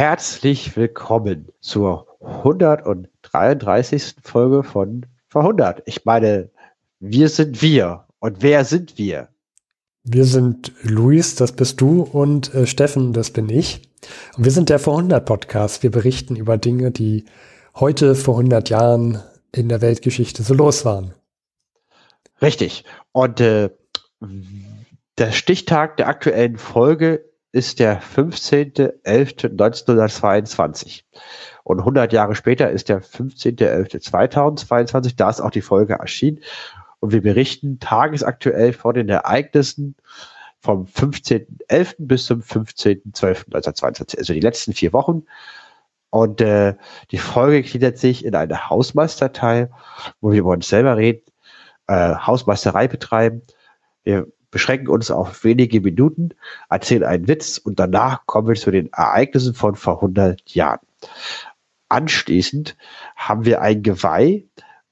herzlich willkommen zur 133. Folge von Verhundert. Ich meine, wir sind wir. Und wer sind wir? Wir sind Luis, das bist du, und äh, Steffen, das bin ich. Und wir sind der Vorhundert Podcast. Wir berichten über Dinge, die heute vor 100 Jahren in der Weltgeschichte so los waren. Richtig. Und äh, der Stichtag der aktuellen Folge ist der 15.11.1922. Und 100 Jahre später ist der 15.11.2022. Da ist auch die Folge erschienen. Und wir berichten tagesaktuell von den Ereignissen vom 15.11. bis zum 15.12.1922. Also die letzten vier Wochen. Und äh, die Folge gliedert sich in eine Hausmeisterteil, wo wir über uns selber reden, äh, Hausmeisterei betreiben. Wir beschränken uns auf wenige Minuten, erzählen einen Witz und danach kommen wir zu den Ereignissen von vor 100 Jahren. Anschließend haben wir ein Geweih,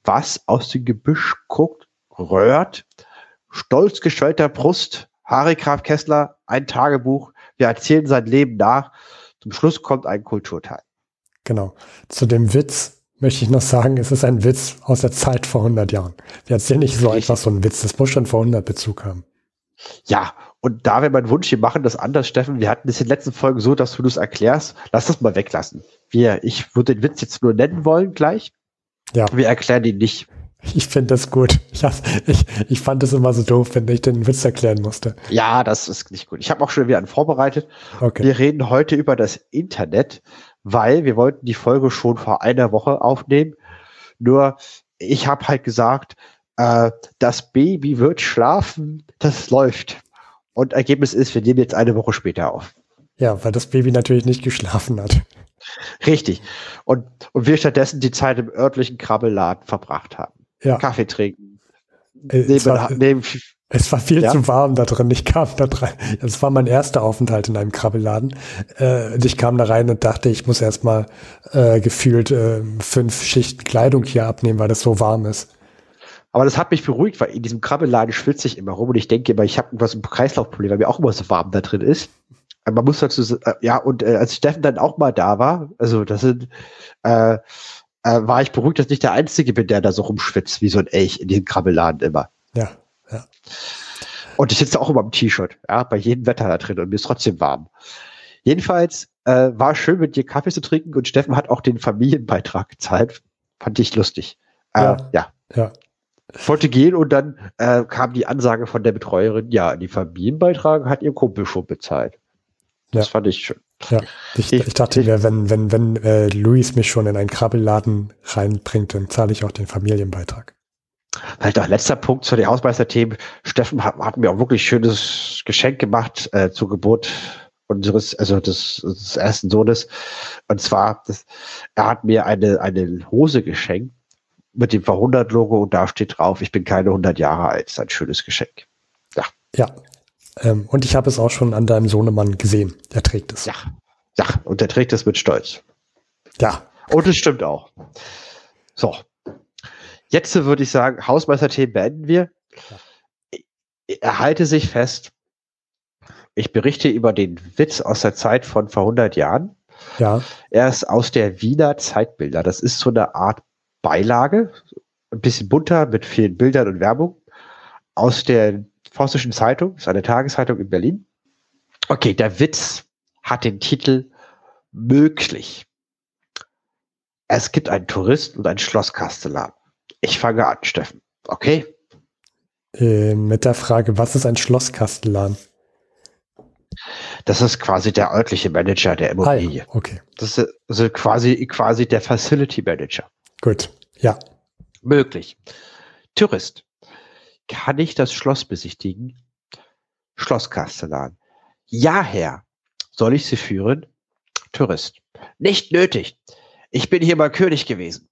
was aus dem Gebüsch guckt, röhrt, stolz geschwellter Brust, Harry Graf Kessler, ein Tagebuch, wir erzählen sein Leben nach. Zum Schluss kommt ein Kulturteil. Genau. Zu dem Witz möchte ich noch sagen, es ist ein Witz aus der Zeit vor 100 Jahren. Wir erzählen nicht so einfach so einen Witz, das muss schon vor 100 Bezug haben. Ja, und da wäre mein Wunsch, wir machen das anders, Steffen. Wir hatten das in den letzten Folgen so, dass du das erklärst. Lass das mal weglassen. Wir, ich würde den Witz jetzt nur nennen wollen gleich. Ja. Wir erklären ihn nicht. Ich finde das gut. Ich, ich, ich fand es immer so doof, wenn ich den Witz erklären musste. Ja, das ist nicht gut. Ich habe auch schon wieder einen vorbereitet. Okay. Wir reden heute über das Internet, weil wir wollten die Folge schon vor einer Woche aufnehmen. Nur ich habe halt gesagt, äh, das Baby wird schlafen, das läuft. Und Ergebnis ist, wir nehmen jetzt eine Woche später auf. Ja, weil das Baby natürlich nicht geschlafen hat. Richtig. Und, und wir stattdessen die Zeit im örtlichen Krabbelladen verbracht haben. Ja. Kaffee trinken. Äh, es, war, neben, es war viel ja? zu warm da drin. Ich kam da rein. Es war mein erster Aufenthalt in einem Krabbelladen. Äh, ich kam da rein und dachte, ich muss erstmal äh, gefühlt äh, fünf Schichten Kleidung hier abnehmen, weil das so warm ist. Aber das hat mich beruhigt, weil in diesem Krabbelladen schwitze ich immer rum und ich denke immer, ich habe irgendwas im Kreislaufproblem, weil mir auch immer so warm da drin ist. Man muss dazu, äh, ja, und äh, als Steffen dann auch mal da war, also das sind, äh, äh, war ich beruhigt, dass ich nicht der Einzige bin, der da so rumschwitzt, wie so ein Elch in den Krabbelladen immer. Ja, ja. Und ich sitze auch immer im T-Shirt, ja, bei jedem Wetter da drin und mir ist trotzdem warm. Jedenfalls äh, war schön, mit dir Kaffee zu trinken und Steffen hat auch den Familienbeitrag gezahlt. Fand ich lustig. Äh, ja. ja. ja wollte gehen und dann äh, kam die Ansage von der Betreuerin, ja, die Familienbeitrag hat ihr Kumpel schon bezahlt. Das ja. fand ich schön. Ja, ich, ich, ich dachte mir, wenn, wenn, wenn äh, Luis mich schon in einen Krabbelladen reinbringt, dann zahle ich auch den Familienbeitrag. Halt auch letzter Punkt zu den Hausmeisterthemen. Steffen hat, hat mir auch wirklich schönes Geschenk gemacht äh, zur Geburt unseres, also des, des ersten Sohnes. Und zwar, das, er hat mir eine, eine Hose geschenkt, mit dem Verhundert-Logo und da steht drauf, ich bin keine 100 Jahre alt. Ist ein schönes Geschenk. Ja. Ja. Ähm, und ich habe es auch schon an deinem Sohnemann gesehen. Der trägt es. Ja. Ja, und der trägt es mit Stolz. Ja. Und es stimmt auch. So. Jetzt würde ich sagen, Hausmeister-Themen beenden wir. Ja. Erhalte sich fest. Ich berichte über den Witz aus der Zeit von vor 100 Jahren. Ja. Er ist aus der Wiener Zeitbilder. Das ist so eine Art Beilage, ein bisschen bunter mit vielen Bildern und Werbung aus der Forstischen Zeitung, ist eine Tageszeitung in Berlin. Okay, der Witz hat den Titel Möglich. Es gibt einen Tourist und einen Schlosskastellan. Ich fange an, Steffen. Okay? Äh, mit der Frage, was ist ein Schlosskastellan? Das ist quasi der örtliche Manager der Immobilie. Ah, ja. Okay. Das ist also quasi, quasi der Facility Manager. Gut, ja. Möglich. Tourist. Kann ich das Schloss besichtigen? Schlosskastellan. Ja, Herr. Soll ich Sie führen? Tourist. Nicht nötig. Ich bin hier mal König gewesen.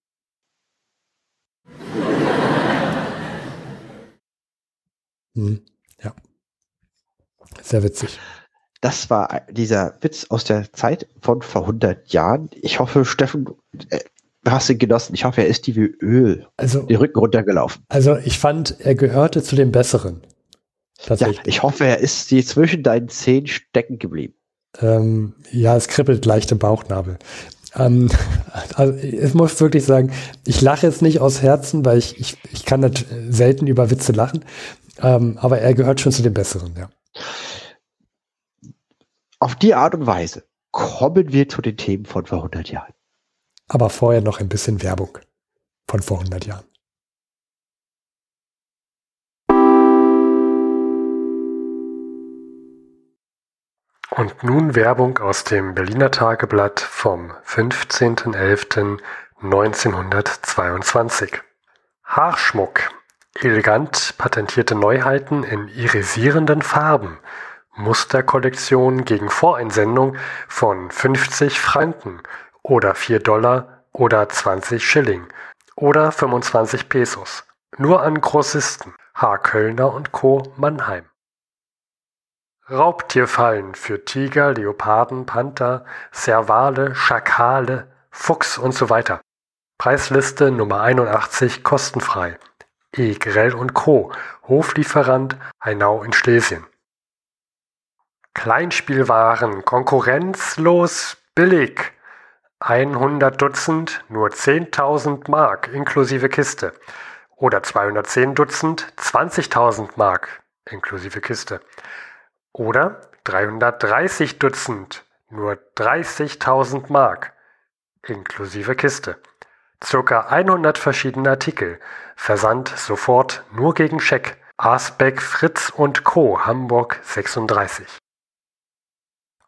Hm, ja. Sehr witzig. Das war dieser Witz aus der Zeit von vor 100 Jahren. Ich hoffe, Steffen, äh, hast ihn genossen. Ich hoffe, er ist die wie Öl. Also, die Rücken runtergelaufen. Also ich fand, er gehörte zu den Besseren. Ja, ich hoffe, er ist die zwischen deinen Zehen stecken geblieben. Ähm, ja, es kribbelt leicht im Bauchnabel. Ähm, also ich muss wirklich sagen, ich lache jetzt nicht aus Herzen, weil ich, ich, ich kann nicht selten über Witze lachen. Ähm, aber er gehört schon zu den Besseren, ja. Auf die Art und Weise kommen wir zu den Themen von vor 100 Jahren. Aber vorher noch ein bisschen Werbung von vor 100 Jahren. Und nun Werbung aus dem Berliner Tageblatt vom 15.11.1922. Haarschmuck. Elegant patentierte Neuheiten in irisierenden Farben. Musterkollektion gegen Voreinsendung von 50 Franken oder 4 Dollar oder 20 Schilling oder 25 Pesos. Nur an Grossisten. H. Kölner und Co. Mannheim. Raubtierfallen für Tiger, Leoparden, Panther, Servale, Schakale, Fuchs und so weiter. Preisliste Nummer 81 kostenfrei. E. Grell und Co. Hoflieferant Heinau in Schlesien. Kleinspielwaren konkurrenzlos billig. 100 Dutzend nur 10.000 Mark inklusive Kiste. Oder 210 Dutzend 20.000 Mark inklusive Kiste. Oder 330 Dutzend, nur 30.000 Mark, inklusive Kiste. Circa 100 verschiedene Artikel. Versand sofort nur gegen Scheck. Asbeck, Fritz und Co. Hamburg 36.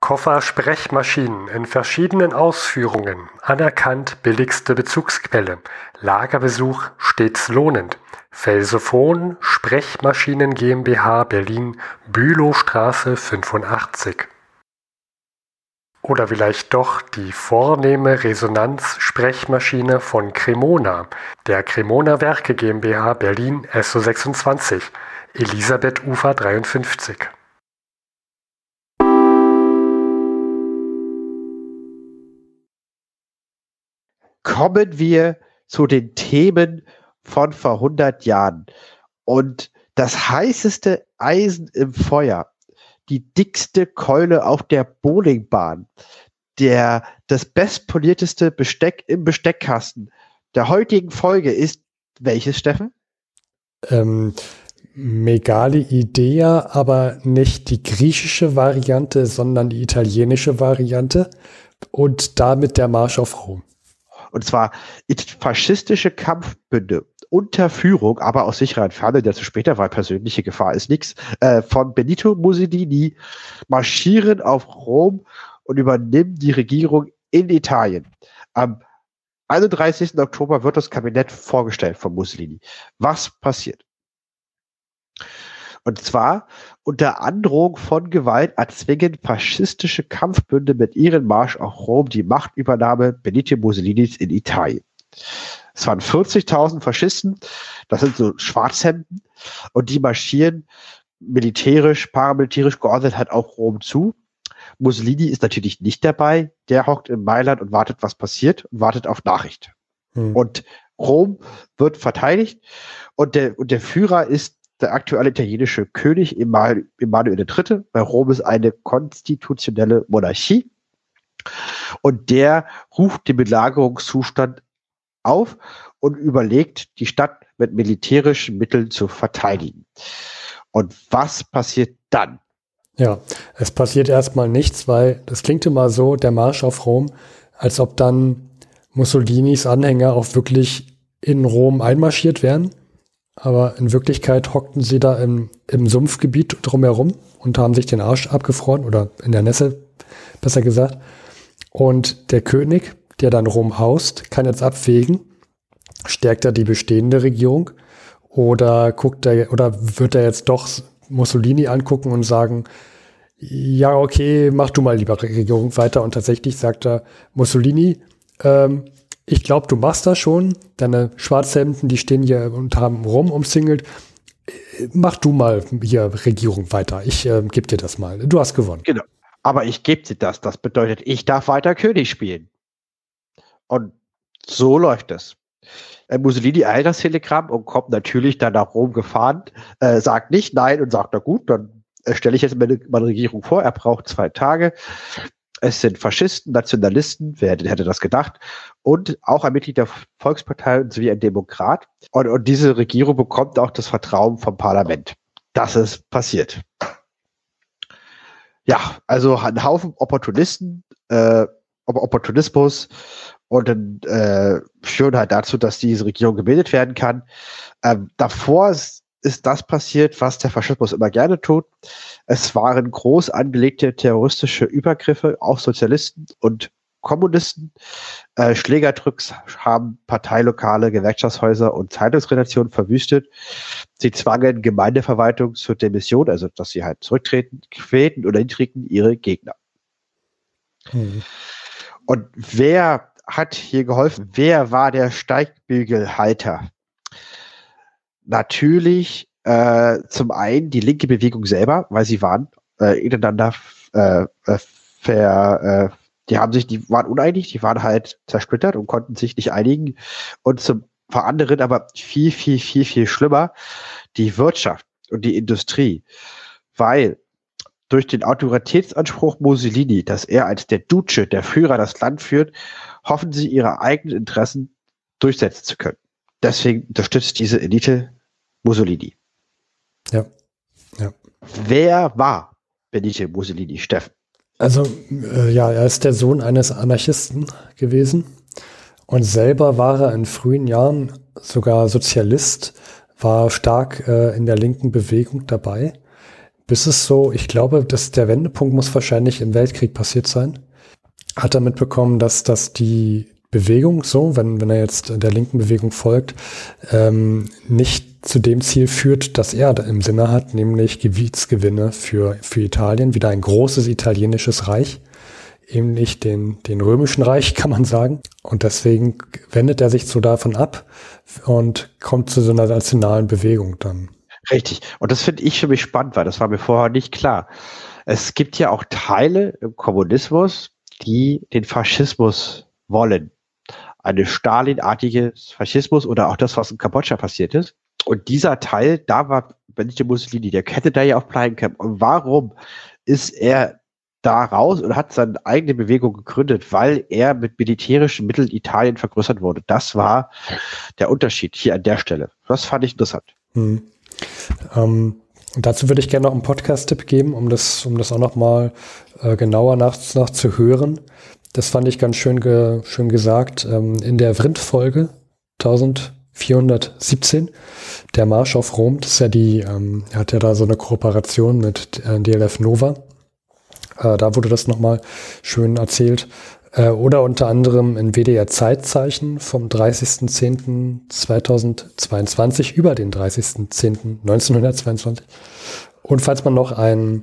Koffer-Sprechmaschinen in verschiedenen Ausführungen. Anerkannt billigste Bezugsquelle. Lagerbesuch stets lohnend. Felsophon Sprechmaschinen GmbH Berlin Bülowstraße 85. Oder vielleicht doch die vornehme Resonanz-Sprechmaschine von Cremona, der Cremona Werke GmbH Berlin SO26, Elisabeth Ufer 53. Kommen wir zu den Themen von vor 100 Jahren. Und das heißeste Eisen im Feuer, die dickste Keule auf der Bowlingbahn, der, das bestpolierteste Besteck im Besteckkasten der heutigen Folge ist welches, Steffen? Ähm, Megali Idea, aber nicht die griechische Variante, sondern die italienische Variante und damit der Marsch auf Rom. Und zwar faschistische Kampfbünde unter Führung, aber aus sicherer Entfernung, dazu später, weil persönliche Gefahr ist nichts, äh, von Benito Mussolini marschieren auf Rom und übernehmen die Regierung in Italien. Am 31. Oktober wird das Kabinett vorgestellt von Mussolini. Was passiert? Und zwar unter Androhung von Gewalt erzwingen faschistische Kampfbünde mit ihrem Marsch auf Rom die Machtübernahme Benito Mussolinis in Italien. Es waren 40.000 Faschisten, das sind so Schwarzhemden, und die marschieren militärisch, paramilitärisch geordnet halt auch Rom zu. Mussolini ist natürlich nicht dabei, der hockt in Mailand und wartet, was passiert und wartet auf Nachricht. Hm. Und Rom wird verteidigt und der, und der Führer ist der aktuelle italienische König Emanuel III., weil Rom ist eine konstitutionelle Monarchie. Und der ruft den Belagerungszustand auf und überlegt, die Stadt mit militärischen Mitteln zu verteidigen. Und was passiert dann? Ja, es passiert erstmal nichts, weil das klingt immer so, der Marsch auf Rom, als ob dann Mussolinis Anhänger auch wirklich in Rom einmarschiert wären. Aber in Wirklichkeit hockten sie da im, im Sumpfgebiet drumherum und haben sich den Arsch abgefroren oder in der Nässe, besser gesagt. Und der König, der dann rumhaust, kann jetzt abwägen, stärkt er die bestehende Regierung oder guckt er oder wird er jetzt doch Mussolini angucken und sagen, ja, okay, mach du mal lieber Regierung weiter. Und tatsächlich sagt er, Mussolini, ähm, ich glaube, du machst das schon. Deine Schwarzhemden, die stehen hier und haben rum umsingelt. Mach du mal hier Regierung weiter. Ich äh, gebe dir das mal. Du hast gewonnen. Genau. Aber ich gebe dir das. Das bedeutet, ich darf weiter König spielen. Und so läuft es. Äh, Mussolini eilt das Telegramm und kommt natürlich dann nach Rom gefahren, äh, sagt nicht nein und sagt, na gut, dann äh, stelle ich jetzt meine, meine Regierung vor, er braucht zwei Tage. Es sind Faschisten, Nationalisten, wer hätte das gedacht, und auch ein Mitglied der Volkspartei sowie ein Demokrat. Und, und diese Regierung bekommt auch das Vertrauen vom Parlament. Das ist passiert. Ja, also ein Haufen Opportunisten, äh, Opportunismus und dann äh, führen halt dazu, dass diese Regierung gebildet werden kann. Ähm, davor ist, ist das passiert, was der Faschismus immer gerne tut. Es waren groß angelegte terroristische Übergriffe auf Sozialisten und Kommunisten. Äh, Schlägerdrücks haben Parteilokale, Gewerkschaftshäuser und Zeitungsredaktionen verwüstet. Sie zwangen Gemeindeverwaltung zur Demission, also dass sie halt zurücktreten, quälten oder niedrigten ihre Gegner. Hm. Und wer hat hier geholfen? Wer war der Steigbügelhalter? Natürlich äh, zum einen die linke Bewegung selber, weil sie waren äh, ineinander äh, äh ver, äh, die haben sich, die waren uneinig, die waren halt zersplittert und konnten sich nicht einigen. Und zum vor anderen aber viel, viel, viel, viel schlimmer, die Wirtschaft und die Industrie. Weil durch den Autoritätsanspruch Mussolini, dass er als der Duce, der Führer, das Land führt, hoffen sie, ihre eigenen Interessen durchsetzen zu können. Deswegen unterstützt diese Elite Mussolini. Ja. ja. Wer war Benito Mussolini, Steffen? Also, äh, ja, er ist der Sohn eines Anarchisten gewesen und selber war er in frühen Jahren sogar Sozialist, war stark äh, in der linken Bewegung dabei. Bis es so, ich glaube, dass der Wendepunkt muss wahrscheinlich im Weltkrieg passiert sein. Hat er mitbekommen, dass, dass die Bewegung so, wenn, wenn er jetzt der linken Bewegung folgt, ähm, nicht zu dem Ziel führt, das er im Sinne hat, nämlich Gebietsgewinne für, für Italien, wieder ein großes italienisches Reich, ähnlich den, den römischen Reich, kann man sagen. Und deswegen wendet er sich so davon ab und kommt zu so einer nationalen Bewegung dann. Richtig. Und das finde ich für mich spannend, weil das war mir vorher nicht klar. Es gibt ja auch Teile im Kommunismus, die den Faschismus wollen eine Stalin-artige Faschismus oder auch das, was in Kambodscha passiert ist. Und dieser Teil, da war Benito Mussolini, der hätte da ja auf Pleinkamp. Und warum ist er da raus und hat seine eigene Bewegung gegründet? Weil er mit militärischen Mitteln Italien vergrößert wurde. Das war der Unterschied hier an der Stelle. Das fand ich interessant. Hm. Ähm, dazu würde ich gerne noch einen Podcast-Tipp geben, um das, um das auch noch mal äh, genauer nach, nach zu hören. Das fand ich ganz schön, ge, schön gesagt. Ähm, in der Vrind-Folge 1417, der Marsch auf Rom, das ist ja die, ähm, hat ja da so eine Kooperation mit äh, DLF Nova. Äh, da wurde das nochmal schön erzählt. Äh, oder unter anderem in WDR Zeitzeichen vom 30.10.2022 über den 30.10.1922. Und falls man noch ein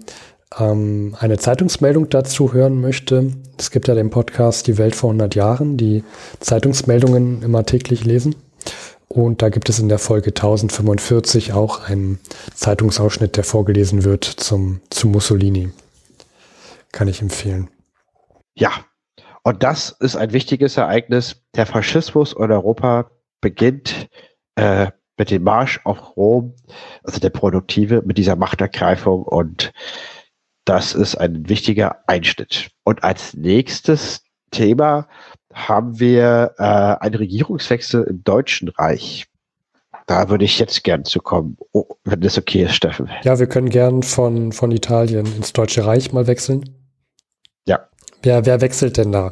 ähm, eine Zeitungsmeldung dazu hören möchte, es gibt ja den Podcast Die Welt vor 100 Jahren, die Zeitungsmeldungen immer täglich lesen. Und da gibt es in der Folge 1045 auch einen Zeitungsausschnitt, der vorgelesen wird zum, zu Mussolini. Kann ich empfehlen. Ja, und das ist ein wichtiges Ereignis. Der Faschismus in Europa beginnt äh, mit dem Marsch auf Rom, also der Produktive, mit dieser Machtergreifung und das ist ein wichtiger Einschnitt. Und als nächstes Thema haben wir äh, einen Regierungswechsel im Deutschen Reich. Da würde ich jetzt gern zu kommen, oh, wenn das okay ist, Steffen. Ja, wir können gern von, von Italien ins Deutsche Reich mal wechseln. Ja. Wer, wer wechselt denn da?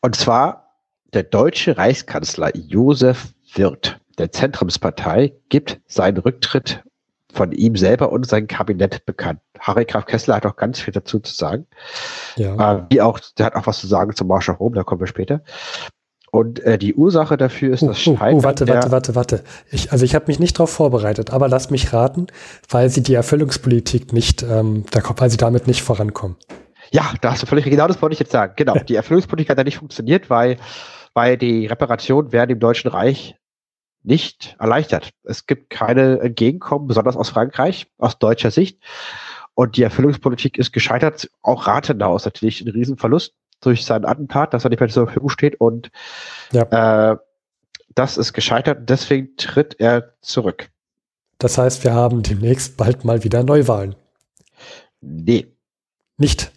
Und zwar der deutsche Reichskanzler Josef Wirth der Zentrumspartei gibt seinen Rücktritt von ihm selber und seinem Kabinett bekannt. Harry Graf Kessler hat auch ganz viel dazu zu sagen. Ja. Äh, wie auch, der hat auch was zu sagen zum Marsch nach Rom, da kommen wir später. Und äh, die Ursache dafür ist uh, das Scheitern. Uh, uh, warte, warte, warte, warte. Ich, also ich habe mich nicht darauf vorbereitet, aber lass mich raten, weil sie die Erfüllungspolitik nicht, ähm, da, weil sie damit nicht vorankommen. Ja, da hast du völlig genau das wollte ich jetzt sagen. Genau, die Erfüllungspolitik hat da nicht funktioniert, weil, weil die Reparationen werden im Deutschen Reich nicht erleichtert. Es gibt keine Entgegenkommen, besonders aus Frankreich, aus deutscher Sicht. Und die Erfüllungspolitik ist gescheitert. Auch Rathenau ist natürlich ein Riesenverlust durch seinen Attentat, dass er nicht mehr zur Verfügung steht. Und ja. äh, das ist gescheitert. Deswegen tritt er zurück. Das heißt, wir haben demnächst bald mal wieder Neuwahlen. Nee. Nicht?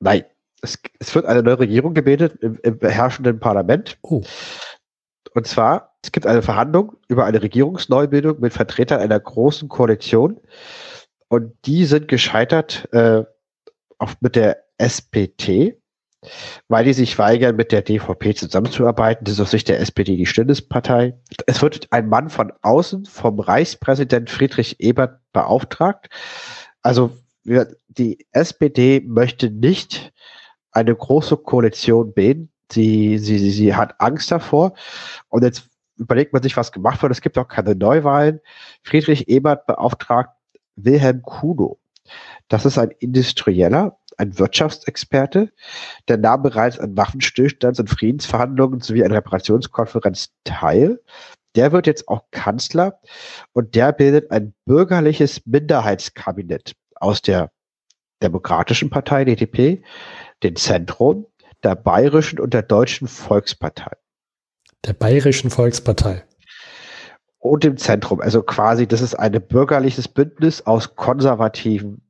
Nein. Es, es wird eine neue Regierung gebildet im, im herrschenden Parlament. Oh. Und zwar, es gibt eine Verhandlung über eine Regierungsneubildung mit Vertretern einer großen Koalition. Und die sind gescheitert äh, auf, mit der SPT, weil die sich weigern, mit der DVP zusammenzuarbeiten. Das ist aus Sicht der SPD die Stillespartei. Es wird ein Mann von außen vom Reichspräsident Friedrich Ebert beauftragt. Also die SPD möchte nicht eine große Koalition bilden. Sie, sie, sie, sie hat Angst davor. Und jetzt überlegt man sich, was gemacht wird. Es gibt auch keine Neuwahlen. Friedrich Ebert beauftragt Wilhelm Kuno. Das ist ein Industrieller, ein Wirtschaftsexperte, der nahm bereits an Waffenstillstands- und Friedensverhandlungen sowie an Reparationskonferenz teil. Der wird jetzt auch Kanzler und der bildet ein bürgerliches Minderheitskabinett aus der Demokratischen Partei, DTP, den Zentrum, der Bayerischen und der Deutschen Volkspartei. Der Bayerischen Volkspartei. Und dem Zentrum. Also quasi, das ist ein bürgerliches Bündnis aus konservativen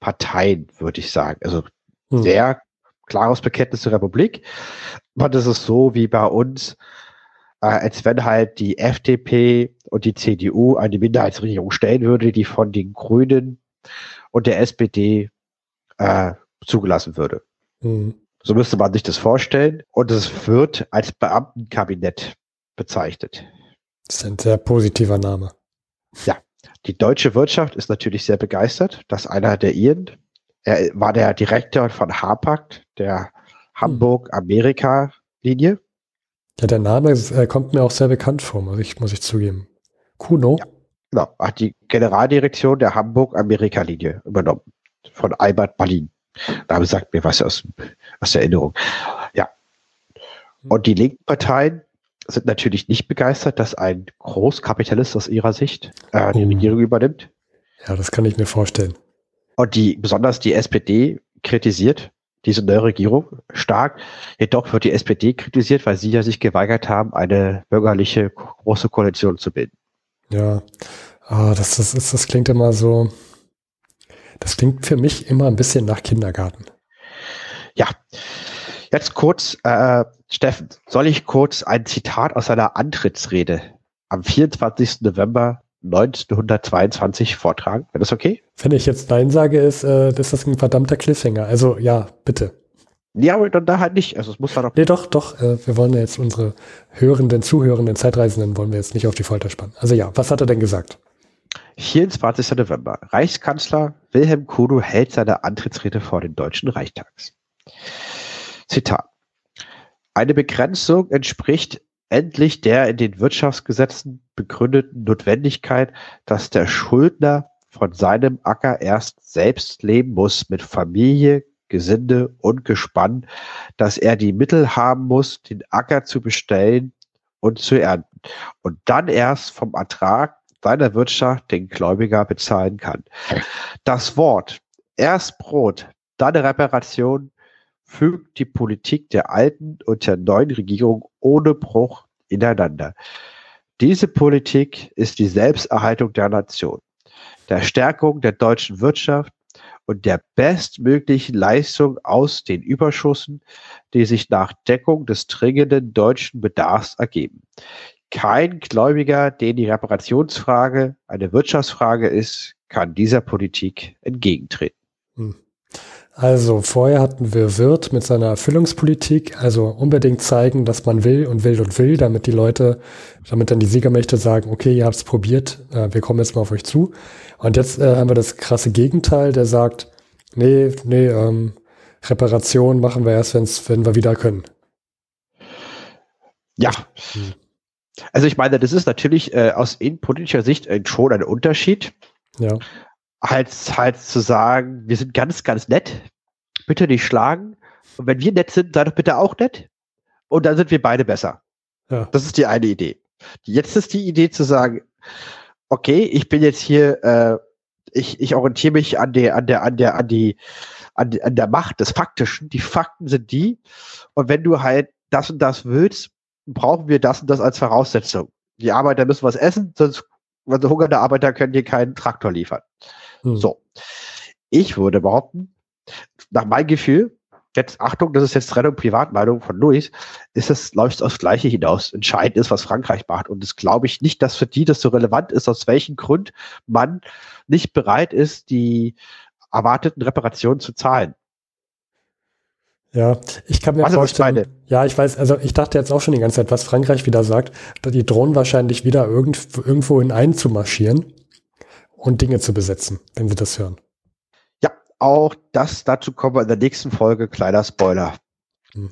Parteien, würde ich sagen. Also hm. sehr klares Bekenntnis zur Republik. Aber das ist so wie bei uns, äh, als wenn halt die FDP und die CDU eine Minderheitsregierung stellen würde, die von den Grünen und der SPD äh, zugelassen würde. Mhm. So müsste man sich das vorstellen. Und es wird als Beamtenkabinett bezeichnet. Das ist ein sehr positiver Name. Ja. Die deutsche Wirtschaft ist natürlich sehr begeistert, dass einer der ihren, er war der Direktor von Hapag, der Hamburg-Amerika-Linie. Ja, der Name äh, kommt mir auch sehr bekannt vor, muss ich, muss ich zugeben. Kuno? Ja, genau, hat die Generaldirektion der Hamburg-Amerika-Linie übernommen von Albert Berlin. Name sagt mir was aus, aus der Erinnerung. Ja. Und die linken Parteien sind natürlich nicht begeistert, dass ein Großkapitalist aus ihrer Sicht äh, die oh. Regierung übernimmt. Ja, das kann ich mir vorstellen. Und die, besonders die SPD kritisiert diese neue Regierung stark. Jedoch wird die SPD kritisiert, weil sie ja sich geweigert haben, eine bürgerliche große Koalition zu bilden. Ja, ah, das, das, das, das klingt immer so, das klingt für mich immer ein bisschen nach Kindergarten. Ja, jetzt kurz, äh, Steffen, soll ich kurz ein Zitat aus seiner Antrittsrede am 24. November 1922 vortragen? Wäre das okay? Wenn ich jetzt Nein sage, ist, äh, ist das ein verdammter Cliffhanger. Also ja, bitte. Ja, aber dann da halt nicht. Also es muss doch. Nee, doch, doch. Äh, wir wollen ja jetzt unsere hörenden, zuhörenden Zeitreisenden wollen wir jetzt nicht auf die Folter spannen. Also ja, was hat er denn gesagt? 24. November. Reichskanzler Wilhelm Kuno hält seine Antrittsrede vor den Deutschen Reichstags. Zitat. Eine Begrenzung entspricht endlich der in den Wirtschaftsgesetzen begründeten Notwendigkeit, dass der Schuldner von seinem Acker erst selbst leben muss mit Familie, Gesinde und Gespann, dass er die Mittel haben muss, den Acker zu bestellen und zu ernten und dann erst vom Ertrag seiner Wirtschaft den Gläubiger bezahlen kann. Das Wort erst Brot, dann Reparation fügt die Politik der alten und der neuen Regierung ohne Bruch ineinander. Diese Politik ist die Selbsterhaltung der Nation, der Stärkung der deutschen Wirtschaft und der bestmöglichen Leistung aus den Überschüssen, die sich nach Deckung des dringenden deutschen Bedarfs ergeben kein Gläubiger, den die Reparationsfrage eine Wirtschaftsfrage ist, kann dieser Politik entgegentreten. Hm. Also vorher hatten wir Wirt mit seiner Erfüllungspolitik, also unbedingt zeigen, dass man will und will und will, damit die Leute, damit dann die Siegermächte sagen, okay, ihr habt es probiert, äh, wir kommen jetzt mal auf euch zu. Und jetzt äh, haben wir das krasse Gegenteil, der sagt, nee, nee, ähm, Reparation machen wir erst, wenn's, wenn wir wieder können. Ja. Hm. Also ich meine, das ist natürlich äh, aus innenpolitischer Sicht äh, schon ein Unterschied. Ja. Halt, halt zu sagen, wir sind ganz, ganz nett, bitte nicht schlagen. Und wenn wir nett sind, sei doch bitte auch nett. Und dann sind wir beide besser. Ja. Das ist die eine Idee. Jetzt ist die Idee zu sagen, okay, ich bin jetzt hier, äh, ich, ich orientiere mich an der, an der, an der, an die, an, an der Macht des Faktischen. Die Fakten sind die. Und wenn du halt das und das willst, brauchen wir das und das als Voraussetzung. Die Arbeiter müssen was essen, sonst, also hungernde Arbeiter können dir keinen Traktor liefern. Hm. So. ich würde behaupten, nach meinem Gefühl, jetzt Achtung, das ist jetzt Trennung Privatmeinung von Luis, ist es, läuft aufs Gleiche hinaus. Entscheidend ist, was Frankreich macht. Und das glaube ich nicht, dass für die das so relevant ist, aus welchem Grund man nicht bereit ist, die erwarteten Reparationen zu zahlen. Ja, ich kann mir was vorstellen. Ja, ich weiß, also ich dachte jetzt auch schon die ganze Zeit, was Frankreich wieder sagt, die drohen wahrscheinlich wieder irgendwo, irgendwo in einzumarschieren und Dinge zu besetzen, wenn sie das hören. Ja, auch das, dazu kommen wir in der nächsten Folge, kleiner Spoiler. Hm.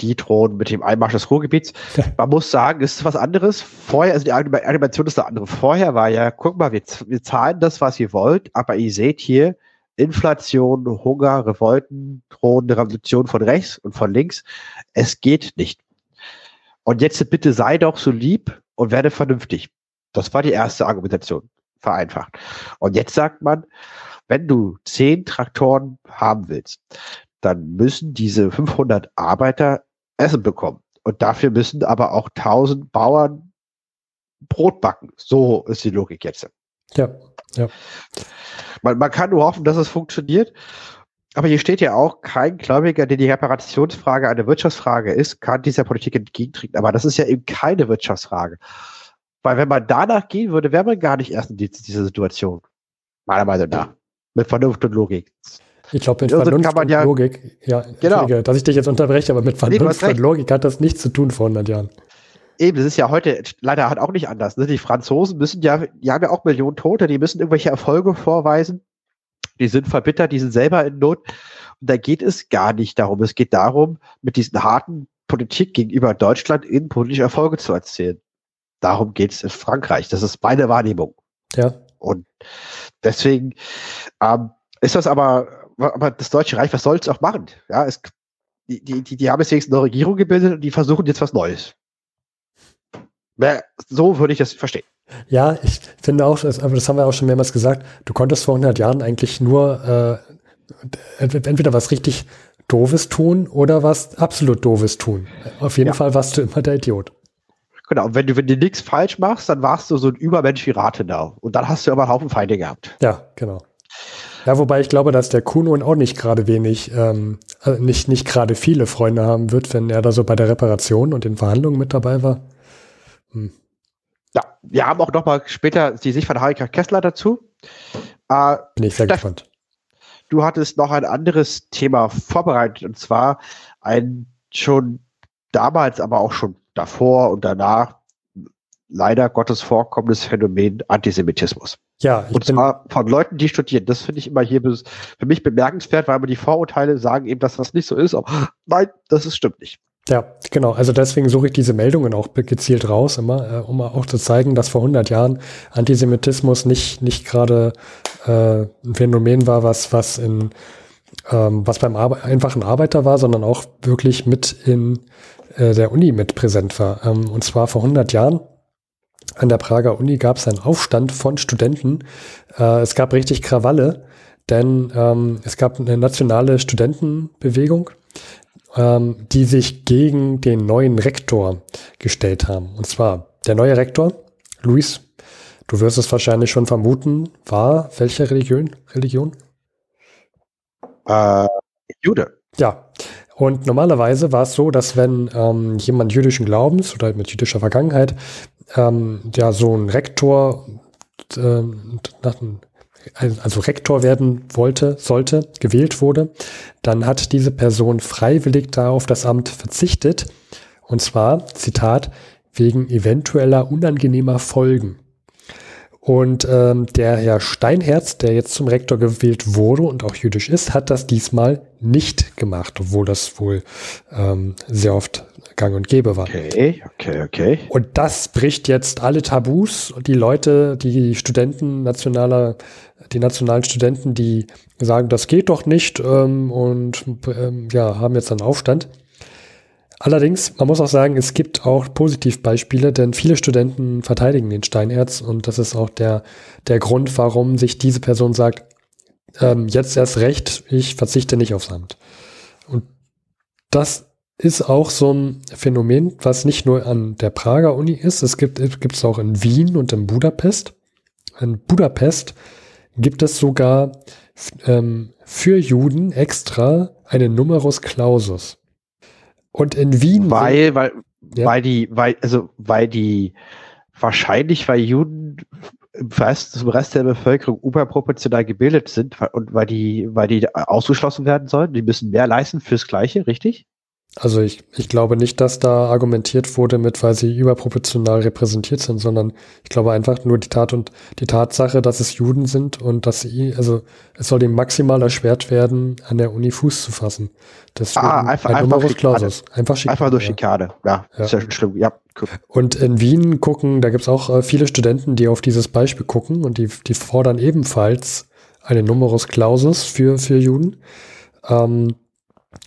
Die drohen mit dem Einmarsch des Ruhrgebiets. Man muss sagen, es ist was anderes. Vorher, also die Animation ist eine andere. Vorher war ja, guck mal, wir, wir zahlen das, was ihr wollt, aber ihr seht hier, Inflation, Hunger, Revolten, drohende Revolution von rechts und von links. Es geht nicht. Und jetzt bitte sei doch so lieb und werde vernünftig. Das war die erste Argumentation, vereinfacht. Und jetzt sagt man, wenn du zehn Traktoren haben willst, dann müssen diese 500 Arbeiter Essen bekommen. Und dafür müssen aber auch 1000 Bauern Brot backen. So ist die Logik jetzt. Ja, ja. Man, man kann nur hoffen, dass es funktioniert. Aber hier steht ja auch, kein Gläubiger, der die Reparationsfrage eine Wirtschaftsfrage ist, kann dieser Politik entgegentreten. Aber das ist ja eben keine Wirtschaftsfrage. Weil wenn man danach gehen würde, wäre man gar nicht erst in dieser Situation. Meiner Meinung nach. Mit Vernunft und Logik. Ich glaube, mit also Vernunft und ja, Logik, ja, genau. dass ich dich jetzt unterbreche, aber mit Vernunft nee, und Logik hat das nichts zu tun vor 100 Jahren. Eben, das ist ja heute leider halt auch nicht anders. Ne? Die Franzosen müssen ja, die haben ja auch Millionen Tote, die müssen irgendwelche Erfolge vorweisen. Die sind verbittert, die sind selber in Not. Und da geht es gar nicht darum. Es geht darum, mit diesen harten Politik gegenüber Deutschland innenpolitische Erfolge zu erzielen. Darum geht es in Frankreich. Das ist meine Wahrnehmung. Ja. Und deswegen ähm, ist das aber, aber das Deutsche Reich, was soll es auch machen? Ja, es, die, die, die haben jetzt wenigstens eine Regierung gebildet und die versuchen jetzt was Neues. So würde ich das verstehen. Ja, ich finde auch, das haben wir auch schon mehrmals gesagt, du konntest vor 100 Jahren eigentlich nur äh, entweder was richtig Doofes tun oder was absolut Doofes tun. Auf jeden ja. Fall warst du immer der Idiot. Genau, und wenn du, wenn du nichts falsch machst, dann warst du so ein Übermensch wie Rathenau. Und dann hast du aber einen Haufen Feinde gehabt. Ja, genau. Ja, wobei ich glaube, dass der Kuno auch nicht gerade wenig, ähm, äh, nicht, nicht gerade viele Freunde haben wird, wenn er da so bei der Reparation und den Verhandlungen mit dabei war. Hm. Ja, wir haben auch noch mal später die Sicht von Harika Kessler dazu. Äh, Bin ich sehr Steff, gespannt. Du hattest noch ein anderes Thema vorbereitet und zwar ein schon damals, aber auch schon davor und danach leider Gottes vorkommendes Phänomen Antisemitismus. Ja, und zwar von Leuten, die studieren. Das finde ich immer hier für mich bemerkenswert, weil man die Vorurteile sagen eben, dass das nicht so ist. Aber nein, das ist, stimmt nicht. Ja, genau. Also deswegen suche ich diese Meldungen auch gezielt raus, immer, äh, um auch zu zeigen, dass vor 100 Jahren Antisemitismus nicht nicht gerade äh, ein Phänomen war, was was in ähm, was beim Arbe einfachen Arbeiter war, sondern auch wirklich mit in äh, der Uni mit präsent war. Ähm, und zwar vor 100 Jahren an der Prager Uni gab es einen Aufstand von Studenten. Äh, es gab richtig Krawalle, denn ähm, es gab eine nationale Studentenbewegung ähm, die sich gegen den neuen Rektor gestellt haben. Und zwar der neue Rektor, Luis, du wirst es wahrscheinlich schon vermuten, war welche Religion? Religion? Äh, Jude. Ja. Und normalerweise war es so, dass wenn ähm, jemand jüdischen Glaubens oder mit jüdischer Vergangenheit ähm, ja so ein Rektor äh, nach, also Rektor werden wollte, sollte, gewählt wurde, dann hat diese Person freiwillig darauf das Amt verzichtet. Und zwar, Zitat, wegen eventueller unangenehmer Folgen. Und ähm, der Herr Steinherz, der jetzt zum Rektor gewählt wurde und auch jüdisch ist, hat das diesmal nicht gemacht, obwohl das wohl ähm, sehr oft gang und gäbe war. Okay, okay, okay. Und das bricht jetzt alle Tabus die Leute, die Studenten nationaler, die nationalen Studenten, die sagen, das geht doch nicht ähm, und ähm, ja, haben jetzt einen Aufstand. Allerdings, man muss auch sagen, es gibt auch Positivbeispiele, denn viele Studenten verteidigen den Steinerz und das ist auch der, der Grund, warum sich diese Person sagt, ähm, jetzt erst recht, ich verzichte nicht aufs Amt. Und das ist auch so ein Phänomen, was nicht nur an der Prager Uni ist, es gibt es auch in Wien und in Budapest. In Budapest gibt es sogar ähm, für Juden extra einen Numerus Clausus. Und in Wien. Weil, weil, ja. weil die, weil, also, weil die, wahrscheinlich, weil Juden im Rest, zum Rest der Bevölkerung überproportional gebildet sind und weil die, weil die ausgeschlossen werden sollen. Die müssen mehr leisten fürs Gleiche, richtig? Also ich, ich glaube nicht, dass da argumentiert wurde mit, weil sie überproportional repräsentiert sind, sondern ich glaube einfach nur die Tat und die Tatsache, dass es Juden sind und dass sie, also es soll ihm maximal erschwert werden, an der Uni Fuß zu fassen. Deswegen ah, einfach, ein einfach Schikane. Einfach, Schikane, einfach nur Schikane. Ja, ja. ist ja schon schlimm. Ja, cool. Und in Wien gucken, da gibt's auch äh, viele Studenten, die auf dieses Beispiel gucken und die, die fordern ebenfalls eine Numerus Clausus für, für Juden. Ähm,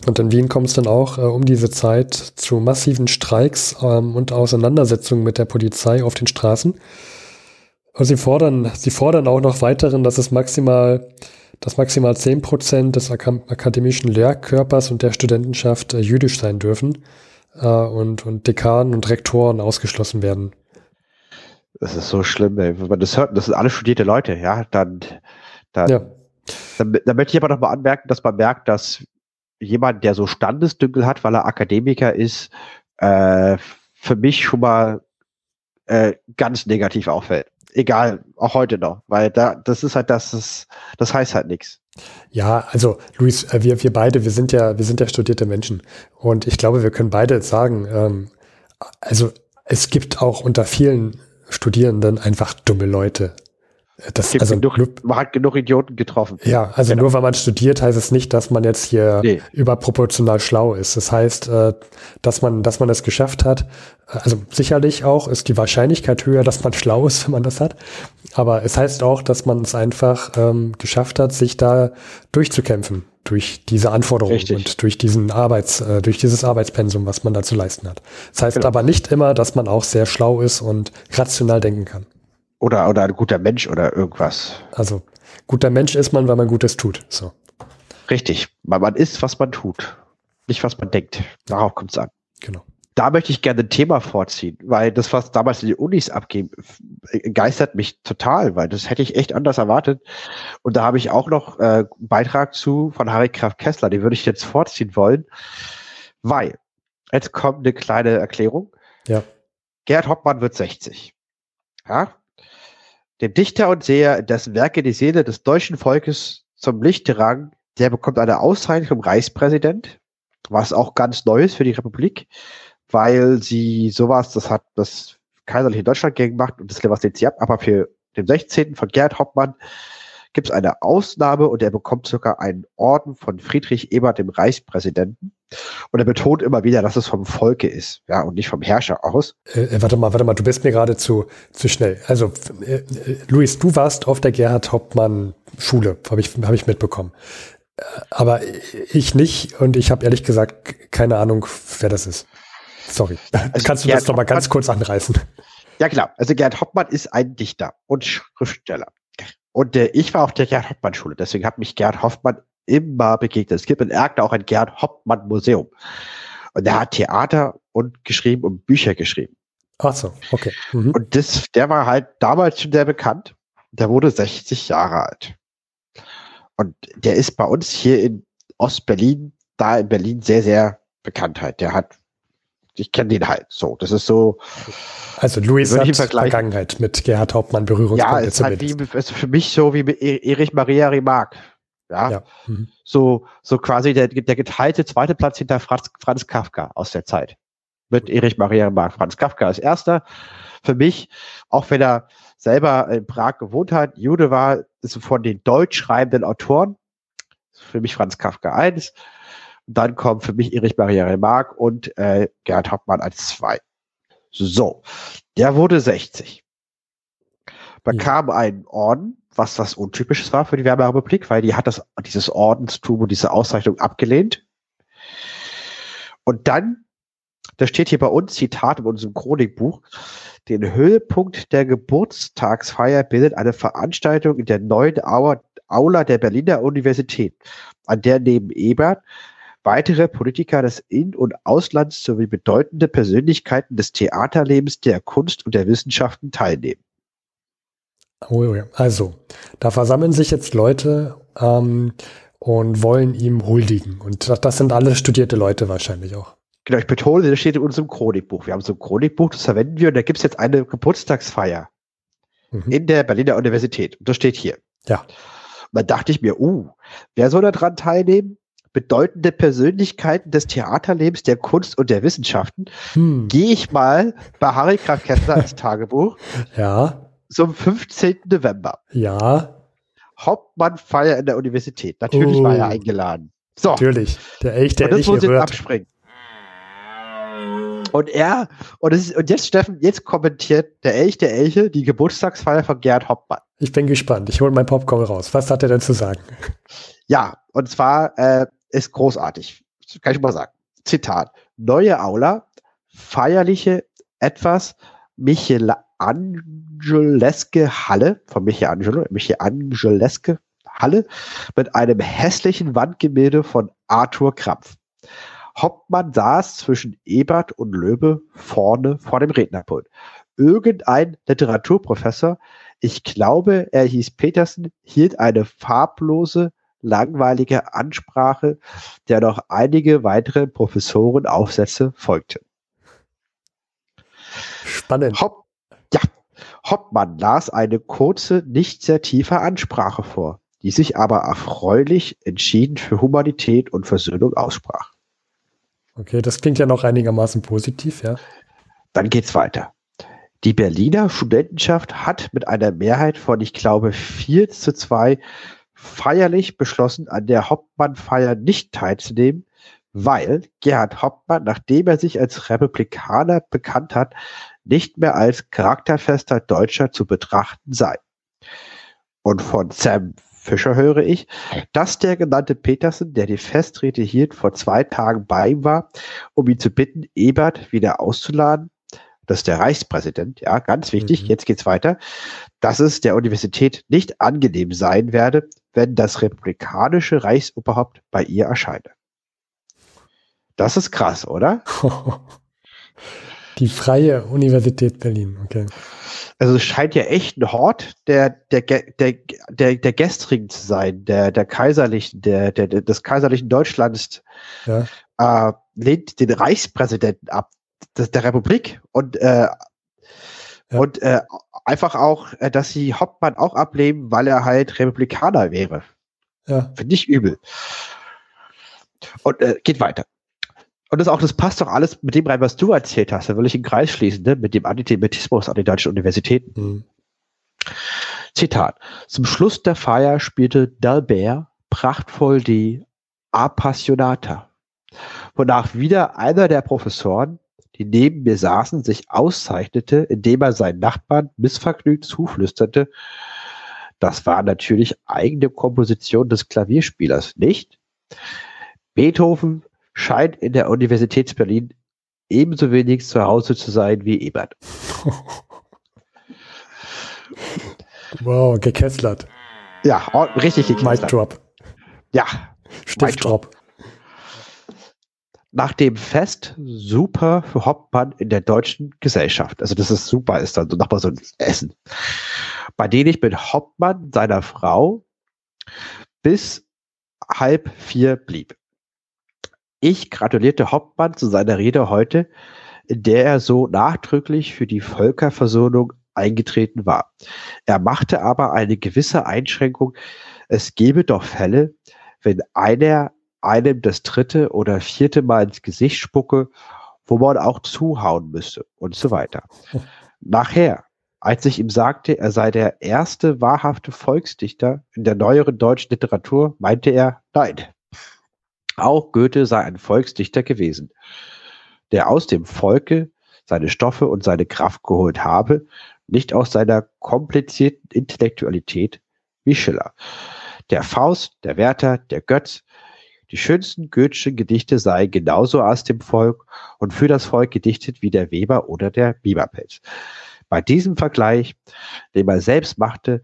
und in Wien kommt es dann auch äh, um diese Zeit zu massiven Streiks ähm, und Auseinandersetzungen mit der Polizei auf den Straßen. Und sie fordern, sie fordern auch noch weiteren, dass es maximal, dass maximal zehn Prozent des akademischen Lehrkörpers und der Studentenschaft äh, jüdisch sein dürfen äh, und, und Dekanen und Rektoren ausgeschlossen werden. Das ist so schlimm, ey. Wenn man das hört, das sind alle studierte Leute, ja, dann, dann, ja. dann, dann möchte ich aber noch mal anmerken, dass man merkt, dass jemand, der so Standesdünkel hat, weil er Akademiker ist, äh, für mich schon mal äh, ganz negativ auffällt. Egal, auch heute noch, weil da, das ist halt das, das, das heißt halt nichts. Ja, also Luis, äh, wir, wir beide, wir sind ja, wir sind ja studierte Menschen und ich glaube, wir können beide sagen, ähm, also es gibt auch unter vielen Studierenden einfach dumme Leute. Das, also, genug, man hat genug Idioten getroffen. Ja, also genau. nur weil man studiert, heißt es nicht, dass man jetzt hier nee. überproportional schlau ist. Das heißt, äh, dass man, dass man es geschafft hat. Also sicherlich auch ist die Wahrscheinlichkeit höher, dass man schlau ist, wenn man das hat. Aber es heißt auch, dass man es einfach ähm, geschafft hat, sich da durchzukämpfen durch diese Anforderungen Richtig. und durch diesen Arbeits, äh, durch dieses Arbeitspensum, was man da zu leisten hat. Das heißt genau. aber nicht immer, dass man auch sehr schlau ist und rational denken kann. Oder, oder ein guter Mensch oder irgendwas. Also, guter Mensch ist man, weil man Gutes tut. So. Richtig. Weil man ist, was man tut. Nicht, was man denkt. Darauf kommt es an. Genau. Da möchte ich gerne ein Thema vorziehen, weil das, was damals in die Unis abging, geistert mich total, weil das hätte ich echt anders erwartet. Und da habe ich auch noch äh, einen Beitrag zu von Harry Kraft Kessler, den würde ich jetzt vorziehen wollen, weil jetzt kommt eine kleine Erklärung. Ja. Gerd Hoppmann wird 60. Ja, dem Dichter und Seher, dessen Werke die Seele des deutschen Volkes zum Licht tragen, der bekommt eine Auszeichnung vom Reichspräsident, was auch ganz Neues für die Republik, weil sie sowas, das hat das kaiserliche Deutschland gegen gemacht und das was sie ab, aber für den 16. von Gerd Hauptmann gibt es eine Ausnahme und er bekommt sogar einen Orden von Friedrich Ebert, dem Reichspräsidenten. Und er betont immer wieder, dass es vom Volke ist, ja, und nicht vom Herrscher aus. Äh, äh warte mal, warte mal, du bist mir gerade zu, zu schnell. Also, äh, äh, Luis, du warst auf der Gerhard Hauptmann Schule, habe ich, hab ich mitbekommen. Äh, aber ich nicht und ich habe ehrlich gesagt keine Ahnung, wer das ist. Sorry. Also Kannst du Gerhard das noch mal ganz kurz anreißen? Ja, klar. Also Gerhard Hauptmann ist ein Dichter und Schriftsteller. Und äh, ich war auf der Gerd Hoffmann Schule, deswegen hat mich Gerd Hoffmann immer begegnet. Es gibt in Erkner auch ein Gerd Hoffmann Museum. Und der hat Theater und geschrieben und Bücher geschrieben. Ach so, okay. Mhm. Und das, der war halt damals schon sehr bekannt. Der wurde 60 Jahre alt. Und der ist bei uns hier in Ostberlin, da in Berlin sehr, sehr bekannt halt. Der hat ich kenne den halt so. Das ist so. Also Luis hat Vergangenheit mit Gerhard Hauptmann Berührungspunkte. Ja, ist halt wie, ist für mich so wie mit e- Erich Maria Remarque. Ja. ja. Mhm. So, so quasi der, der geteilte zweite Platz hinter Franz, Franz Kafka aus der Zeit. Mit Erich Maria Remarque. Franz Kafka als erster. Für mich, auch wenn er selber in Prag gewohnt hat, Jude war, ist von den deutsch schreibenden Autoren. Für mich Franz Kafka eins dann kommt für mich Erich Maria Remarque und äh, Gerhard Hauptmann als zwei. So, der wurde 60. Bekam ja. einen Orden, was was untypisches war für die Weimarer weil die hat das, dieses Ordenstum und diese Auszeichnung abgelehnt. Und dann, da steht hier bei uns, Zitat in unserem Chronikbuch, den Höhepunkt der Geburtstagsfeier bildet eine Veranstaltung in der neuen Aula der Berliner Universität, an der neben Ebert weitere Politiker des In- und Auslands sowie bedeutende Persönlichkeiten des Theaterlebens, der Kunst und der Wissenschaften teilnehmen. Oh, ja. Also, da versammeln sich jetzt Leute ähm, und wollen ihm huldigen. Und das, das sind alle studierte Leute wahrscheinlich auch. Genau, ich betone, das steht in unserem Chronikbuch. Wir haben so ein Chronikbuch, das verwenden wir und da gibt es jetzt eine Geburtstagsfeier mhm. in der Berliner Universität. Und das steht hier. Ja. Und dann dachte ich mir, uh, wer soll da dran teilnehmen? Bedeutende Persönlichkeiten des Theaterlebens, der Kunst und der Wissenschaften. Hm. Gehe ich mal bei Harry Kessler ins Tagebuch. Ja. Zum 15. November. Ja. Hauptmannfeier in der Universität. Natürlich oh. war er oh. eingeladen. So. Natürlich. Der Elch, der und das Elch muss jetzt abspringen. Und er, und, ist, und jetzt, Steffen, jetzt kommentiert der Elch der Elche die Geburtstagsfeier von Gerhard Hoppmann. Ich bin gespannt. Ich hole mein Popcorn raus. Was hat er denn zu sagen? Ja, und zwar äh, ist großartig. Kann ich mal sagen. Zitat. Neue Aula, feierliche, etwas Michelangeleske Halle, von Michelangelo, Michelangeleske Halle, mit einem hässlichen Wandgemälde von Arthur Krampf. Hauptmann saß zwischen Ebert und Löbe vorne vor dem Rednerpult. Irgendein Literaturprofessor, ich glaube, er hieß Petersen, hielt eine farblose, langweilige Ansprache, der noch einige weitere Professorenaufsätze folgten. Spannend. Hopp, ja, Hoppmann las eine kurze, nicht sehr tiefe Ansprache vor, die sich aber erfreulich entschieden für Humanität und Versöhnung aussprach. Okay, das klingt ja noch einigermaßen positiv, ja. Dann geht's weiter. Die Berliner Studentenschaft hat mit einer Mehrheit von, ich glaube, 4 zu 2 feierlich beschlossen, an der Hauptmannfeier nicht teilzunehmen, weil Gerhard Hauptmann, nachdem er sich als Republikaner bekannt hat, nicht mehr als charakterfester Deutscher zu betrachten sei. Und von Sam Fischer höre ich, dass der genannte Petersen, der die Festrede hielt, vor zwei Tagen bei ihm war, um ihn zu bitten, Ebert wieder auszuladen. Das ist der Reichspräsident, ja, ganz wichtig. Mhm. Jetzt geht's weiter. Dass es der Universität nicht angenehm sein werde, wenn das republikanische Reichsoberhaupt bei ihr erscheine. Das ist krass, oder? Die Freie Universität Berlin, okay. Also es scheint ja echt ein Hort der, der, der, der, der gestrigen zu sein, der, der kaiserlichen, der, der, des kaiserlichen Deutschlands, ja. äh, lehnt den Reichspräsidenten ab, des, der Republik und, äh, ja. und äh, einfach auch, äh, dass sie Hauptmann auch ablehnen, weil er halt Republikaner wäre. Ja. Finde ich übel. Und äh, geht weiter. Und das auch, das passt doch alles mit dem rein, was du erzählt hast. Da will ich einen Kreis schließen, ne? mit dem Antisemitismus an den deutschen Universitäten. Mhm. Zitat. Zum Schluss der Feier spielte Dalbert prachtvoll die Appassionata, wonach wieder einer der Professoren, die neben mir saßen, sich auszeichnete, indem er seinen Nachbarn missvergnügt zuflüsterte, das war natürlich eigene Komposition des Klavierspielers, nicht? Beethoven scheint in der Universität Berlin ebenso wenig zu Hause zu sein wie Ebert. wow, gekesslert. Ja, richtig gekesslert. Mic Drop. Ja. Stiftdrop. Nach dem Fest super für Hauptmann in der deutschen Gesellschaft. Also das ist super, ist dann so nochmal so ein Essen. Bei dem ich mit Hauptmann, seiner Frau, bis halb vier blieb. Ich gratulierte Hauptmann zu seiner Rede heute, in der er so nachdrücklich für die Völkerversöhnung eingetreten war. Er machte aber eine gewisse Einschränkung. Es gebe doch Fälle, wenn einer einem das dritte oder vierte Mal ins Gesicht spucke, wo man auch zuhauen müsse und so weiter. Nachher, als ich ihm sagte, er sei der erste wahrhafte Volksdichter in der neueren deutschen Literatur, meinte er, nein, auch Goethe sei ein Volksdichter gewesen, der aus dem Volke seine Stoffe und seine Kraft geholt habe, nicht aus seiner komplizierten Intellektualität wie Schiller. Der Faust, der Werther, der Götz, die schönsten Goethe'schen Gedichte seien genauso aus dem Volk und für das Volk gedichtet wie der Weber oder der Biberpelz. Bei diesem Vergleich, den er selbst machte,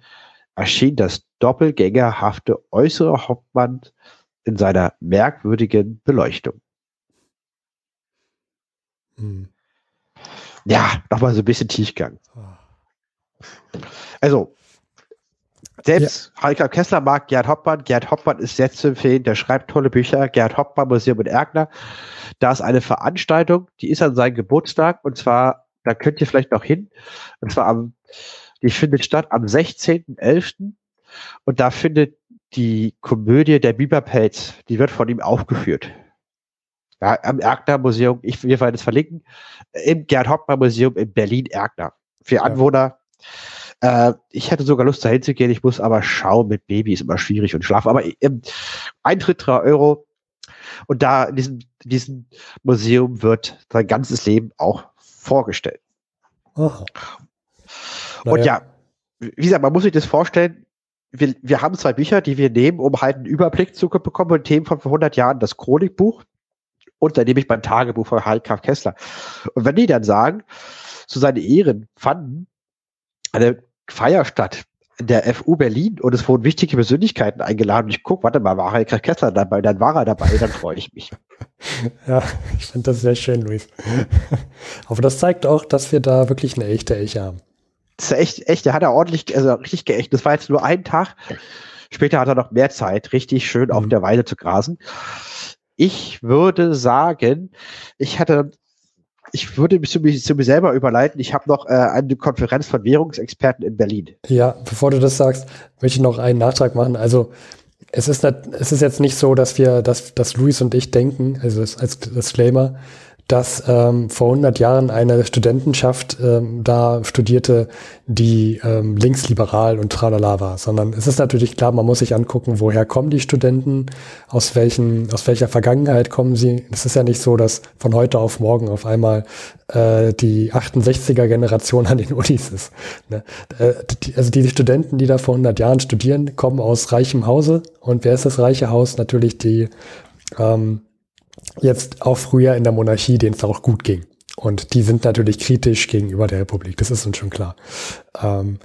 erschien das doppelgängerhafte äußere Hauptmann in seiner merkwürdigen Beleuchtung. Hm. Ja, nochmal so ein bisschen Tiefgang. Also, Selbst ja. Heiko Kessler mag Gerd Hoppmann. Gerd Hoppmann ist sehr zu empfehlen. Der schreibt tolle Bücher. Gerd Hoppmann Museum in Erkner. Da ist eine Veranstaltung, die ist an seinem Geburtstag. Und zwar, da könnt ihr vielleicht noch hin. Und zwar am, die findet statt am 16.11. Und da findet die Komödie der Biberpelz, die wird von ihm aufgeführt. Ja, am Erkner Museum, ich, wir werden es verlinken, im Gerd Hoppmann Museum in Berlin-Erkner. Für Anwohner. Ja. Äh, ich hätte sogar Lust, dahin zu gehen. Ich muss aber schauen, mit Baby ist immer schwierig und schlafen. Aber ähm, Eintritt 3 Euro. Und da in diesem, in diesem Museum wird sein ganzes Leben auch vorgestellt. Aha. Und ja, wie gesagt, man muss sich das vorstellen, wir, wir haben zwei Bücher, die wir nehmen, um halt einen Überblick zu bekommen von Themen von vor 100 Jahren, das Chronikbuch und dann nehme ich mein Tagebuch von Heilkraft Kessler. Und wenn die dann sagen, zu seinen Ehren fanden eine Feier statt in der FU Berlin und es wurden wichtige Persönlichkeiten eingeladen. Und ich gucke, warte mal, war Heilkraft Kessler dabei? Dann war er dabei, dann freue ich mich. Ja, ich finde das sehr schön, Luis. Aber das zeigt auch, dass wir da wirklich eine echte Elche haben. Das ist echt, echt, der hat er ordentlich, also richtig geächt. Das war jetzt nur ein Tag. Später hat er noch mehr Zeit, richtig schön mhm. auf der Weide zu grasen. Ich würde sagen, ich hatte, ich würde mich zu, mir, zu mir selber überleiten. Ich habe noch äh, eine Konferenz von Währungsexperten in Berlin. Ja, bevor du das sagst, möchte ich noch einen Nachtrag machen. Also es ist, nicht, es ist jetzt nicht so, dass wir, dass, dass Luis und ich denken, also als Disclaimer, dass ähm, vor 100 Jahren eine Studentenschaft ähm, da studierte, die ähm, linksliberal und tralala war, sondern es ist natürlich klar, man muss sich angucken, woher kommen die Studenten, aus welchen, aus welcher Vergangenheit kommen sie. Es ist ja nicht so, dass von heute auf morgen auf einmal äh, die 68er Generation an den Unis ist. Ne? Äh, die, also die Studenten, die da vor 100 Jahren studieren, kommen aus reichem Hause und wer ist das reiche Haus? Natürlich die ähm, jetzt auch früher in der Monarchie, denen es auch gut ging. Und die sind natürlich kritisch gegenüber der Republik, das ist uns schon klar. Ähm,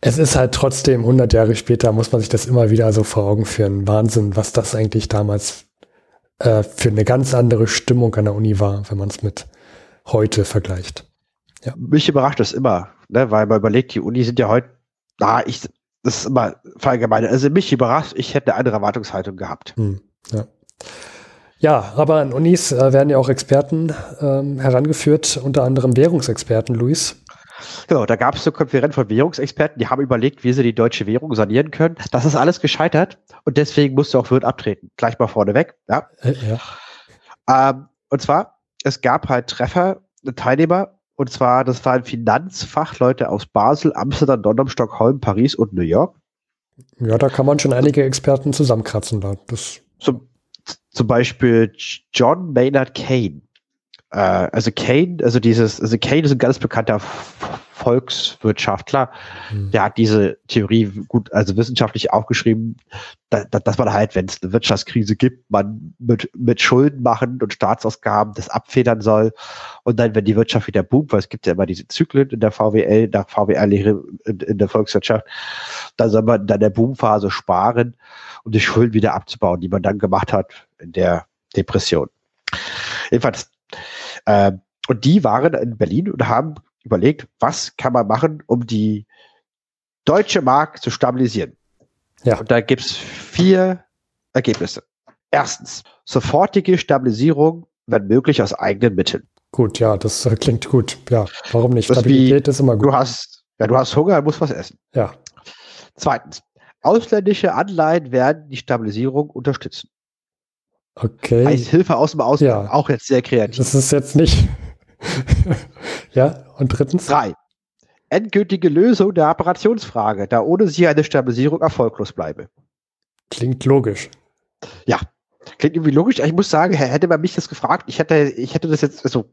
es ist halt trotzdem 100 Jahre später, muss man sich das immer wieder so vor Augen führen. Wahnsinn, was das eigentlich damals äh, für eine ganz andere Stimmung an der Uni war, wenn man es mit heute vergleicht. Ja. Mich überrascht das immer, ne, weil man überlegt, die Uni sind ja heute, na, ich, das ist immer verallgemein. Also mich überrascht, ich hätte eine andere Erwartungshaltung gehabt. Hm, ja. Ja, aber an Unis äh, werden ja auch Experten ähm, herangeführt, unter anderem Währungsexperten, Luis. Genau, da gab es eine Konferenz von Währungsexperten, die haben überlegt, wie sie die deutsche Währung sanieren können. Das ist alles gescheitert und deswegen musste auch Wirt abtreten. Gleich mal vorneweg. Ja. Äh, ja. Ähm, und zwar, es gab halt Treffer, Teilnehmer, und zwar, das waren Finanzfachleute aus Basel, Amsterdam, London, Stockholm, Paris und New York. Ja, da kann man schon einige Experten zusammenkratzen. Da. Das zum, zum Beispiel John Maynard Kane. Äh, also Kane, also dieses, also Kane ist ein ganz bekannter Volkswirtschaftler. Mhm. Der hat diese Theorie gut, also wissenschaftlich aufgeschrieben, da, da, dass man halt, wenn es eine Wirtschaftskrise gibt, man mit, mit Schulden machen und Staatsausgaben das abfedern soll. Und dann, wenn die Wirtschaft wieder boomt, weil es gibt ja immer diese Zyklen in der VWL, nach VWL-Lehre in, in der Volkswirtschaft, dann soll man dann der Boomphase sparen um die Schulden wieder abzubauen, die man dann gemacht hat der Depression. Jedenfalls, äh, und die waren in Berlin und haben überlegt, was kann man machen, um die deutsche Mark zu stabilisieren. Ja. Und da gibt es vier Ergebnisse. Erstens, sofortige Stabilisierung, wenn möglich, aus eigenen Mitteln. Gut, ja, das äh, klingt gut. Ja, warum nicht? Stabilität ist, wie, ist immer gut. Du hast, ja, du hast Hunger, musst was essen. Ja. Zweitens, Ausländische Anleihen werden die Stabilisierung unterstützen. Okay. Heißt Hilfe aus dem Ausland. Ja. Auch jetzt sehr kreativ. Das ist jetzt nicht. ja, und drittens? Drei. Endgültige Lösung der Operationsfrage, da ohne sie eine Stabilisierung erfolglos bleibe. Klingt logisch. Ja, klingt irgendwie logisch. Ich muss sagen, hätte man mich das gefragt, ich hätte, ich hätte das jetzt, also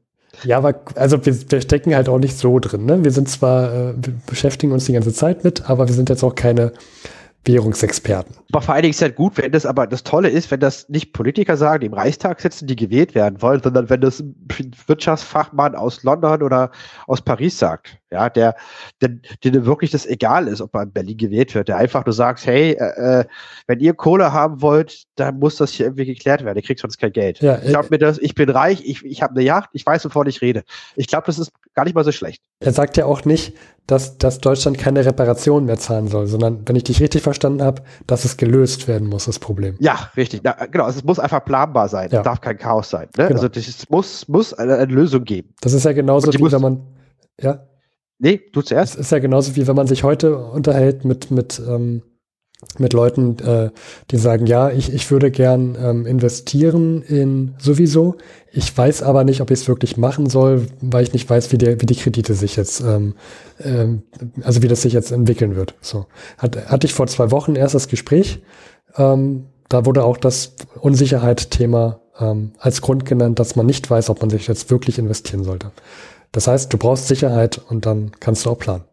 ja, aber also wir, wir stecken halt auch nicht so drin. Ne? Wir sind zwar, äh, wir beschäftigen uns die ganze Zeit mit, aber wir sind jetzt auch keine Währungsexperten. Aber vor allen Dingen ist es halt gut, wenn das, aber das Tolle ist, wenn das nicht Politiker sagen, die im Reichstag sitzen, die gewählt werden wollen, sondern wenn das ein Wirtschaftsfachmann aus London oder aus Paris sagt, ja, der, der, dem wirklich das egal ist, ob er in Berlin gewählt wird, der einfach nur sagt, hey, äh, äh, wenn ihr Kohle haben wollt, dann muss das hier irgendwie geklärt werden, ihr kriegt sonst kein Geld. Ja, ich glaube mir das, ich bin reich, ich, ich habe eine Yacht, ich weiß, wovon ich rede. Ich glaube, das ist gar nicht mal so schlecht. Er sagt ja auch nicht, dass, dass Deutschland keine Reparation mehr zahlen soll, sondern, wenn ich dich richtig verstanden habe, dass es gelöst werden muss, das Problem. Ja, richtig. Na, genau, es muss einfach planbar sein. Ja. Es darf kein Chaos sein. Ne? Genau. Also es muss, muss eine, eine, Lösung geben. Das ist ja genauso, wie wenn man, ja. Nee, du zuerst. Es ist ja genauso, wie wenn man sich heute unterhält mit, mit, ähm, mit Leuten, äh, die sagen, ja, ich, ich würde gern ähm, investieren in sowieso. Ich weiß aber nicht, ob ich es wirklich machen soll, weil ich nicht weiß, wie, der, wie die Kredite sich jetzt, ähm, ähm, also wie das sich jetzt entwickeln wird. So Hat, hatte ich vor zwei Wochen erst das Gespräch. Ähm, da wurde auch das Unsicherheit-Thema ähm, als Grund genannt, dass man nicht weiß, ob man sich jetzt wirklich investieren sollte. Das heißt, du brauchst Sicherheit und dann kannst du auch planen.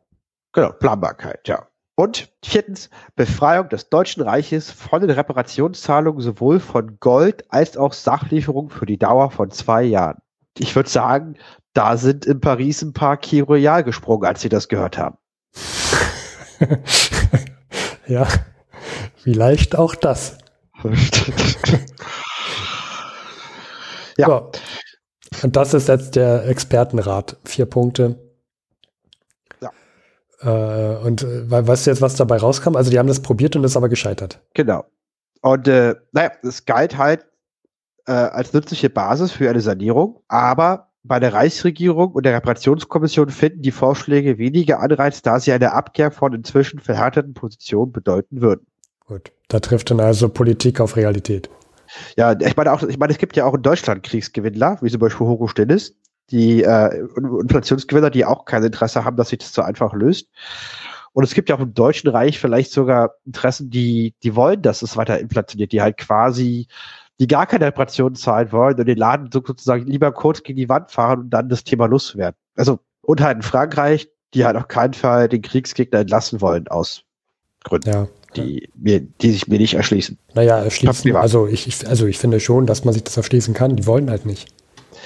Genau, Planbarkeit, ja. Und viertens, Befreiung des Deutschen Reiches von den Reparationszahlungen sowohl von Gold als auch Sachlieferungen für die Dauer von zwei Jahren. Ich würde sagen, da sind in Paris ein paar Kilo Royal gesprungen, als sie das gehört haben. ja, vielleicht auch das. ja. So. Und das ist jetzt der Expertenrat. Vier Punkte. Äh, und äh, weißt du jetzt, was dabei rauskam? Also die haben das probiert und ist aber gescheitert. Genau. Und äh, naja, es galt halt äh, als nützliche Basis für eine Sanierung, aber bei der Reichsregierung und der Reparationskommission finden die Vorschläge weniger Anreiz, da sie eine Abkehr von inzwischen verhärteten Positionen bedeuten würden. Gut, da trifft dann also Politik auf Realität. Ja, ich meine auch, ich meine, es gibt ja auch in Deutschland Kriegsgewinnler, wie zum Beispiel Hugo Stillis, die äh, Inflationsgewinner, die auch kein Interesse haben, dass sich das so einfach löst. Und es gibt ja auch im Deutschen Reich vielleicht sogar Interessen, die, die wollen, dass es weiter inflationiert, die halt quasi, die gar keine Reparationen zahlen wollen und den Laden sozusagen lieber kurz gegen die Wand fahren und dann das Thema loswerden. Also, und halt in Frankreich, die halt auf keinen Fall den Kriegsgegner entlassen wollen aus Gründen. Ja, die, mir, die sich mir nicht erschließen. Naja, erschließen, also ich, also ich finde schon, dass man sich das erschließen kann. Die wollen halt nicht.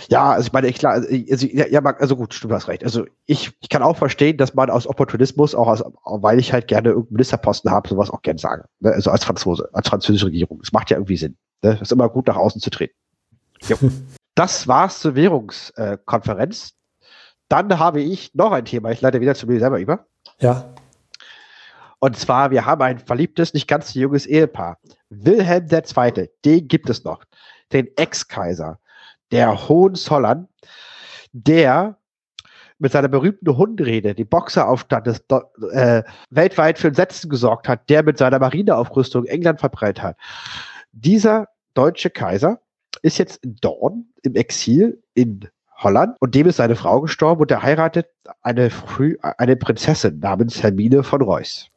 Ja, also ich meine, klar, also, ja, also gut, du hast recht. Also ich, ich kann auch verstehen, dass man aus Opportunismus, auch aus, weil ich halt gerne irgendeinen Ministerposten habe, sowas auch gerne sage. Ne? Also als Franzose, als französische Regierung. Das macht ja irgendwie Sinn. Ne? Ist immer gut, nach außen zu treten. Jo. das war's zur Währungskonferenz. Dann habe ich noch ein Thema. Ich leite wieder zu mir selber über. Ja. Und zwar, wir haben ein verliebtes, nicht ganz junges Ehepaar. Wilhelm II., den gibt es noch. Den Ex-Kaiser der Hohenzollern, der mit seiner berühmten Hundrede die Boxeraufstand des, äh, weltweit für Entsetzen gesorgt hat, der mit seiner Marineaufrüstung England verbreitet hat. Dieser deutsche Kaiser ist jetzt in Dorn im Exil in Holland und dem ist seine Frau gestorben und er heiratet eine, früh, eine Prinzessin namens Hermine von Reuss.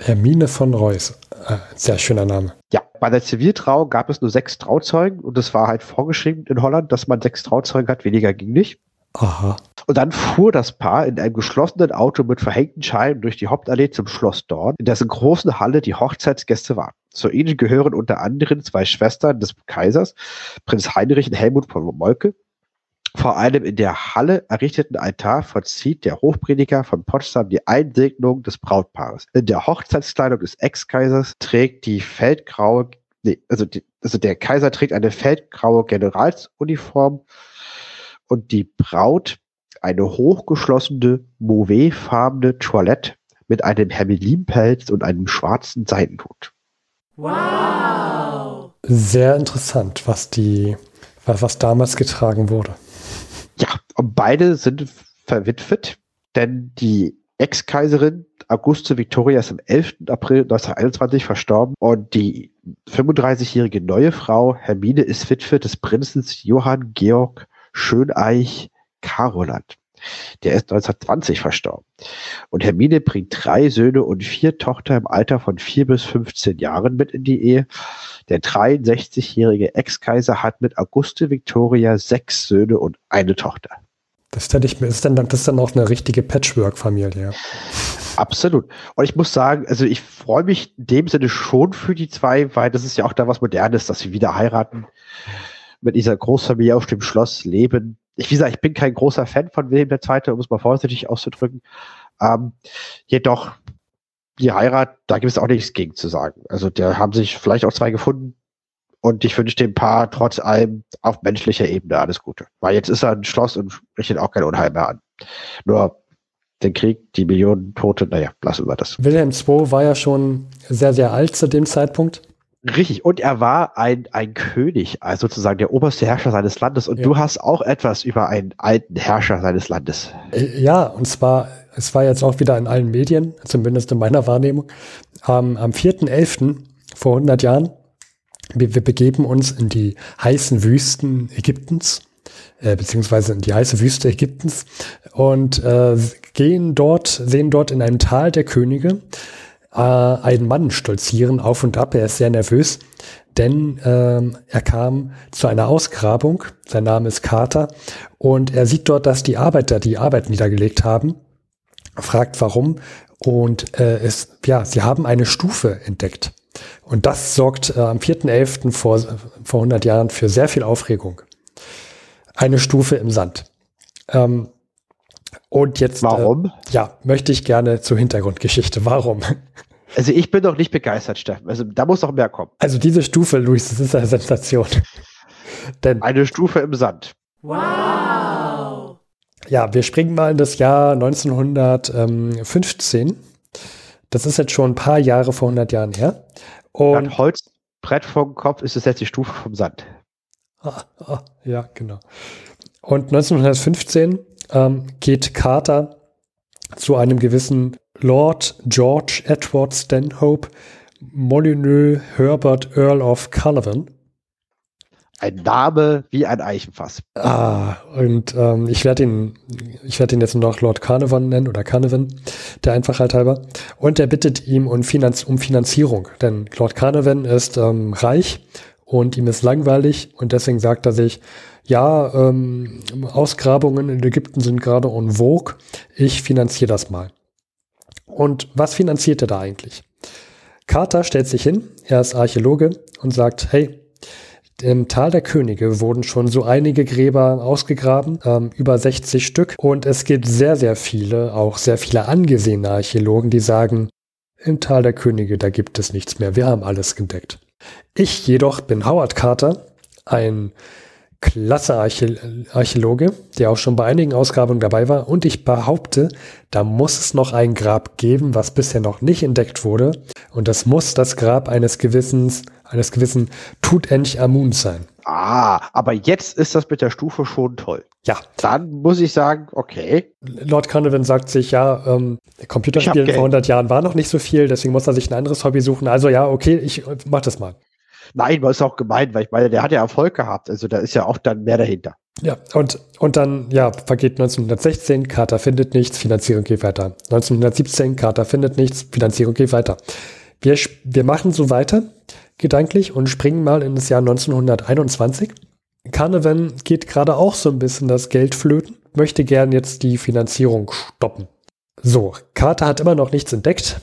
Hermine von Reuss. Äh, sehr schöner Name. Ja, bei der Ziviltrauung gab es nur sechs Trauzeugen und es war halt vorgeschrieben in Holland, dass man sechs Trauzeugen hat, weniger ging nicht. Aha. Und dann fuhr das Paar in einem geschlossenen Auto mit verhängten Scheiben durch die Hauptallee zum Schloss Dorn, in dessen großen Halle die Hochzeitsgäste waren. Zu ihnen gehören unter anderem zwei Schwestern des Kaisers, Prinz Heinrich und Helmut von Molke, vor einem in der Halle errichteten Altar vollzieht der Hochprediger von Potsdam die Einsegnung des Brautpaares. In der Hochzeitskleidung des Ex-Kaisers trägt die feldgraue, nee, also, die, also der Kaiser trägt eine feldgraue Generalsuniform und die Braut eine hochgeschlossene, mauvetfarbene Toilette mit einem Hermelinpelz und einem schwarzen Seitenhut. Wow! Sehr interessant, was die, was, was damals getragen wurde. Und beide sind verwitwet, denn die Ex-Kaiserin Auguste Victoria ist am 11. April 1921 verstorben und die 35-jährige neue Frau Hermine ist Witwe des Prinzens Johann Georg Schöneich Karoland. Der ist 1920 verstorben. Und Hermine bringt drei Söhne und vier Tochter im Alter von vier bis 15 Jahren mit in die Ehe. Der 63-jährige Ex-Kaiser hat mit Auguste Victoria sechs Söhne und eine Tochter. Das hätte ich mir, ist dann, das ist dann auch eine richtige Patchwork-Familie. Absolut. Und ich muss sagen, also ich freue mich in dem Sinne schon für die zwei, weil das ist ja auch da was Modernes, dass sie wieder heiraten, mit dieser Großfamilie auf dem Schloss leben. Ich, wie gesagt, ich bin kein großer Fan von Wilhelm II., um es mal vorsichtig auszudrücken. Ähm, jedoch die Heirat, da gibt es auch nichts gegen zu sagen. Also da haben sich vielleicht auch zwei gefunden und ich wünsche dem Paar trotz allem auf menschlicher Ebene alles Gute. Weil jetzt ist er ein Schloss und richtet auch kein Unheil mehr an. Nur den Krieg, die Millionen Tote, naja, lassen wir das. Wilhelm II war ja schon sehr, sehr alt zu dem Zeitpunkt. Richtig, und er war ein, ein König, also sozusagen der oberste Herrscher seines Landes. Und ja. du hast auch etwas über einen alten Herrscher seines Landes. Äh, ja, und zwar, es war jetzt auch wieder in allen Medien, zumindest in meiner Wahrnehmung, ähm, am 4.11. vor 100 Jahren, wir, wir begeben uns in die heißen Wüsten Ägyptens, äh, beziehungsweise in die heiße Wüste Ägyptens und äh, gehen dort, sehen dort in einem Tal der Könige äh, einen Mann stolzieren auf und ab. Er ist sehr nervös, denn ähm, er kam zu einer Ausgrabung. Sein Name ist Carter und er sieht dort, dass die Arbeiter die Arbeit niedergelegt haben. Fragt warum und äh, es, ja, sie haben eine Stufe entdeckt. Und das sorgt äh, am 4.11. Vor, vor 100 Jahren für sehr viel Aufregung. Eine Stufe im Sand. Ähm, und jetzt, äh, warum? Äh, ja, möchte ich gerne zur Hintergrundgeschichte. Warum? Also ich bin doch nicht begeistert, Steffen. Also da muss doch mehr kommen. Also diese Stufe, Luis, das ist eine Sensation. Denn eine Stufe im Sand. Wow. Ja, wir springen mal in das Jahr 1915. Das ist jetzt schon ein paar Jahre vor 100 Jahren her. Und Statt Holzbrett vom Kopf ist es jetzt die Stufe vom Sand. Ah, ah, ja, genau. Und 1915 ähm, geht Carter zu einem gewissen Lord George Edward Stanhope Molyneux Herbert Earl of Canavan. Ein Name wie ein Eichenfass. Ah, und ähm, ich werde ihn, ich werde ihn jetzt noch Lord Carnavan nennen oder Carnavan, der Einfachheit halber. Und er bittet ihm um, Finanz um Finanzierung, denn Lord Carnavan ist ähm, reich und ihm ist langweilig und deswegen sagt er sich, ja, ähm, Ausgrabungen in Ägypten sind gerade en vogue, ich finanziere das mal. Und was finanziert er da eigentlich? Carter stellt sich hin, er ist Archäologe und sagt, hey, im Tal der Könige wurden schon so einige Gräber ausgegraben, ähm, über 60 Stück. Und es gibt sehr, sehr viele, auch sehr viele angesehene Archäologen, die sagen, im Tal der Könige, da gibt es nichts mehr, wir haben alles entdeckt. Ich jedoch bin Howard Carter, ein klasse Archäologe, der auch schon bei einigen Ausgrabungen dabei war. Und ich behaupte, da muss es noch ein Grab geben, was bisher noch nicht entdeckt wurde. Und das muss das Grab eines Gewissens, eines gewissen Tutanchamun sein. Ah, aber jetzt ist das mit der Stufe schon toll. Ja. Dann muss ich sagen, okay. Lord Carnarvon sagt sich, ja, ähm, Computerspielen vor 100 Jahren war noch nicht so viel, deswegen muss er sich ein anderes Hobby suchen. Also ja, okay, ich mach das mal. Nein, war es auch gemeint, weil ich meine, der hat ja Erfolg gehabt. Also da ist ja auch dann mehr dahinter. Ja, und, und dann, ja, vergeht 1916, Carter findet nichts, Finanzierung geht weiter. 1917, Carter findet nichts, Finanzierung geht weiter. Wir, wir machen so weiter, gedanklich, und springen mal in das Jahr 1921. Carnavan geht gerade auch so ein bisschen das Geld flöten, möchte gern jetzt die Finanzierung stoppen. So, Carter hat immer noch nichts entdeckt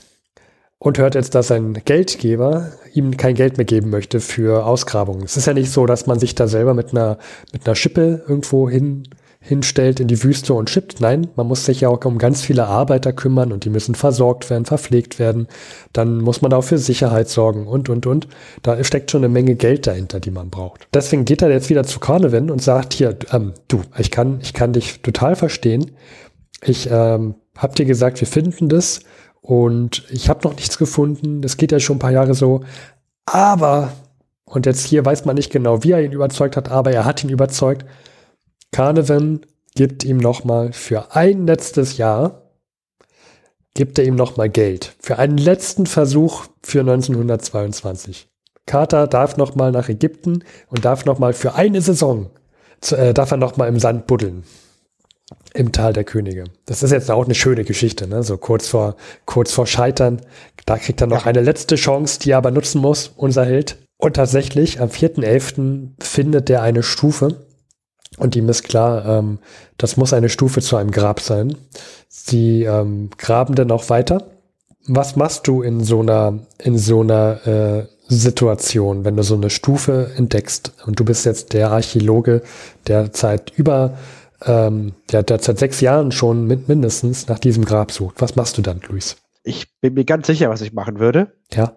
und hört jetzt, dass sein Geldgeber ihm kein Geld mehr geben möchte für Ausgrabungen. Es ist ja nicht so, dass man sich da selber mit einer, mit einer Schippe irgendwo hin, hinstellt in die Wüste und schippt. Nein, man muss sich ja auch um ganz viele Arbeiter kümmern und die müssen versorgt werden, verpflegt werden. Dann muss man auch für Sicherheit sorgen und, und, und. Da steckt schon eine Menge Geld dahinter, die man braucht. Deswegen geht er jetzt wieder zu Carnivan und sagt hier, ähm, du, ich kann, ich kann dich total verstehen. Ich ähm, hab dir gesagt, wir finden das und ich habe noch nichts gefunden. Das geht ja schon ein paar Jahre so. Aber, und jetzt hier weiß man nicht genau, wie er ihn überzeugt hat, aber er hat ihn überzeugt. Carnivan gibt ihm nochmal für ein letztes Jahr, gibt er ihm nochmal Geld. Für einen letzten Versuch für 1922. Carter darf nochmal nach Ägypten und darf nochmal für eine Saison, äh, darf er nochmal im Sand buddeln im Tal der Könige. Das ist jetzt auch eine schöne Geschichte, ne? So kurz vor, kurz vor Scheitern. Da kriegt er noch eine letzte Chance, die er aber nutzen muss, unser Held. Und tatsächlich, am 4.11. findet er eine Stufe. Und ihm ist klar, ähm, das muss eine Stufe zu einem Grab sein. Sie ähm, graben dann auch weiter. Was machst du in so einer, in so einer äh, Situation, wenn du so eine Stufe entdeckst und du bist jetzt der Archäologe, der seit über ähm, der, der seit sechs Jahren schon mit mindestens nach diesem Grab sucht. Was machst du dann, Luis? Ich bin mir ganz sicher, was ich machen würde. Ja.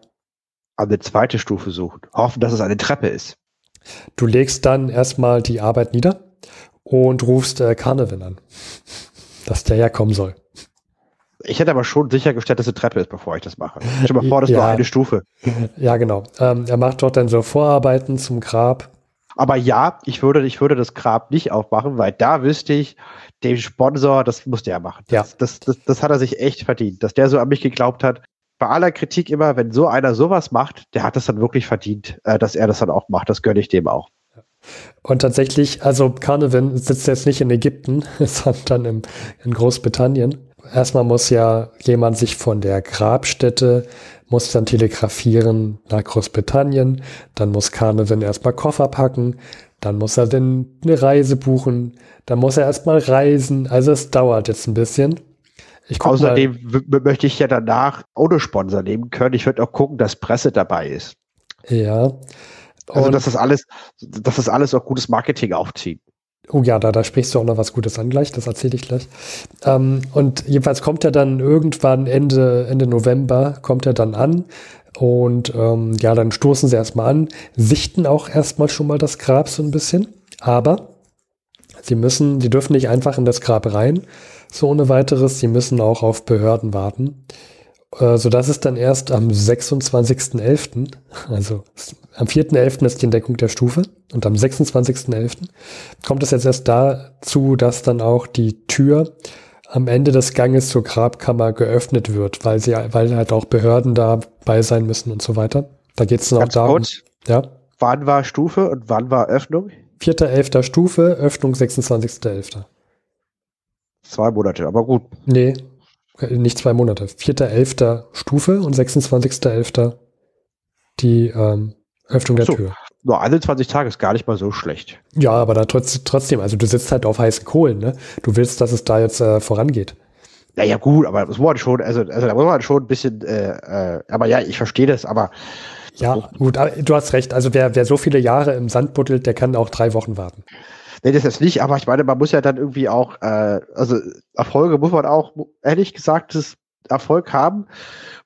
Eine zweite Stufe suchen. Hoffen, dass es eine Treppe ist. Du legst dann erstmal die Arbeit nieder und rufst äh, Carnival an, dass der herkommen soll. Ich hätte aber schon sichergestellt, dass eine Treppe ist, bevor ich das mache. Stell mal vor, das ist ja. nur eine Stufe. Ja, genau. Ähm, er macht dort dann so Vorarbeiten zum Grab. Aber ja, ich würde, ich würde das Grab nicht aufmachen, weil da wüsste ich, dem Sponsor, das musste er machen. Das, ja. das, das, das hat er sich echt verdient, dass der so an mich geglaubt hat. Bei aller Kritik immer, wenn so einer sowas macht, der hat das dann wirklich verdient, äh, dass er das dann auch macht. Das gönne ich dem auch. Und tatsächlich, also Carnevin sitzt jetzt nicht in Ägypten, sondern im, in Großbritannien. Erstmal muss ja jemand sich von der Grabstätte, muss dann telegrafieren nach Großbritannien, dann muss Carnevin erstmal Koffer packen, dann muss er denn eine Reise buchen, dann muss er erstmal reisen. Also es dauert jetzt ein bisschen. Außerdem möchte ich ja danach ohne Sponsor nehmen können. Ich würde auch gucken, dass Presse dabei ist. Ja. Also, dass das alles, dass das alles auch gutes Marketing aufzieht. Oh ja, da, da sprichst du auch noch was Gutes an gleich, das erzähle ich gleich. Ähm, und jedenfalls kommt er dann irgendwann Ende, Ende November, kommt er dann an und ähm, ja, dann stoßen sie erstmal an, sichten auch erstmal schon mal das Grab so ein bisschen, aber sie müssen, sie dürfen nicht einfach in das Grab rein, so ohne weiteres, sie müssen auch auf Behörden warten. Äh, sodass es dann erst am 26.11., also am 4.11. ist die Entdeckung der Stufe und am 26.11. kommt es jetzt erst dazu, dass dann auch die Tür am Ende des Ganges zur Grabkammer geöffnet wird, weil sie, weil halt auch Behörden dabei sein müssen und so weiter. Da geht es dann Ganz auch darum. Kurz, ja. Wann war Stufe und wann war Öffnung? 4.11. Stufe, Öffnung 26.11. Zwei Monate, aber gut. Nee, nicht zwei Monate. 4.11. Stufe und 26.11. die ähm, Öffnung der so, Tür. Nur 21 Tage ist gar nicht mal so schlecht. Ja, aber da trotz, trotzdem, also du sitzt halt auf heißen Kohlen, ne? Du willst, dass es da jetzt äh, vorangeht. Ja, ja, gut, aber das muss man schon, also, also da muss man schon ein bisschen, äh, äh, aber ja, ich verstehe das, aber. Ja, gut, du hast recht. Also wer, wer so viele Jahre im Sand buddelt, der kann auch drei Wochen warten. Nee, das jetzt nicht, aber ich meine, man muss ja dann irgendwie auch, äh, also Erfolge muss man auch, ehrlich gesagt, das Erfolg haben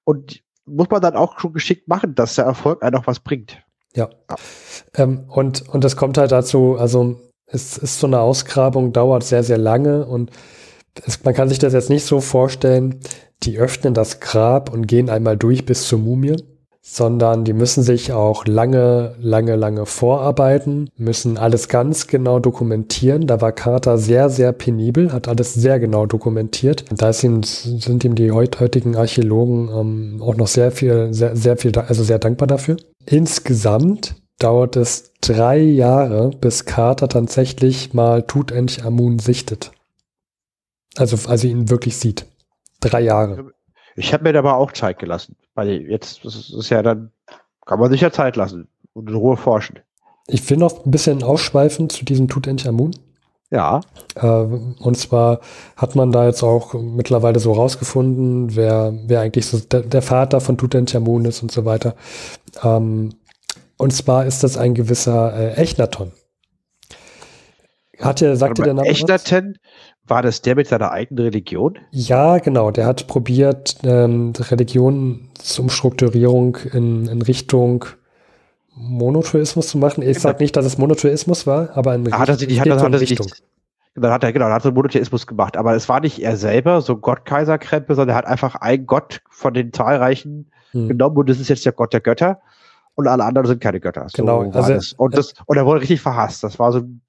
und muss man dann auch schon geschickt machen, dass der Erfolg einem noch was bringt. Ja. Ähm, und, und das kommt halt dazu, also es ist so eine Ausgrabung, dauert sehr, sehr lange und es, man kann sich das jetzt nicht so vorstellen, die öffnen das Grab und gehen einmal durch bis zur Mumie sondern die müssen sich auch lange, lange, lange vorarbeiten, müssen alles ganz genau dokumentieren. Da war Carter sehr, sehr penibel, hat alles sehr genau dokumentiert. Da ihm, sind ihm die heutigen Archäologen ähm, auch noch sehr viel, sehr, sehr viel, also sehr dankbar dafür. Insgesamt dauert es drei Jahre, bis Carter tatsächlich mal Tutanchamun sichtet. Also, also ihn wirklich sieht. Drei Jahre. Ich habe mir da aber auch Zeit gelassen, weil jetzt das ist ja dann, kann man sich ja Zeit lassen und in Ruhe forschen. Ich will noch ein bisschen ausschweifen zu diesem Tutanchamun. Ja. Äh, und zwar hat man da jetzt auch mittlerweile so rausgefunden, wer, wer eigentlich so der, Vater von Tutanchamun ist und so weiter. Ähm, und zwar ist das ein gewisser äh, Echnaton. Hat er, sagte der Name Echnaton, war das der mit seiner eigenen Religion? Ja, genau. Der hat probiert, ähm, Religionsumstrukturierung in, in Richtung Monotheismus zu machen. Ich genau. sage nicht, dass es Monotheismus war, aber in hat er sich, hat, hat er sich Richtung. Dann hat er, genau, dann hat er Monotheismus gemacht. Aber es war nicht er selber, so Gott-Kaiser-Krempe, sondern er hat einfach einen Gott von den zahlreichen hm. genommen und das ist jetzt der Gott der Götter und alle anderen sind keine Götter. So genau. Also, das. Und, das, und er wurde richtig verhasst. Das war so ein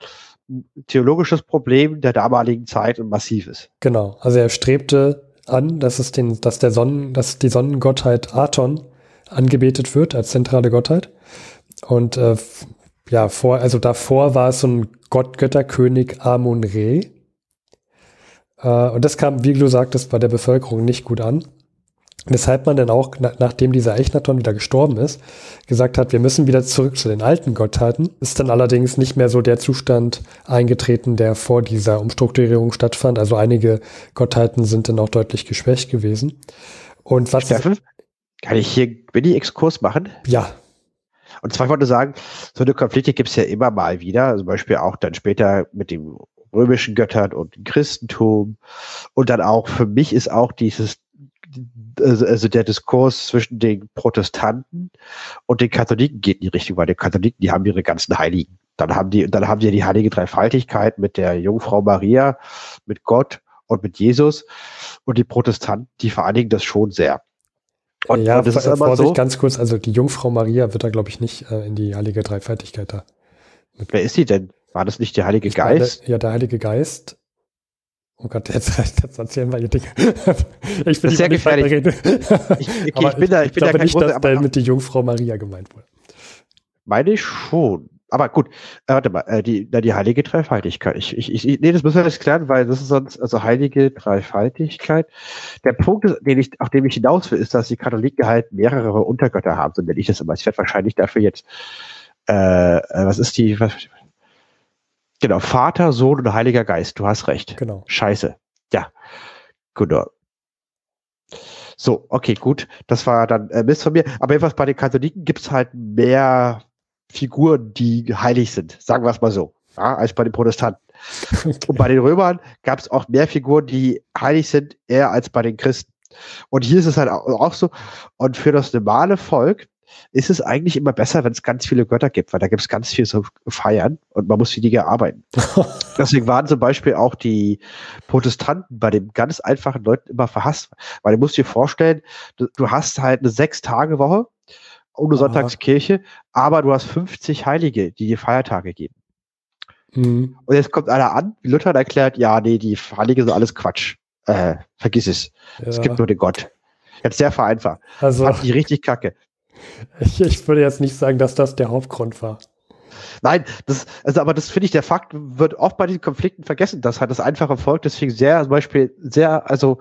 theologisches Problem der damaligen Zeit und massiv ist. Genau. Also er strebte an, dass es den, dass der Sonnen, dass die Sonnengottheit Aton angebetet wird als zentrale Gottheit. Und äh, ja, vor, also davor war es so ein Gott, Götterkönig Amun-Re. Äh, und das kam, wie du sagtest, bei der Bevölkerung nicht gut an. Weshalb man dann auch, na, nachdem dieser Echnaton wieder gestorben ist, gesagt hat, wir müssen wieder zurück zu den alten Gottheiten. Ist dann allerdings nicht mehr so der Zustand eingetreten, der vor dieser Umstrukturierung stattfand. Also einige Gottheiten sind dann auch deutlich geschwächt gewesen. Und was Steffen, kann ich hier Mini-Exkurs machen? Ja. Und zwar wollte ich sagen, so eine Konflikte gibt es ja immer mal wieder, zum Beispiel auch dann später mit dem römischen Göttern und dem Christentum. Und dann auch, für mich ist auch dieses also, also der Diskurs zwischen den Protestanten und den Katholiken geht in die Richtung, weil die Katholiken, die haben ihre ganzen Heiligen. Dann haben die, dann haben die die heilige Dreifaltigkeit mit der Jungfrau Maria, mit Gott und mit Jesus. Und die Protestanten, die vereinigen das schon sehr. Und, ja, und das ist immer so, ganz kurz, also die Jungfrau Maria wird da, glaube ich, nicht äh, in die heilige Dreifaltigkeit da. Wer ist sie denn? War das nicht der Heilige Geist? Meine, ja, der Heilige Geist. Oh Gott, jetzt, jetzt erzählen wir hier Dinge. ich bin sehr gefährlich. Ich, ich, ich, bin da, ich, ich bin glaube da nicht, große, dass da mit die Jungfrau Maria gemeint wurde. Meine ich schon. Aber gut, äh, warte mal, äh, die, die heilige Dreifaltigkeit. Ich, ich, ich, nee, das müssen wir jetzt klären, weil das ist sonst, also heilige Dreifaltigkeit. Der Punkt, ist, den ich, auf den ich hinaus will, ist, dass die Katholiken halt mehrere Untergötter haben, so nenne ich das immer. Ich werde wahrscheinlich dafür jetzt, äh, äh, was ist die, was, genau, Vater, Sohn und Heiliger Geist. Du hast recht. Genau. Scheiße. Ja. Genau. So, okay, gut. Das war dann äh, Mist von mir. Aber jedenfalls bei den Katholiken gibt es halt mehr Figuren, die heilig sind, sagen wir es mal so, ja, als bei den Protestanten. Okay. Und bei den Römern gab es auch mehr Figuren, die heilig sind, eher als bei den Christen. Und hier ist es halt auch so. Und für das normale Volk ist es eigentlich immer besser, wenn es ganz viele Götter gibt, weil da gibt es ganz viel zu feiern und man muss für die arbeiten. Deswegen waren zum Beispiel auch die Protestanten bei den ganz einfachen Leuten immer verhasst, weil du musst dir vorstellen, du, du hast halt eine Sechs-Tage-Woche ohne Sonntagskirche, aber du hast 50 Heilige, die dir Feiertage geben. Mhm. Und jetzt kommt einer an, Luther erklärt, ja, nee, die Heilige sind alles Quatsch. Äh, vergiss es. Ja. Es gibt nur den Gott. Jetzt sehr vereinfacht. Also, Fand ich richtig kacke. Ich, ich würde jetzt nicht sagen, dass das der Hauptgrund war. Nein, das, also, aber das finde ich, der Fakt wird oft bei diesen Konflikten vergessen, dass halt das einfache Volk deswegen sehr, zum Beispiel sehr, also,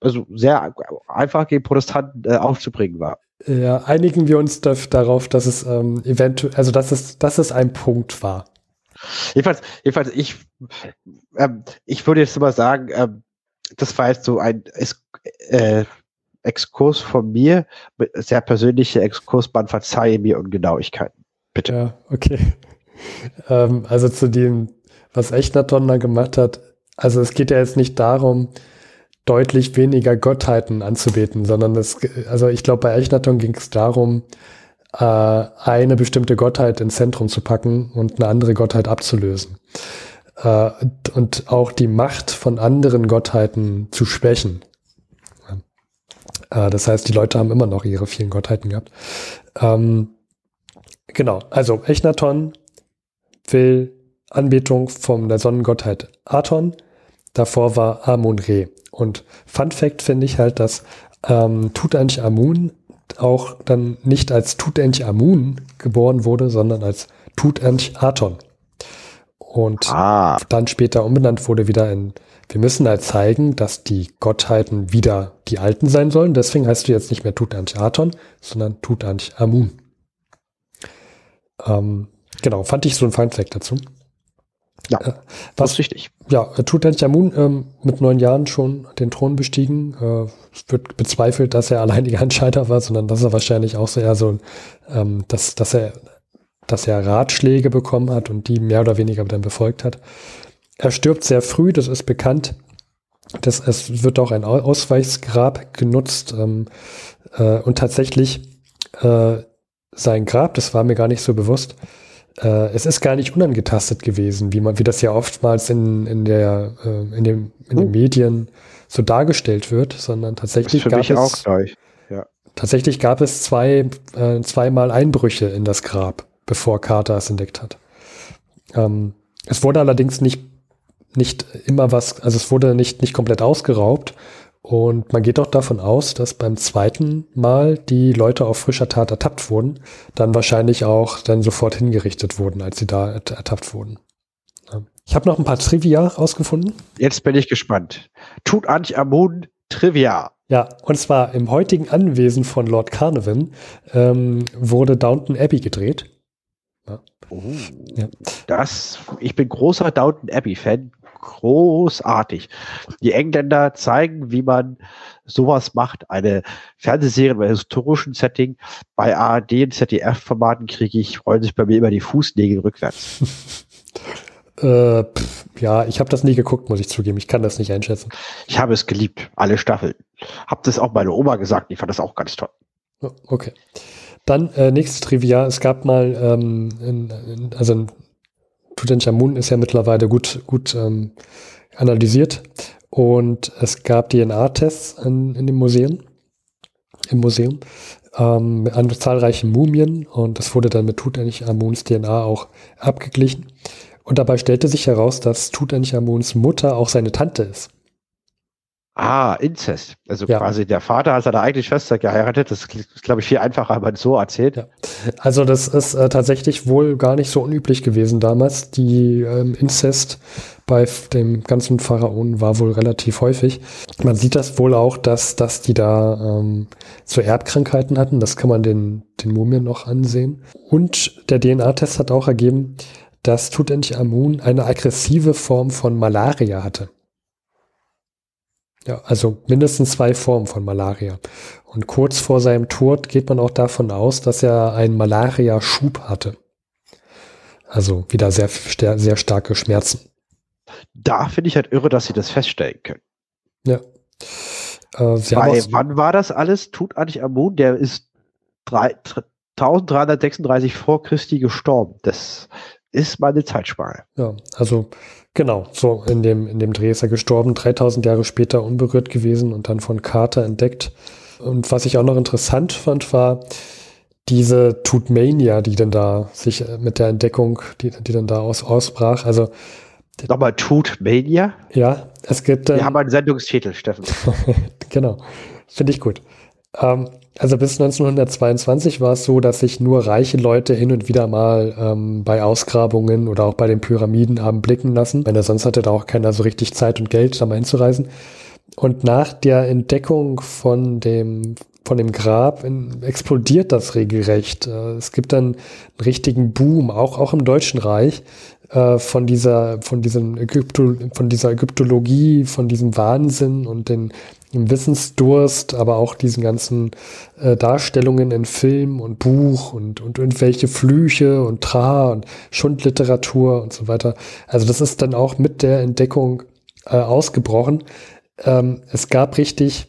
also sehr einfach gegen Protestanten äh, aufzubringen war. Ja, einigen wir uns darauf, dass es ähm, eventuell, also dass es, dass es ein Punkt war. Jedenfalls, jedenfalls ich, ähm, ich würde jetzt mal sagen, ähm, das war jetzt so ein äh, Exkurs von mir, sehr persönlicher Exkurs, man verzeihe mir Ungenauigkeiten. Bitte. Ja, okay. ähm, also zu dem, was Echnaton da gemacht hat, also es geht ja jetzt nicht darum, deutlich weniger Gottheiten anzubeten, sondern das, also ich glaube, bei Echnaton ging es darum, äh, eine bestimmte Gottheit ins Zentrum zu packen und eine andere Gottheit abzulösen. Äh, und auch die Macht von anderen Gottheiten zu schwächen. Äh, das heißt, die Leute haben immer noch ihre vielen Gottheiten gehabt. Ähm, genau, also Echnaton will Anbetung von der Sonnengottheit Aton. Davor war Amun-Re. Und Fun Fact finde ich halt, dass ähm, Tutanchamun auch dann nicht als Tutanchamun geboren wurde, sondern als Tutanchaton. Und ah. dann später umbenannt wurde wieder in, wir müssen halt zeigen, dass die Gottheiten wieder die alten sein sollen. Deswegen heißt du jetzt nicht mehr Tutanchaton, sondern Tutanchamun. Ähm, genau, fand ich so ein Fun Fact dazu. Ja, äh, was, ist richtig. Ja, äh, Tutanchamun ähm, mit neun Jahren schon den Thron bestiegen. Äh, wird bezweifelt, dass er alleiniger Entscheider war, sondern dass er wahrscheinlich auch so eher so, ähm, dass, dass er, dass er Ratschläge bekommen hat und die mehr oder weniger dann befolgt hat. Er stirbt sehr früh, das ist bekannt. Das, es wird auch ein Ausweichsgrab genutzt ähm, äh, und tatsächlich äh, sein Grab, das war mir gar nicht so bewusst, äh, es ist gar nicht unangetastet gewesen, wie man, wie das ja oftmals in, in der, äh, in dem, in den hm. Medien so dargestellt wird, sondern tatsächlich gab es. Ja. tatsächlich gab es zwei, äh, zweimal Einbrüche in das Grab, bevor Carter es entdeckt hat. Ähm, es wurde allerdings nicht, nicht immer was, also es wurde nicht, nicht komplett ausgeraubt, und man geht auch davon aus, dass beim zweiten Mal die Leute auf frischer Tat ertappt wurden, dann wahrscheinlich auch dann sofort hingerichtet wurden, als sie da ertappt wurden. Ich habe noch ein paar Trivia rausgefunden. Jetzt bin ich gespannt. Tut Amun Trivia. Ja, und zwar im heutigen Anwesen von Lord Carnarvon ähm, wurde Downton Abbey gedreht. Ja. Oh, ja. Das, ich bin großer Downton Abbey-Fan großartig. Die Engländer zeigen, wie man sowas macht. Eine Fernsehserie bei historischen Setting. Bei ARD und ZDF-Formaten kriege ich, rollen sich bei mir immer die Fußnägel rückwärts. äh, pff, ja, ich habe das nie geguckt, muss ich zugeben. Ich kann das nicht einschätzen. Ich habe es geliebt, alle Staffeln. Hab das auch meine Oma gesagt, ich fand das auch ganz toll. Oh, okay. Dann äh, nächstes Trivia. Es gab mal, ähm, in, in, also ein Tutanchamun ist ja mittlerweile gut, gut ähm, analysiert. Und es gab DNA-Tests in, in dem Museum, im Museum, ähm, an zahlreichen Mumien und das wurde dann mit Tutanchamuns DNA auch abgeglichen. Und dabei stellte sich heraus, dass Tutanchamuns Mutter auch seine Tante ist. Ah, Inzest. Also ja. quasi der Vater hat seine eigene Schwester geheiratet. Das ist, glaube ich, viel einfacher, wenn man so erzählt. Ja. Also das ist äh, tatsächlich wohl gar nicht so unüblich gewesen damals. Die ähm, Inzest bei dem ganzen Pharaonen war wohl relativ häufig. Man sieht das wohl auch, dass, dass die da ähm, so Erbkrankheiten hatten. Das kann man den, den Mumien noch ansehen. Und der DNA-Test hat auch ergeben, dass Tutanchamun eine aggressive Form von Malaria hatte. Ja, also mindestens zwei Formen von Malaria. Und kurz vor seinem Tod geht man auch davon aus, dass er einen Malaria-Schub hatte. Also wieder sehr, sehr starke Schmerzen. Da finde ich halt irre, dass sie das feststellen können. Ja. Äh, Bei, wann war das alles? Tut eigentlich Amun, der ist 3, 1336 vor Christi gestorben. Das ist meine Zeitspanne. Ja, also genau, so in dem, in dem Dreh ist er gestorben, 3000 Jahre später unberührt gewesen und dann von Carter entdeckt. Und was ich auch noch interessant fand, war diese Tutmania, die dann da sich äh, mit der Entdeckung, die, die dann da aus, ausbrach. Also Nochmal Tutmania? Ja, es gibt. Wir haben einen Sendungstitel, Steffen. genau, finde ich gut. Ähm, also bis 1922 war es so, dass sich nur reiche Leute hin und wieder mal ähm, bei Ausgrabungen oder auch bei den Pyramiden haben blicken lassen. Weil sonst hatte da auch keiner so richtig Zeit und Geld, da mal hinzureisen. Und nach der Entdeckung von dem von dem Grab in, explodiert das regelrecht. Äh, es gibt dann einen richtigen Boom, auch, auch im Deutschen Reich, äh, von dieser, von diesem Ägypto, von dieser Ägyptologie, von diesem Wahnsinn und den Wissensdurst, aber auch diesen ganzen äh, Darstellungen in Film und Buch und, und irgendwelche Flüche und Tra und Schundliteratur und so weiter. Also das ist dann auch mit der Entdeckung äh, ausgebrochen. Ähm, es gab richtig,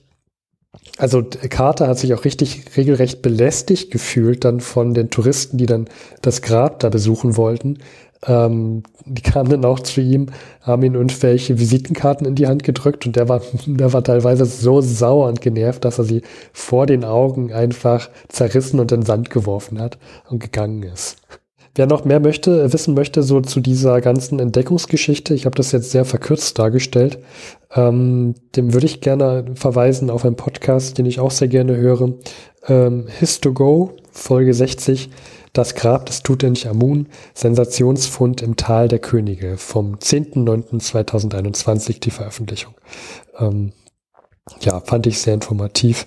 also Carter hat sich auch richtig regelrecht belästigt gefühlt dann von den Touristen, die dann das Grab da besuchen wollten, ähm, die kamen dann auch zu ihm, haben ihm irgendwelche Visitenkarten in die Hand gedrückt und der war, der war teilweise so sauer und genervt, dass er sie vor den Augen einfach zerrissen und in den Sand geworfen hat und gegangen ist. Wer noch mehr möchte, wissen möchte, so zu dieser ganzen Entdeckungsgeschichte, ich habe das jetzt sehr verkürzt dargestellt, ähm, dem würde ich gerne verweisen auf einen Podcast, den ich auch sehr gerne höre. Ähm, His2Go, Folge 60 das Grab des Tutanchamun, Sensationsfund im Tal der Könige vom 10.09.2021 die Veröffentlichung. Ähm, ja, fand ich sehr informativ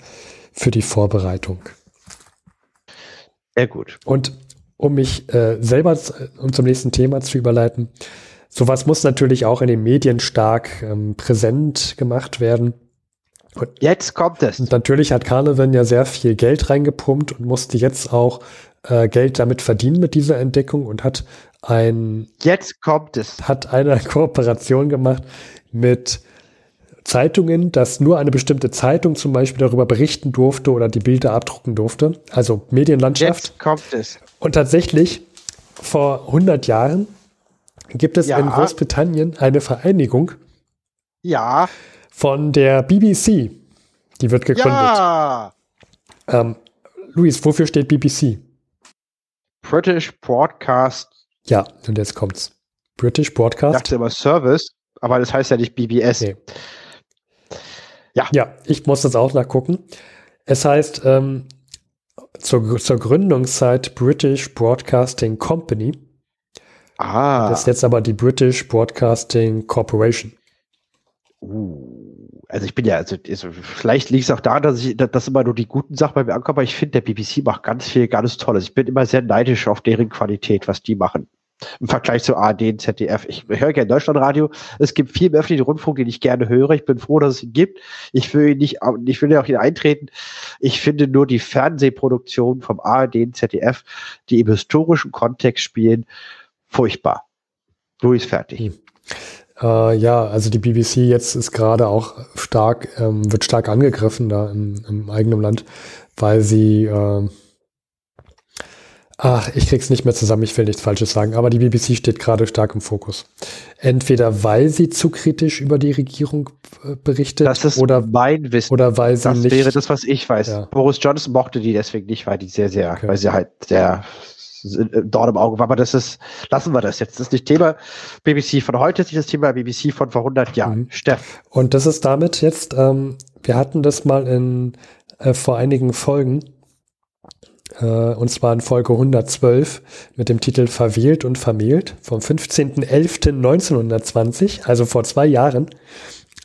für die Vorbereitung. Sehr gut. Und um mich äh, selber äh, um zum nächsten Thema zu überleiten, sowas muss natürlich auch in den Medien stark ähm, präsent gemacht werden. Und jetzt kommt es. Und natürlich hat Carnival ja sehr viel Geld reingepumpt und musste jetzt auch äh, Geld damit verdienen mit dieser Entdeckung und hat ein jetzt kommt es hat eine Kooperation gemacht mit Zeitungen, dass nur eine bestimmte Zeitung zum Beispiel darüber berichten durfte oder die Bilder abdrucken durfte. Also Medienlandschaft. Jetzt kommt es. Und tatsächlich vor 100 Jahren gibt es ja. in Großbritannien eine Vereinigung. Ja. Von der BBC. Die wird gegründet. Ja. Ähm, Luis, wofür steht BBC? British Broadcast. Ja, und jetzt kommt's. British Broadcast. Ich dachte immer Service, aber das heißt ja nicht BBS. Nee. Ja. Ja, ich muss das auch nachgucken. Es heißt ähm, zur, zur Gründungszeit British Broadcasting Company. Ah. Das ist jetzt aber die British Broadcasting Corporation. Uh also ich bin ja, also, also vielleicht liegt es auch daran, dass ich, dass immer nur die guten Sachen bei mir ankommen, aber ich finde, der BBC macht ganz viel ganz Tolles. Ich bin immer sehr neidisch auf deren Qualität, was die machen. Im Vergleich zu ARD und ZDF. Ich höre gerne Deutschlandradio. Es gibt viel im öffentlichen Rundfunk, den ich gerne höre. Ich bin froh, dass es ihn gibt. Ich will ihn nicht, ich will ja auch ihn eintreten. Ich finde nur die Fernsehproduktion vom ARD und ZDF, die im historischen Kontext spielen, furchtbar. Louis fertig. Hm. Äh, ja, also die BBC jetzt ist gerade auch stark, ähm, wird stark angegriffen da im, im eigenen Land, weil sie äh, Ach, ich krieg's nicht mehr zusammen, ich will nichts Falsches sagen, aber die BBC steht gerade stark im Fokus. Entweder weil sie zu kritisch über die Regierung äh, berichtet das ist oder mein Wissen. Oder weil sie das nicht. wäre das, was ich weiß. Ja. Boris Johnson mochte die deswegen nicht, weil die sehr, sehr, Okay. weil sie halt sehr Dorn im Auge war. Aber das ist, lassen wir das jetzt. Das ist nicht Thema BBC von heute, ist nicht das Thema BBC von vor 100 Jahren. Mhm. Steff. Und das ist damit jetzt, ähm, wir hatten das mal in äh, vor einigen Folgen, äh, und zwar in Folge 112 mit dem Titel Verwählt und Vermählt vom 15.11.1920, also vor zwei Jahren,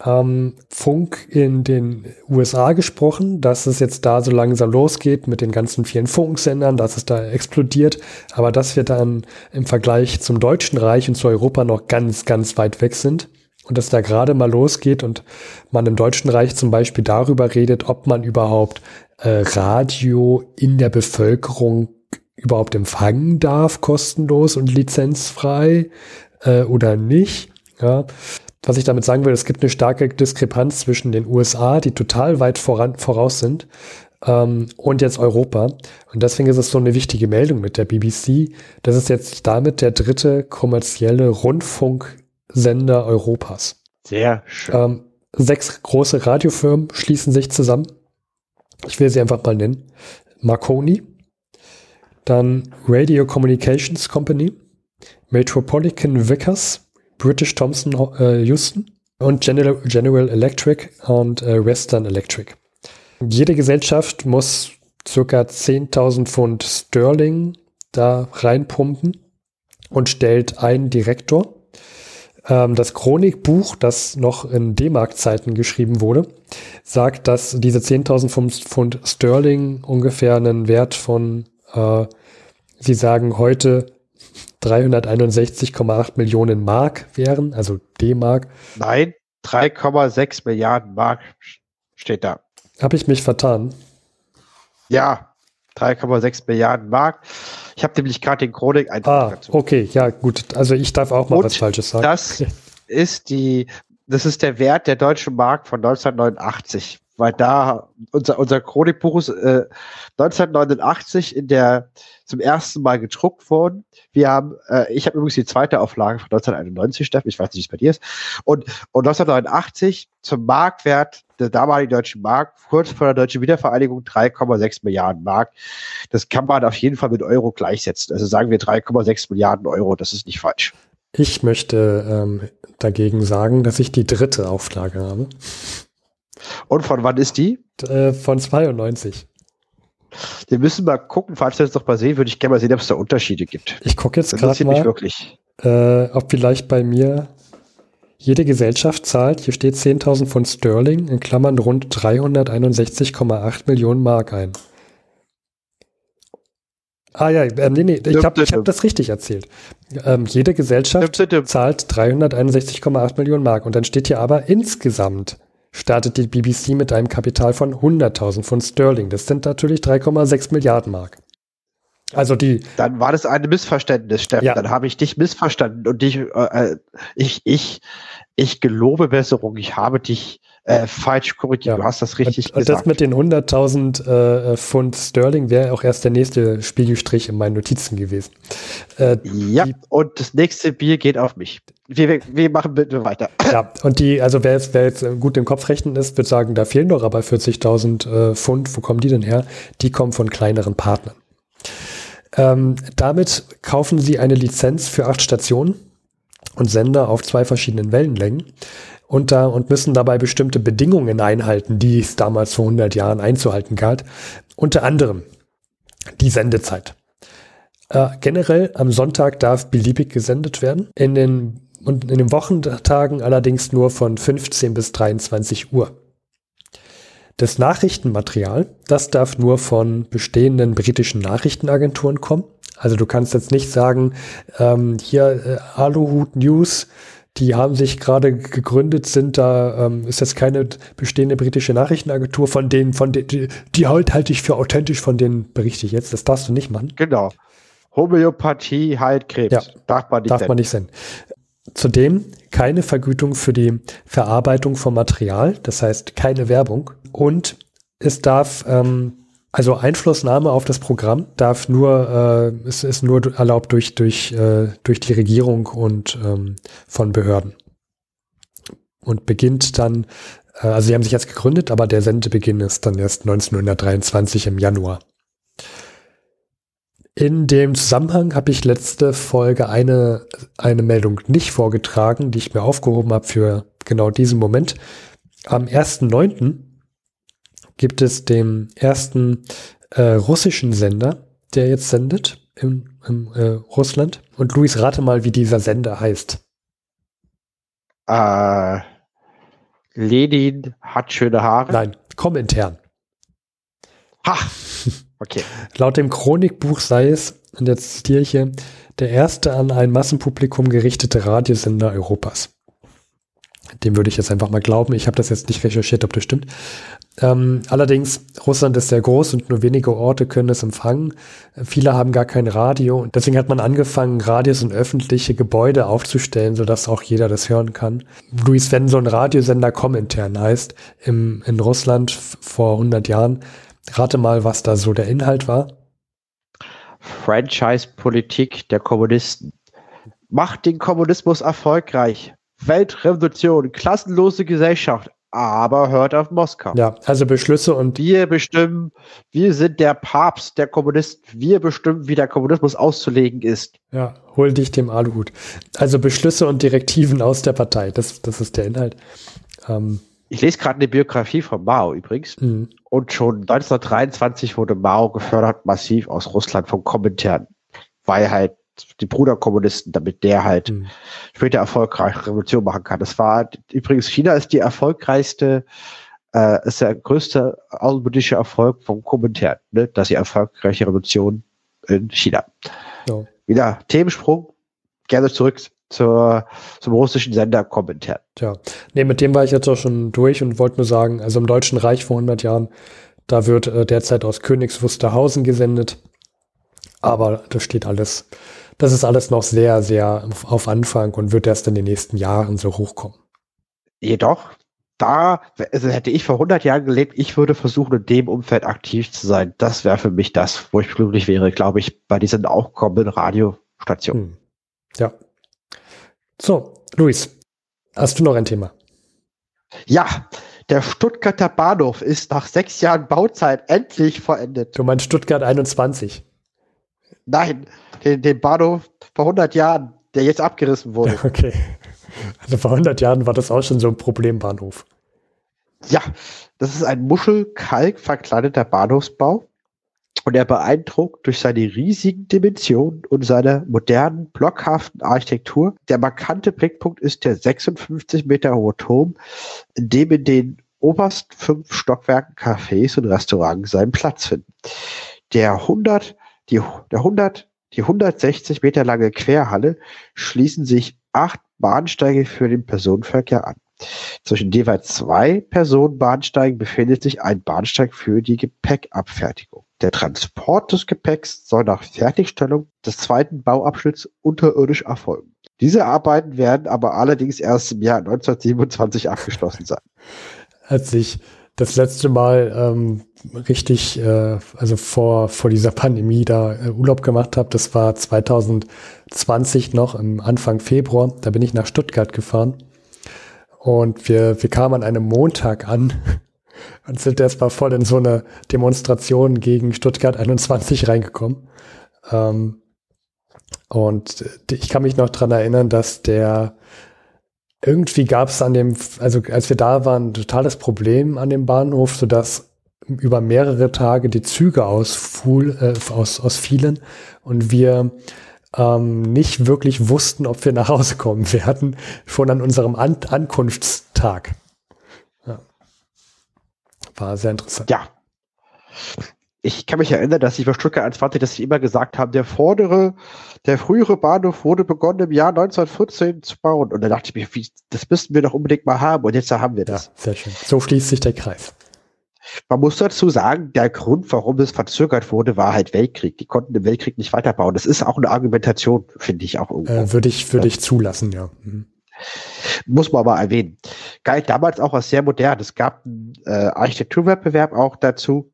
ähm, Funk in den USA gesprochen, dass es jetzt da so langsam losgeht mit den ganzen vielen Funksendern, dass es da explodiert, aber dass wir dann im Vergleich zum Deutschen Reich und zu Europa noch ganz, ganz weit weg sind und dass da gerade mal losgeht und man im Deutschen Reich zum Beispiel darüber redet, ob man überhaupt äh, Radio in der Bevölkerung überhaupt empfangen darf, kostenlos und lizenzfrei äh, oder nicht. Ja. Was ich damit sagen will, es gibt eine starke Diskrepanz zwischen den USA, die total weit voran, voraus sind, ähm, und jetzt Europa. Und deswegen ist es so eine wichtige Meldung mit der BBC. Das ist jetzt damit der dritte kommerzielle Rundfunksender Europas. Sehr schön. Ähm, sechs große Radiofirmen schließen sich zusammen. Ich will sie einfach mal nennen. Marconi, dann Radio Communications Company, Metropolitan Vickers, British Thomson äh, Houston und General, General Electric und äh, Western Electric. Jede Gesellschaft muss circa 10.000 Pfund Sterling da reinpumpen und stellt einen Direktor. Ähm, das Chronikbuch, das noch in D-Mark-Zeiten geschrieben wurde, sagt, dass diese 10.000 Pfund, Pfund Sterling ungefähr einen Wert von, äh, sie sagen heute 361,8 Millionen Mark wären, also D-Mark. Nein, 3,6 Milliarden Mark steht da. Habe ich mich vertan? Ja, 3,6 Milliarden Mark. Ich habe nämlich gerade den Chronik Ah, okay, ja, gut. Also ich darf auch mal Und was Falsches sagen. Das ist die, das ist der Wert der deutschen Mark von 1989, weil da unser, unser Chronikbuch ist äh, 1989 in der zum ersten Mal gedruckt worden. Wir haben, äh, ich habe übrigens die zweite Auflage von 1991, Steffen, ich weiß nicht, wie es bei dir ist. Und, und 1989 zum Marktwert der damaligen deutschen Mark, kurz vor der deutschen Wiedervereinigung, 3,6 Milliarden Mark. Das kann man auf jeden Fall mit Euro gleichsetzen. Also sagen wir 3,6 Milliarden Euro, das ist nicht falsch. Ich möchte ähm, dagegen sagen, dass ich die dritte Auflage habe. Und von wann ist die? Äh, von 92. Wir müssen mal gucken, falls wir das noch mal sehen, würde ich gerne mal sehen, ob es da Unterschiede gibt. Ich gucke jetzt gerade mich mal, wirklich. äh, ob vielleicht bei mir jede Gesellschaft zahlt, hier steht 10.000 Pfund Sterling, in Klammern rund 361,8 Millionen Mark ein. Ah ja, ähm, nee, nee, ich habe hab das richtig erzählt. Ähm, jede Gesellschaft zahlt 361,8 Millionen Mark. Und dann steht hier aber insgesamt startet die BBC mit einem Kapital von 100.000 Pfund Sterling. Das sind natürlich 3,6 Milliarden Mark. Also die. Dann war das ein Missverständnis, Steffen. Ja. Dann habe ich dich missverstanden und dich, äh, ich, ich, ich gelobe Besserung. Ich habe dich äh, falsch korrigiert. Ja. Du hast das richtig und, und gesagt. das mit den 100.000 äh, Pfund Sterling wäre auch erst der nächste Spiegelstrich in meinen Notizen gewesen. Äh, ja, und das nächste Bier geht auf mich. Wir, wir, wir machen bitte weiter. Ja, und die, also wer jetzt, wer jetzt äh, gut im Kopf rechnen ist, wird sagen, da fehlen doch aber 40.000 äh, Pfund. Wo kommen die denn her? Die kommen von kleineren Partnern. Ähm, damit kaufen sie eine Lizenz für acht Stationen und Sender auf zwei verschiedenen Wellenlängen und, da, und müssen dabei bestimmte Bedingungen einhalten, die es damals vor 100 Jahren einzuhalten galt. Unter anderem die Sendezeit. Äh, generell am Sonntag darf beliebig gesendet werden. In den, und in den Wochentagen allerdings nur von 15 bis 23 Uhr. Das Nachrichtenmaterial, das darf nur von bestehenden britischen Nachrichtenagenturen kommen. Also du kannst jetzt nicht sagen, ähm, hier äh, Aluhut News, die haben sich gerade gegründet, sind da, ähm, ist jetzt keine bestehende britische Nachrichtenagentur, von denen, von denen, die, die halt halte ich für authentisch, von denen berichte ich jetzt. Das darfst du nicht machen. Genau. Homöopathie heilt Krebs. Ja. Darf man nicht Darf nennen. man nicht senden. Zudem keine Vergütung für die Verarbeitung von Material, das heißt keine Werbung. Und es darf ähm, Also Einflussnahme auf das Programm darf nur, äh, ist, ist nur erlaubt durch, durch, äh, durch die Regierung und ähm, von Behörden. Und beginnt dann, äh, also sie haben sich jetzt gegründet, aber der Sendebeginn ist dann erst 1923 im Januar. In dem Zusammenhang habe ich letzte Folge eine, eine Meldung nicht vorgetragen, die ich mir aufgehoben habe für genau diesen Moment. Am 1.9 gibt es den ersten äh, russischen Sender, der jetzt sendet im, im äh, Russland. Und Luis, rate mal, wie dieser Sender heißt. Äh, Lenin hat schöne Haare. Nein, komm intern. Ha! Okay. Laut dem Chronikbuch sei es, und jetzt zitiere ich hier, der erste an ein Massenpublikum gerichtete Radiosender Europas. Dem würde ich jetzt einfach mal glauben. Ich habe das jetzt nicht recherchiert, ob das stimmt. Ähm, allerdings, Russland ist sehr groß und nur wenige Orte können es empfangen. Viele haben gar kein Radio und deswegen hat man angefangen, Radios in öffentliche Gebäude aufzustellen, sodass auch jeder das hören kann. Luis, wenn so ein Radiosender Komintern heißt, im, in Russland vor 100 Jahren, rate mal, was da so der Inhalt war. Franchise-Politik der Kommunisten. Macht den Kommunismus erfolgreich. Weltrevolution, klassenlose Gesellschaft, aber hört auf Moskau. Ja, also Beschlüsse und. Wir bestimmen, wir sind der Papst der Kommunisten, wir bestimmen, wie der Kommunismus auszulegen ist. Ja, hol dich dem Aluhut. Also Beschlüsse und Direktiven aus der Partei, das, das ist der Inhalt. Ähm. Ich lese gerade eine Biografie von Mao übrigens. Mhm. Und schon 1923 wurde Mao gefördert, massiv aus Russland vom Komintern, weil halt die Bruderkommunisten, damit der halt mhm. später erfolgreich Revolution machen kann. Das war übrigens China ist die erfolgreichste, äh, ist der größte außenpolitische Erfolg vom Komintern, ne, dass die erfolgreiche Revolution in China. Ja. Wieder Themensprung, gerne zurück zur, zum russischen Sender Komintern. Tja, nee, mit dem war ich jetzt auch schon durch und wollte nur sagen, also im Deutschen Reich vor 100 Jahren, da wird äh, derzeit aus Königs Wusterhausen gesendet. Aber das steht alles das ist alles noch sehr, sehr auf Anfang und wird erst in den nächsten Jahren so hochkommen. Jedoch, da, also hätte ich vor 100 Jahren gelebt, ich würde versuchen, in dem Umfeld aktiv zu sein. Das wäre für mich das, wo ich glücklich wäre, glaube ich, bei diesen aufkommenden Radiostationen. Hm. Ja. So, Luis, hast du noch ein Thema? Ja, der Stuttgarter Bahnhof ist nach sechs Jahren Bauzeit endlich vollendet. Du meinst Stuttgart 21? Nein, den, den Bahnhof vor 100 Jahren, der jetzt abgerissen wurde. Okay. Also vor 100 Jahren war das auch schon so ein Problembahnhof. Ja, das ist ein Muschelkalk verkleideter Bahnhofsbau und er beeindruckt durch seine riesigen Dimensionen und seine modernen, blockhaften Architektur. Der markante Blickpunkt ist der 56 Meter hohe Turm, in dem in den obersten fünf Stockwerken Cafés und Restaurants seinen Platz finden. Der 100, die, der 100 die 160 Meter lange Querhalle schließen sich acht Bahnsteige für den Personenverkehr an. Zwischen jeweils zwei Personenbahnsteigen befindet sich ein Bahnsteig für die Gepäckabfertigung. Der Transport des Gepäcks soll nach Fertigstellung des zweiten Bauabschnitts unterirdisch erfolgen. Diese Arbeiten werden aber allerdings erst im Jahr 1927 abgeschlossen sein. Hat sich das letzte Mal ähm, richtig, äh, also vor, vor dieser Pandemie da äh, Urlaub gemacht habe, das war 2020 noch, im Anfang Februar. Da bin ich nach Stuttgart gefahren. Und wir, wir kamen an einem Montag an und sind erstmal voll in so eine Demonstration gegen Stuttgart 21 reingekommen. Ähm, und ich kann mich noch dran erinnern, dass der irgendwie gab es an dem, also als wir da waren, ein totales Problem an dem Bahnhof, sodass über mehrere Tage die Züge ausfuhl, äh, aus, ausfielen und wir ähm, nicht wirklich wussten, ob wir nach Hause kommen werden, schon an unserem an Ankunftstag. Ja. War sehr interessant. Ja. Ich kann mich erinnern, dass ich bei Stuttgart 21, dass sie immer gesagt haben, der vordere, der frühere Bahnhof wurde begonnen im Jahr 1914 zu bauen. Und da dachte ich mir, wie, das müssten wir doch unbedingt mal haben. Und jetzt haben wir das. Ja, sehr schön. So schließt sich der Kreis. Man muss dazu sagen, der Grund, warum es verzögert wurde, war halt Weltkrieg. Die konnten im Weltkrieg nicht weiterbauen. Das ist auch eine Argumentation, finde ich auch irgendwo. Äh, würde ich, würde ich zulassen, ja. Mhm. Muss man aber erwähnen. Galt damals auch als sehr modern. Es gab einen äh, Architekturwettbewerb auch dazu.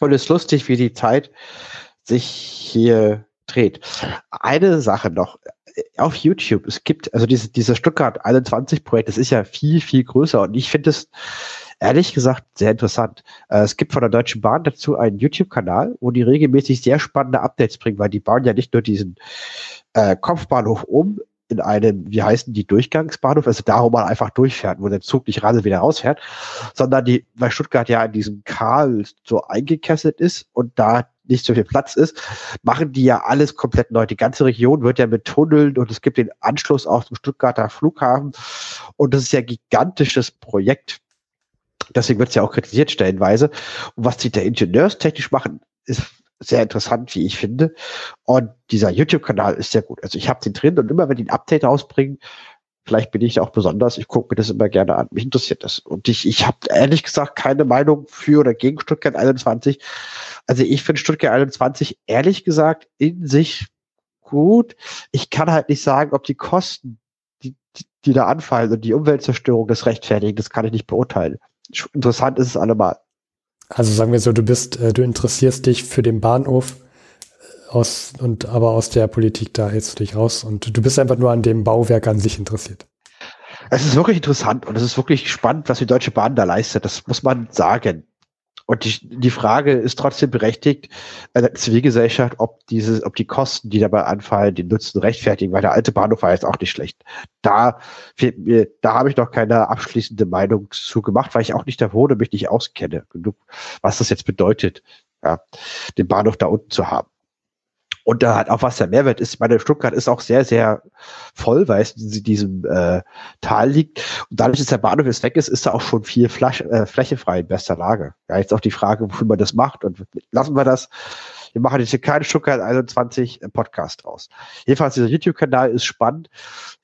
Und es ist lustig, wie die Zeit sich hier dreht. Eine Sache noch. Auf YouTube, es gibt, also diese, diese Stuttgart 21 Projekt, das ist ja viel, viel größer und ich finde es ehrlich gesagt sehr interessant. Äh, es gibt von der Deutschen Bahn dazu einen YouTube-Kanal, wo die regelmäßig sehr spannende Updates bringen, weil die bauen ja nicht nur diesen äh, Kopfbahnhof um in einem, wie heißen die, Durchgangsbahnhof, also da, wo man einfach durchfährt, wo der Zug nicht rassel wieder rausfährt, sondern die, weil Stuttgart ja in diesem Karl so eingekesselt ist und da nicht so viel Platz ist, machen die ja alles komplett neu. Die ganze Region wird ja mit Tunneln und es gibt den Anschluss auch zum Stuttgarter Flughafen und das ist ja ein gigantisches Projekt. Deswegen wird es ja auch kritisiert stellenweise. Und was sie da ingenieurstechnisch machen, ist sehr interessant, wie ich finde. Und dieser YouTube-Kanal ist sehr gut. Also ich habe den drin und immer wenn die ein Update rausbringen, vielleicht bin ich auch besonders, ich gucke mir das immer gerne an. Mich interessiert das. Und ich, ich habe ehrlich gesagt keine Meinung für oder gegen Stuttgart 21. Also ich finde Stuttgart 21 ehrlich gesagt in sich gut. Ich kann halt nicht sagen, ob die Kosten, die, die da anfallen und die Umweltzerstörung das rechtfertigen, das kann ich nicht beurteilen. Interessant ist es allemal. Also sagen wir so, du bist, äh, du interessierst dich für den Bahnhof äh, aus und aber aus der Politik da hältst du dich raus und du bist einfach nur an dem Bauwerk an sich interessiert. Es ist wirklich interessant und es ist wirklich spannend, was die Deutsche Bahn da leistet. Das muss man sagen. Und die, die Frage ist trotzdem berechtigt, äh, Zivilgesellschaft, ob diese, ob die Kosten, die dabei anfallen, den Nutzen rechtfertigen, weil der alte Bahnhof war jetzt auch nicht schlecht. Da fehlt mir, da habe ich noch keine abschließende Meinung zu gemacht, weil ich auch nicht da wohne, mich nicht auskenne genug, was das jetzt bedeutet, ja, den Bahnhof da unten zu haben. Und da hat auch was der Mehrwert ist. Meine Stuttgart ist auch sehr, sehr voll, weil es in diesem äh, Tal liegt. Und dadurch, dass der Bahnhof jetzt weg ist, ist da auch schon viel Flasch, äh, Fläche frei in bester Lage. Ja, jetzt auch die Frage, wofür man das macht. Und lassen wir das. Wir machen jetzt hier keinen Stuttgart 21 Podcast draus. Jedenfalls, dieser YouTube-Kanal ist spannend,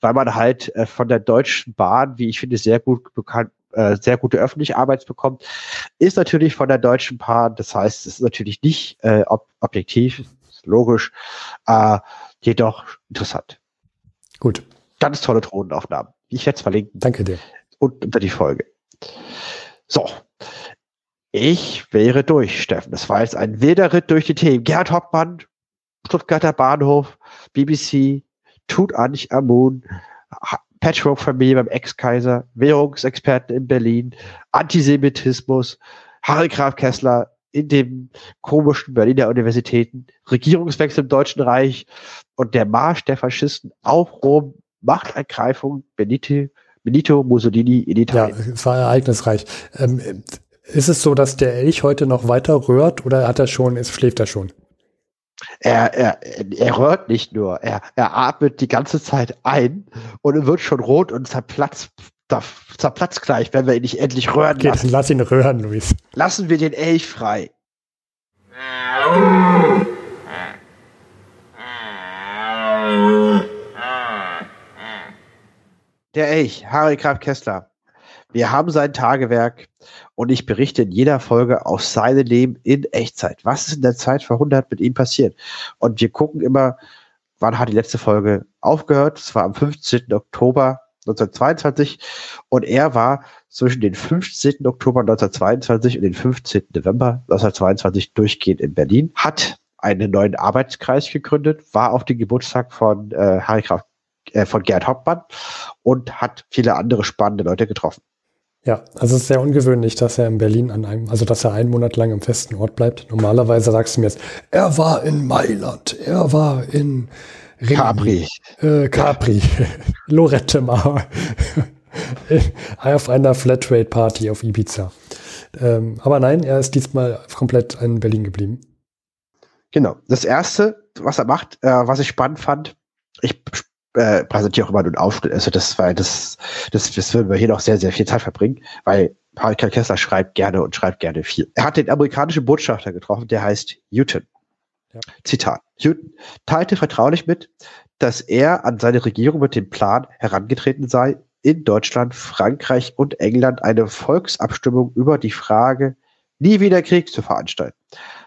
weil man halt äh, von der Deutschen Bahn, wie ich finde, sehr gut bekannt, äh, sehr gute öffentliche Arbeit bekommt, ist natürlich von der Deutschen Bahn. Das heißt, es ist natürlich nicht äh, ob objektiv, logisch, äh, jedoch interessant. Gut. Ganz tolle Drohnenaufnahmen. Ich werde es verlinken. Danke dir. Und unter die Folge. So. Ich wäre durch, Steffen. Das war jetzt ein wilder Ritt durch die Themen. Gerhard Hockmann, Stuttgarter Bahnhof, BBC, Tut Anich Amun, Patchwork-Familie beim Ex-Kaiser, Währungsexperten in Berlin, Antisemitismus, Harry Graf Kessler, in dem komischen Berliner Universitäten, Regierungswechsel im Deutschen Reich und der Marsch der Faschisten auf Rom, Machtergreifung Benito, Benito Mussolini in Italien. Ja, es war ereignisreich. Ähm, ist es so, dass der Elch heute noch weiter rührt oder hat er schon, ist, schläft er schon? Er, er, er rührt nicht nur, er, er atmet die ganze Zeit ein und wird schon rot und zerplatzt zerplatzt gleich, wenn wir ihn nicht endlich röhren okay, lassen. lass ihn röhren, Luis. Lassen wir den Elch frei. Der Elch, Harry Graf Kessler. Wir haben sein Tagewerk und ich berichte in jeder Folge aus seinem Leben in Echtzeit. Was ist in der Zeit vor 100 mit ihm passiert? Und wir gucken immer, wann hat die letzte Folge aufgehört? Es war am 15. Oktober 1922 und er war zwischen den 15. Oktober 1922 und den 15. November 1922 durchgehend in Berlin, hat einen neuen Arbeitskreis gegründet, war auf den Geburtstag von äh, Harry Graf, äh, von Gerd Hauptmann und hat viele andere spannende Leute getroffen. Ja, also es ist sehr ungewöhnlich, dass er in Berlin an einem, also dass er einen Monat lang im festen Ort bleibt. Normalerweise sagst du mir jetzt, er war in Mailand, er war in Capri. Äh, Capri. Lorette Mar. auf einer Flatrate-Party auf Ibiza. Ähm, aber nein, er ist diesmal komplett in Berlin geblieben. Genau. Das erste, was er macht, äh, was ich spannend fand, ich äh, präsentiere auch immer nur einen Aufschnitt, also das, weil das, das, das würden wir hier noch sehr, sehr viel Zeit verbringen, weil Paul Kessler schreibt gerne und schreibt gerne viel. Er hat den amerikanischen Botschafter getroffen, der heißt Newton. Zitat. Newton teilte vertraulich mit, dass er an seine Regierung mit dem Plan herangetreten sei, in Deutschland, Frankreich und England eine Volksabstimmung über die Frage, nie wieder Krieg zu veranstalten.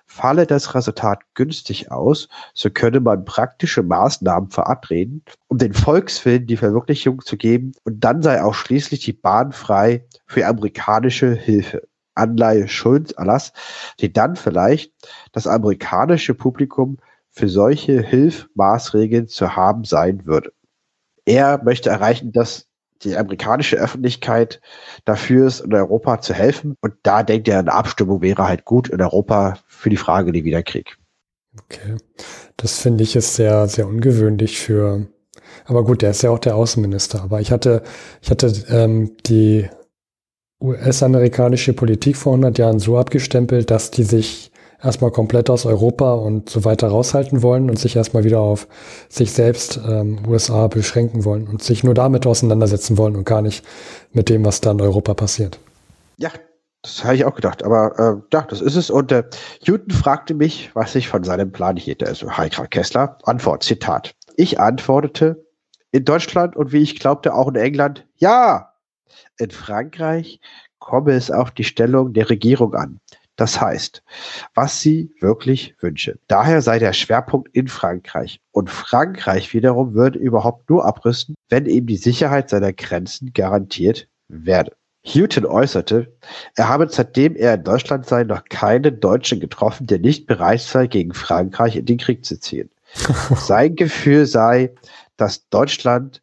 Falle das Resultat günstig aus, so könne man praktische Maßnahmen verabreden, um den Volkswillen die Verwirklichung zu geben, und dann sei auch schließlich die Bahn frei für amerikanische Hilfe. Anleihe Schuldenerlass, die dann vielleicht das amerikanische Publikum für solche Hilfmaßregeln zu haben sein würde. Er möchte erreichen, dass die amerikanische Öffentlichkeit dafür ist, in Europa zu helfen. Und da denkt er, eine Abstimmung wäre halt gut in Europa für die Frage der Wiederkrieg. Okay. Das finde ich ist sehr, sehr ungewöhnlich für, aber gut, der ist ja auch der Außenminister. Aber ich hatte, ich hatte ähm, die US-amerikanische Politik vor 100 Jahren so abgestempelt, dass die sich erstmal komplett aus Europa und so weiter raushalten wollen und sich erstmal wieder auf sich selbst ähm, USA beschränken wollen und sich nur damit auseinandersetzen wollen und gar nicht mit dem, was da in Europa passiert. Ja, das habe ich auch gedacht. Aber äh, ja, das ist es. Und äh, Newton fragte mich, was ich von seinem Plan hielt. Also Heikra Kessler. Antwort, Zitat. Ich antwortete, in Deutschland und wie ich glaubte auch in England, ja. In Frankreich komme es auf die Stellung der Regierung an. Das heißt, was sie wirklich wünsche. Daher sei der Schwerpunkt in Frankreich. Und Frankreich wiederum würde überhaupt nur abrüsten, wenn ihm die Sicherheit seiner Grenzen garantiert werde. Houghton äußerte, er habe seitdem er in Deutschland sei noch keinen Deutschen getroffen, der nicht bereit sei, gegen Frankreich in den Krieg zu ziehen. Sein Gefühl sei, dass Deutschland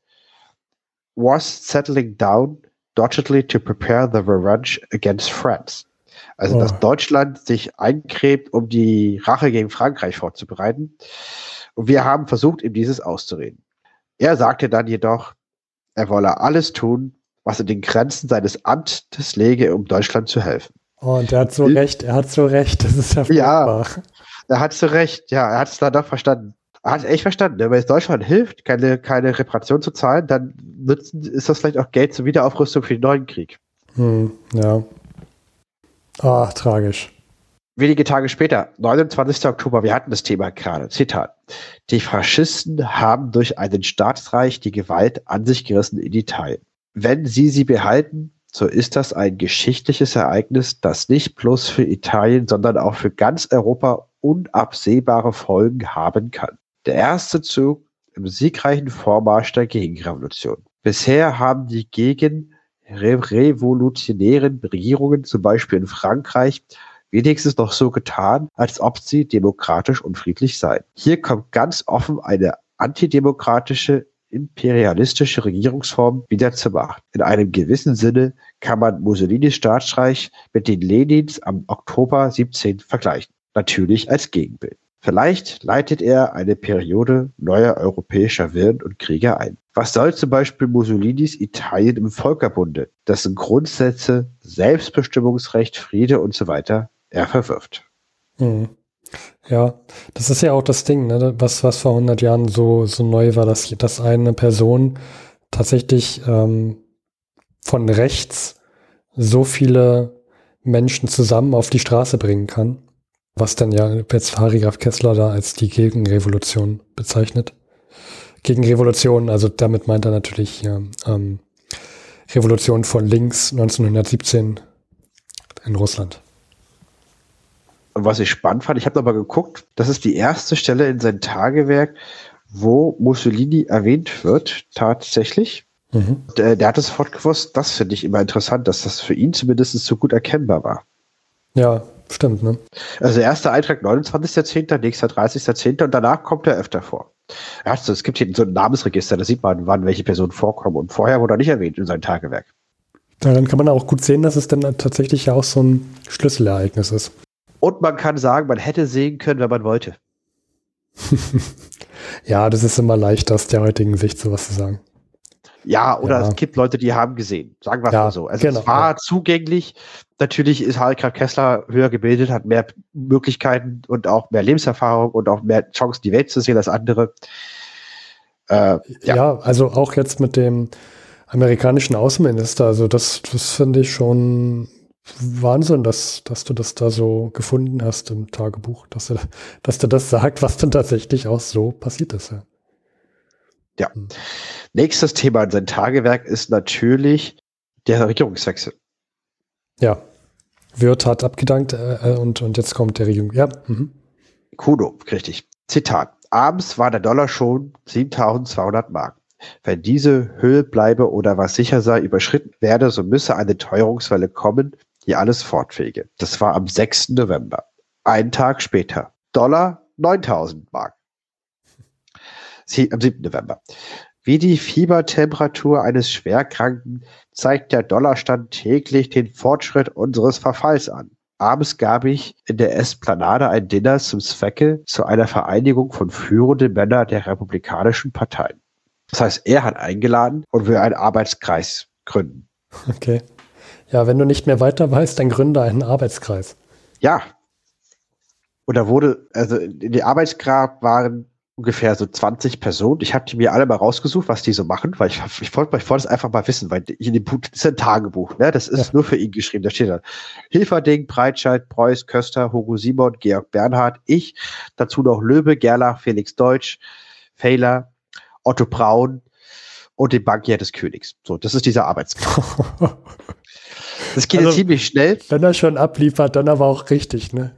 was settling down doggedly to prepare the revenge against France. Also, oh. dass Deutschland sich eingräbt, um die Rache gegen Frankreich vorzubereiten. Und wir haben versucht, ihm dieses auszureden. Er sagte dann jedoch, er wolle alles tun, was in den Grenzen seines Amtes läge, um Deutschland zu helfen. Oh, und er hat so recht, er hat so recht, das ist ja Ja, er hat so recht, ja, er hat es dann doch verstanden. Hat es echt verstanden, wenn es Deutschland hilft, keine, keine Reparation zu zahlen, dann nutzen, ist das vielleicht auch Geld zur Wiederaufrüstung für den neuen Krieg. Hm, ja. Ah, tragisch. Wenige Tage später, 29. Oktober, wir hatten das Thema gerade. Zitat. Die Faschisten haben durch einen Staatsreich die Gewalt an sich gerissen in Italien. Wenn sie sie behalten, so ist das ein geschichtliches Ereignis, das nicht bloß für Italien, sondern auch für ganz Europa unabsehbare Folgen haben kann. Der erste Zug im siegreichen Vormarsch der Gegenrevolution. Bisher haben die gegen revolutionären Regierungen, zum Beispiel in Frankreich, wenigstens noch so getan, als ob sie demokratisch und friedlich seien. Hier kommt ganz offen eine antidemokratische, imperialistische Regierungsform wieder zur Macht. In einem gewissen Sinne kann man Mussolinis Staatsreich mit den Lenins am Oktober 17 vergleichen. Natürlich als Gegenbild. Vielleicht leitet er eine Periode neuer europäischer Wirren und Kriege ein. Was soll zum Beispiel Mussolinis Italien im Völkerbunde, dessen Grundsätze Selbstbestimmungsrecht, Friede und so weiter er verwirft? Hm. Ja, das ist ja auch das Ding, ne? was, was vor 100 Jahren so, so neu war, dass, dass eine Person tatsächlich ähm, von rechts so viele Menschen zusammen auf die Straße bringen kann was dann ja jetzt Harry Graf Kessler da als die Gegenrevolution bezeichnet. Gegenrevolution, also damit meint er natürlich ja, ähm, Revolution von links 1917 in Russland. Was ich spannend fand, ich habe aber geguckt, das ist die erste Stelle in seinem Tagewerk, wo Mussolini erwähnt wird, tatsächlich. Mhm. Der, der, hat es sofort gewusst, das finde ich immer interessant, dass das für ihn zumindest so gut erkennbar war. Ja, Stimmt, ne? Also erster Eintrag 29.10., nächster 30.10. und danach kommt er öfter vor. Also es gibt hier so ein Namensregister, da sieht man, wann welche Personen vorkommen und vorher wurde er nicht erwähnt in seinem Tagewerk. Daran kann man auch gut sehen, dass es dann tatsächlich ja auch so ein Schlüsselereignis ist. Und man kann sagen, man hätte sehen können, wenn man wollte. ja, das ist immer leicht, aus der heutigen Sicht sowas zu sagen. Ja, oder ja. es gibt Leute, die haben gesehen. Sagen wir es ja, mal so. Also genau, es war ja. zugänglich. Natürlich ist Harald Kessler höher gebildet, hat mehr Möglichkeiten und auch mehr Lebenserfahrung und auch mehr Chancen, die Welt zu sehen als andere. Äh, ja. also auch jetzt mit dem amerikanischen Außenminister. Also das, das finde ich schon Wahnsinn, dass, dass du das da so gefunden hast im Tagebuch, dass er, dass er das sagt, was dann tatsächlich auch so passiert ist. Ja. Ja. Hm. Nächstes Thema in seinem Tagewerk ist natürlich der Regierungswechsel. Ja. Wirt hat abgedankt äh, und, und jetzt kommt der Regierung. Ja. Mhm. Kudo, richtig. Zitat. Abends war der Dollar schon 7200 Mark. Wenn diese Höhe bleibe oder was sicher sei überschritten werde, so müsse eine Teuerungswelle kommen, die alles fortfähige. Das war am 6. November. Einen Tag später. Dollar 9000 Mark. Am 7. November. Wie die Fiebertemperatur eines Schwerkranken zeigt der Dollarstand täglich den Fortschritt unseres Verfalls an. Abends gab ich in der Esplanade ein Dinner zum Zwecke zu einer Vereinigung von führenden Männern der Republikanischen Parteien. Das heißt, er hat eingeladen und will einen Arbeitskreis gründen. Okay. Ja, wenn du nicht mehr weiter weißt, dann gründe einen Arbeitskreis. Ja. Und da wurde, also in die Arbeitsgrab waren ungefähr so 20 Personen. Ich habe die mir alle mal rausgesucht, was die so machen, weil ich, ich wollte ich wollte es einfach mal wissen, weil in dem Buch, ist ein Tagebuch, ne? Das ist ja. nur für ihn geschrieben. Da steht dann Hilferding, Breitscheid, Preuß, Köster, Hugo Simon, Georg Bernhard, ich, dazu noch Löbe, Gerlach, Felix Deutsch, Fehler, Otto Braun und den Bankier des Königs. So, das ist dieser Arbeitskreis. das geht also, ziemlich schnell. Wenn er schon abliefert, dann aber auch richtig, ne?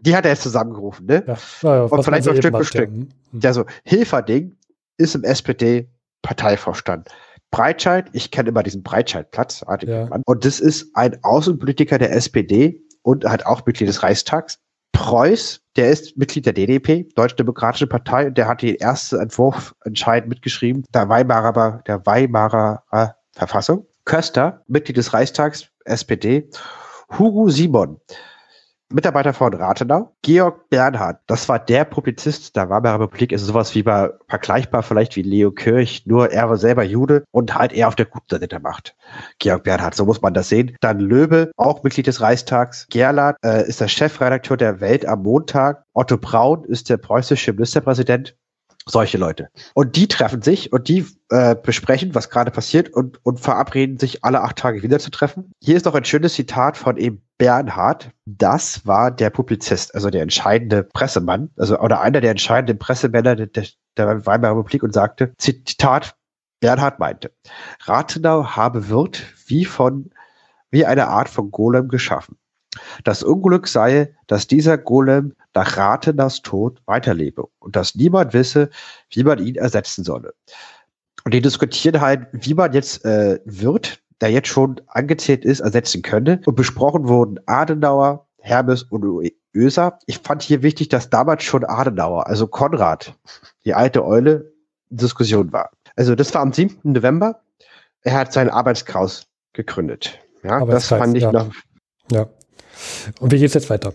Die hat er jetzt zusammengerufen, ne? Ja, ja, und vielleicht noch Stück für Stück. Ja. ja, so Hilferding ist im SPD-Parteivorstand. Breitscheid, ich kenne immer diesen Breitscheidplatz, ja. und das ist ein Außenpolitiker der SPD und hat auch Mitglied des Reichstags. Preuß, der ist Mitglied der DDP, Deutsche Demokratische Partei, und der hat den ersten Entwurf entscheidend mitgeschrieben, der Weimarer, der Weimarer äh, Verfassung. Köster, Mitglied des Reichstags, SPD. Hugo Simon, Mitarbeiter von Rathenau. Georg Bernhard, das war der Publizist der Weimarer Republik, ist sowas wie bei, vergleichbar vielleicht wie Leo Kirch, nur er war selber Jude und halt eher auf der guten Seite der Macht. Georg Bernhard, so muss man das sehen. Dann Löbe, auch Mitglied des Reichstags. Gerlach äh, ist der Chefredakteur der Welt am Montag. Otto Braun ist der preußische Ministerpräsident solche Leute. Und die treffen sich und die äh, besprechen, was gerade passiert und, und verabreden sich alle acht Tage wieder zu treffen. Hier ist noch ein schönes Zitat von eben Bernhard. Das war der Publizist, also der entscheidende Pressemann, also oder einer der entscheidenden Pressemänner der, der Weimarer Republik und sagte, Zitat, Bernhard meinte, Rathenau habe Wirt wie von, wie eine Art von Golem geschaffen. Das Unglück sei, dass dieser Golem nach Rathenaus Tod weiterlebe und dass niemand wisse, wie man ihn ersetzen solle. Und die diskutieren halt, wie man jetzt äh, wird, der jetzt schon angezählt ist, ersetzen könnte. Und besprochen wurden Adenauer, Hermes und Öser. Ich fand hier wichtig, dass damals schon Adenauer, also Konrad, die alte Eule, in Diskussion war. Also das war am 7. November. Er hat seinen Arbeitskreis gegründet. Ja, das fand ich ja. noch. Ja. Und wie geht es jetzt weiter?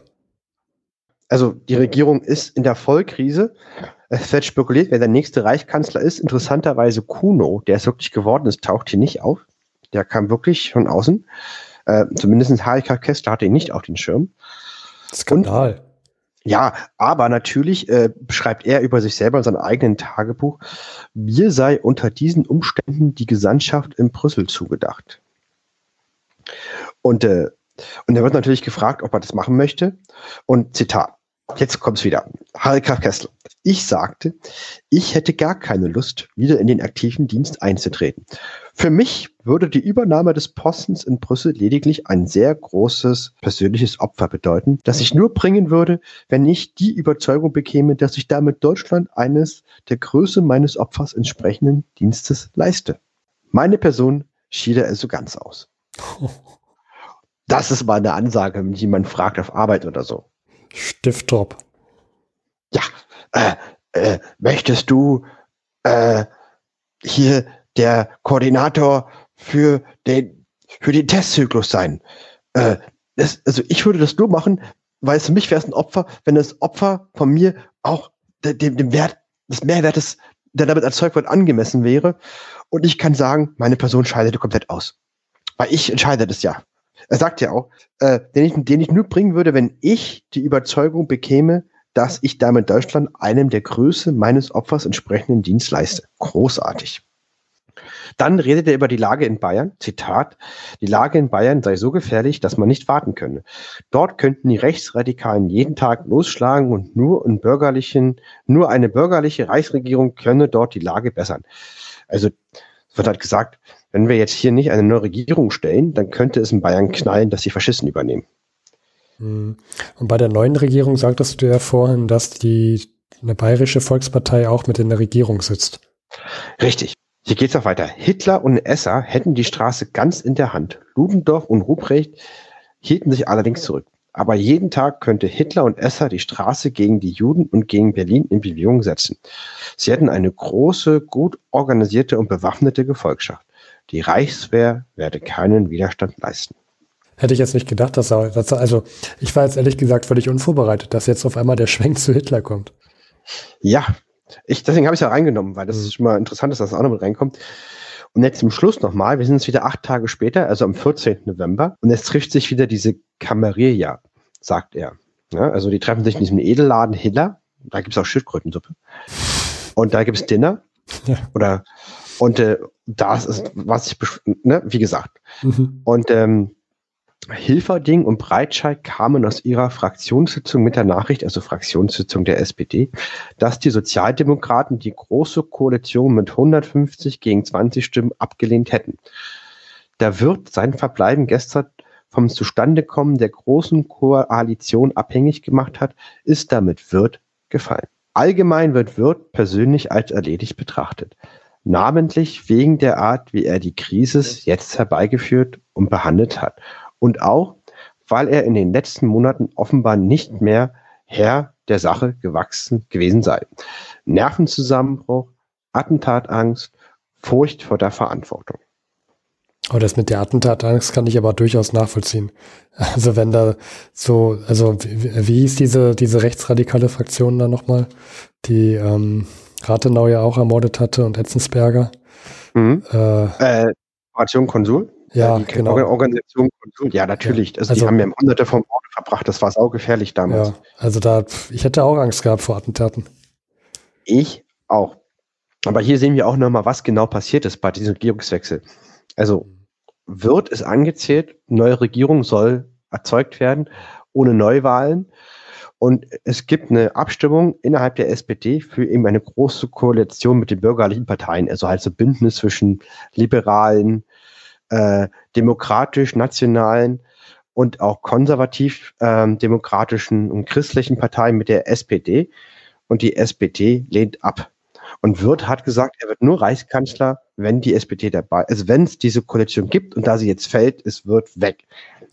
Also die Regierung ist in der Vollkrise. Es wird spekuliert, wer der nächste Reichskanzler ist. Interessanterweise Kuno, der es wirklich geworden ist, taucht hier nicht auf. Der kam wirklich von außen. Äh, zumindest Harika Kessler hatte ihn nicht auf den Schirm. Skandal. Und, ja, aber natürlich äh, beschreibt er über sich selber in seinem eigenen Tagebuch, mir sei unter diesen Umständen die Gesandtschaft in Brüssel zugedacht. Und äh, und er wird natürlich gefragt, ob er das machen möchte. Und Zitat. Jetzt kommt's wieder. Harika Kessler. Ich sagte, ich hätte gar keine Lust, wieder in den aktiven Dienst einzutreten. Für mich würde die Übernahme des Postens in Brüssel lediglich ein sehr großes persönliches Opfer bedeuten, das ich nur bringen würde, wenn ich die Überzeugung bekäme, dass ich damit Deutschland eines der Größe meines Opfers entsprechenden Dienstes leiste. Meine Person schiede also ganz aus. Das ist mal eine Ansage, wenn jemand fragt auf Arbeit oder so. Stiftdrop. Ja, äh, äh, möchtest du äh, hier der Koordinator für den, für den Testzyklus sein? Äh, das, also ich würde das nur machen, weil es für mich wäre es ein Opfer, wenn das Opfer von mir auch dem, dem Wert des Mehrwertes, der damit erzeugt wird, angemessen wäre. Und ich kann sagen, meine Person scheidet komplett aus. Weil ich entscheide das ja. Er sagt ja auch, äh, den, ich, den ich nur bringen würde, wenn ich die Überzeugung bekäme, dass ich damit Deutschland einem der Größe meines Opfers entsprechenden Dienst leiste. Großartig. Dann redet er über die Lage in Bayern. Zitat, die Lage in Bayern sei so gefährlich, dass man nicht warten könne. Dort könnten die Rechtsradikalen jeden Tag losschlagen und nur, einen bürgerlichen, nur eine bürgerliche Reichsregierung könne dort die Lage bessern. Also wird halt gesagt, wenn wir jetzt hier nicht eine neue Regierung stellen, dann könnte es in Bayern knallen, dass die Faschisten übernehmen. Hm. Und bei der neuen Regierung sagtest du ja vorhin, dass die eine bayerische Volkspartei auch mit in der Regierung sitzt. Richtig. Hier geht's auch weiter. Hitler und Esser hätten die Straße ganz in der Hand. Ludendorff und Ruprecht hielten sich allerdings zurück. Aber jeden Tag könnte Hitler und Esser die Straße gegen die Juden und gegen Berlin in Bewegung setzen. Sie hätten eine große, gut organisierte und bewaffnete Gefolgschaft. Die Reichswehr werde keinen Widerstand leisten. Hätte ich jetzt nicht gedacht, dass er, dass er, also ich war jetzt ehrlich gesagt völlig unvorbereitet, dass jetzt auf einmal der Schwenk zu Hitler kommt. Ja, ich, deswegen habe ich es ja reingenommen, weil das ist schon mal interessant, dass das auch noch mit reinkommt. Und jetzt zum Schluss nochmal, wir sind jetzt wieder acht Tage später, also am 14. November, und jetzt trifft sich wieder diese Kamerilla, sagt er. Ja, also die treffen sich in diesem Edelladen Hiller, da gibt es auch Schildkrötensuppe. Und da gibt es Dinner. Ja. Oder und äh, das ist, was ich, ne, wie gesagt. Mhm. Und ähm, Hilferding und Breitscheid kamen aus ihrer Fraktionssitzung mit der Nachricht, also Fraktionssitzung der SPD, dass die Sozialdemokraten die große Koalition mit 150 gegen 20 Stimmen abgelehnt hätten. Da wird sein Verbleiben gestern vom Zustandekommen der großen Koalition abhängig gemacht hat, ist damit Wirth gefallen. Allgemein wird Wirth persönlich als erledigt betrachtet. Namentlich wegen der Art, wie er die Krise jetzt herbeigeführt und behandelt hat und auch, weil er in den letzten Monaten offenbar nicht mehr Herr der Sache gewachsen gewesen sei. Nervenzusammenbruch, Attentatangst, Furcht vor der Verantwortung. Aber das mit der Attentatangst kann ich aber durchaus nachvollziehen. Also wenn da so, also wie, wie hieß diese, diese rechtsradikale Fraktion da nochmal, die ähm, Rathenau ja auch ermordet hatte und Etzensberger? Mhm. Äh, äh, Operation Konsul? Ja, die genau. Organisation Konsult, ja, natürlich. Also, also, die haben ja hunderte von Morde verbracht. Das war saugefährlich damals. Ja, also da, ich hätte auch Angst gehabt vor Attentaten. Ich auch. Aber hier sehen wir auch nochmal, was genau passiert ist bei diesem Regierungswechsel. Also wird es angezählt, neue Regierung soll erzeugt werden, ohne Neuwahlen. Und es gibt eine Abstimmung innerhalb der SPD für eben eine große Koalition mit den bürgerlichen Parteien, also halt so Bündnis zwischen Liberalen, äh, demokratisch-nationalen und auch konservativ-demokratischen ähm, und christlichen Parteien mit der SPD. Und die SPD lehnt ab. Und Wirth hat gesagt, er wird nur Reichskanzler, wenn die SPD dabei ist. Also wenn es diese Koalition gibt und da sie jetzt fällt, ist Wirth weg.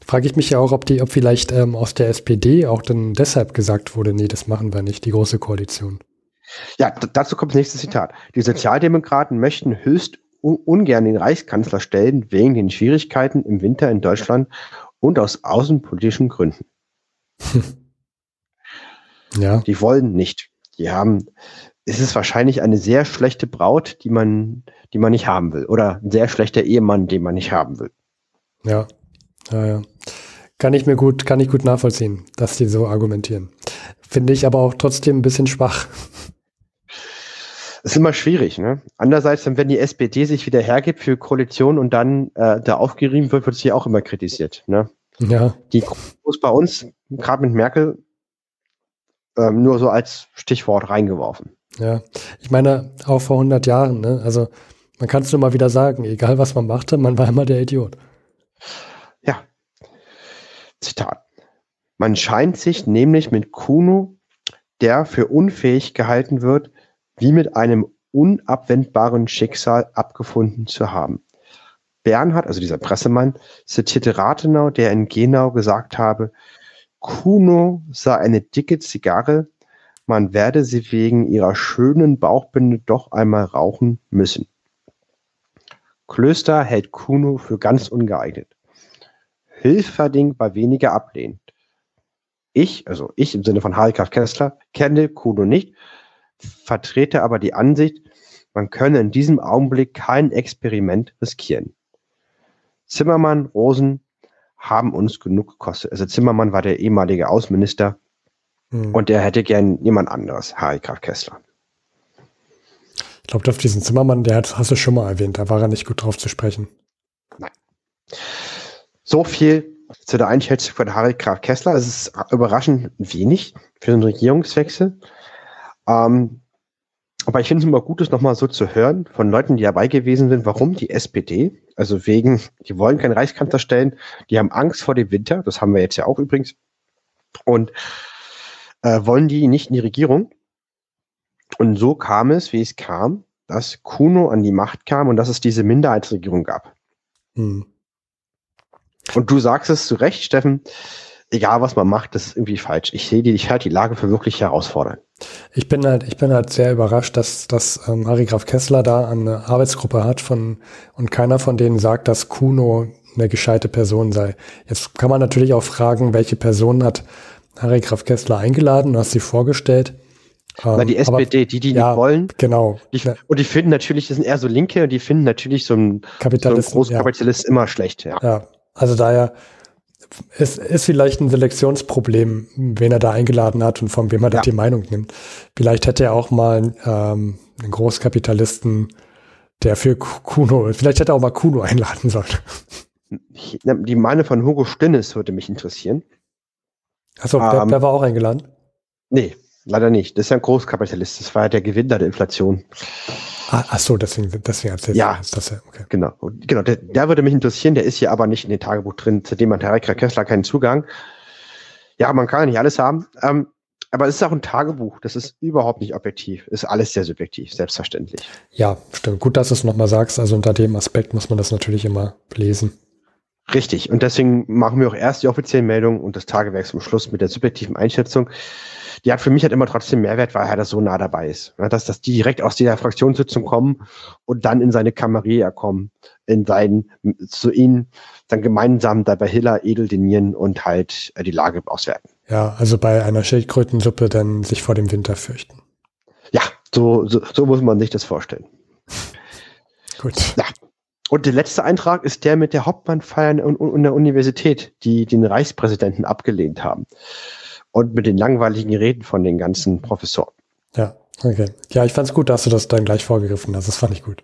Frage ich mich ja auch, ob die, ob vielleicht ähm, aus der SPD auch dann deshalb gesagt wurde, nee, das machen wir nicht, die große Koalition. Ja, dazu kommt das nächste Zitat. Die Sozialdemokraten möchten höchst ungern den Reichskanzler stellen wegen den Schwierigkeiten im Winter in Deutschland und aus außenpolitischen Gründen. Ja. Die wollen nicht. Die haben, es ist wahrscheinlich eine sehr schlechte Braut, die man, die man nicht haben will. Oder ein sehr schlechter Ehemann, den man nicht haben will. Ja. Ja, ja. Kann ich mir gut, kann ich gut nachvollziehen, dass die so argumentieren. Finde ich aber auch trotzdem ein bisschen schwach. Das ist immer schwierig. Ne? Andererseits, wenn die SPD sich wieder hergibt für Koalition und dann äh, da aufgerieben wird, wird sie auch immer kritisiert. Ne? Ja. Die groß bei uns, gerade mit Merkel, ähm, nur so als Stichwort reingeworfen. Ja, ich meine, auch vor 100 Jahren, ne? also man kann es nur mal wieder sagen, egal was man machte, man war immer der Idiot. Ja. Zitat. Man scheint sich nämlich mit Kuno, der für unfähig gehalten wird, wie mit einem unabwendbaren Schicksal abgefunden zu haben. Bernhard, also dieser Pressemann, zitierte Rathenau, der in Genau gesagt habe, Kuno sei eine dicke Zigarre, man werde sie wegen ihrer schönen Bauchbinde doch einmal rauchen müssen. Klöster hält Kuno für ganz ungeeignet. Hilferding war weniger ablehnend. Ich, also ich im Sinne von Harry Kessler, kenne Kuno nicht, vertrete aber die Ansicht, man könne in diesem Augenblick kein Experiment riskieren. Zimmermann, Rosen haben uns genug gekostet. Also Zimmermann war der ehemalige Außenminister hm. und der hätte gern jemand anderes, Harry Graf Kessler. Ich glaube, auf diesen Zimmermann, der hat, hast du schon mal erwähnt, da war er nicht gut drauf zu sprechen. Nein. So viel zu der Einschätzung von Harry Graf Kessler. Es ist überraschend wenig für einen Regierungswechsel. Ähm, aber ich finde es immer gut, das nochmal so zu hören von Leuten, die dabei gewesen sind, warum die SPD, also wegen, die wollen keinen Reichskanzler stellen, die haben Angst vor dem Winter, das haben wir jetzt ja auch übrigens, und äh, wollen die nicht in die Regierung. Und so kam es, wie es kam, dass Kuno an die Macht kam und dass es diese Minderheitsregierung gab. Hm. Und du sagst es zu Recht, Steffen, egal was man macht, das ist irgendwie falsch. Ich sehe die, ich halte die Lage für wirklich herausfordernd. Ich bin halt, ich bin halt sehr überrascht, dass, dass ähm, Harry Graf Kessler da eine Arbeitsgruppe hat von und keiner von denen sagt, dass Kuno eine gescheite Person sei. Jetzt kann man natürlich auch fragen, welche Person hat Harry Graf Kessler eingeladen, hast sie vorgestellt. Na, die SPD, aber, die, die ja, nicht wollen. Genau. Die, und die finden natürlich, das sind eher so Linke und die finden natürlich so ein, Kapitalist, so Großkapitalist ja. immer schlecht. Ja. ja, also daher ist, ist vielleicht ein Selektionsproblem, wen er da eingeladen hat und von wem er ja. da die Meinung nimmt. Vielleicht hätte er auch mal ähm, einen Großkapitalisten, der für Kuno, vielleicht hätte er auch mal Kuno einladen sollen. Die Meinung von Hugo Stinnes würde mich interessieren. Achso, der, ähm, der war auch eingeladen? Nee, leider nicht. Das ist ja ein Großkapitalist. Das war ja der Gewinner der Inflation. Ah, ach so, deswegen, deswegen erzählt ja, das ja. Okay. Genau, genau. Der, der, würde mich interessieren. Der ist hier aber nicht in dem Tagebuch drin. Zu dem hat Herr Kessler keinen Zugang. Ja, man kann ja nicht alles haben. Ähm, aber es ist auch ein Tagebuch. Das ist überhaupt nicht objektiv. Ist alles sehr subjektiv, selbstverständlich. Ja, stimmt. Gut, dass du es nochmal sagst. Also unter dem Aspekt muss man das natürlich immer lesen. Richtig. Und deswegen machen wir auch erst die offiziellen Meldungen und das Tagewerk zum Schluss mit der subjektiven Einschätzung die hat für mich halt immer trotzdem Mehrwert, weil er da so nah dabei ist. Ja, dass, dass die direkt aus dieser Fraktionssitzung kommen und dann in seine Kameria kommen, in seinen, zu ihnen dann gemeinsam dabei Hiller edel dinieren und halt äh, die Lage auswerten. Ja, also bei einer Schildkrötensuppe dann sich vor dem Winter fürchten. Ja, so, so, so muss man sich das vorstellen. Gut. Ja. Und der letzte Eintrag ist der mit der Hauptmannfeier in der Universität, die den Reichspräsidenten abgelehnt haben und mit den langweiligen Reden von den ganzen Professoren. Ja, okay. Ja, ich fand es gut, dass du das dann gleich vorgegriffen hast. Das fand ich gut.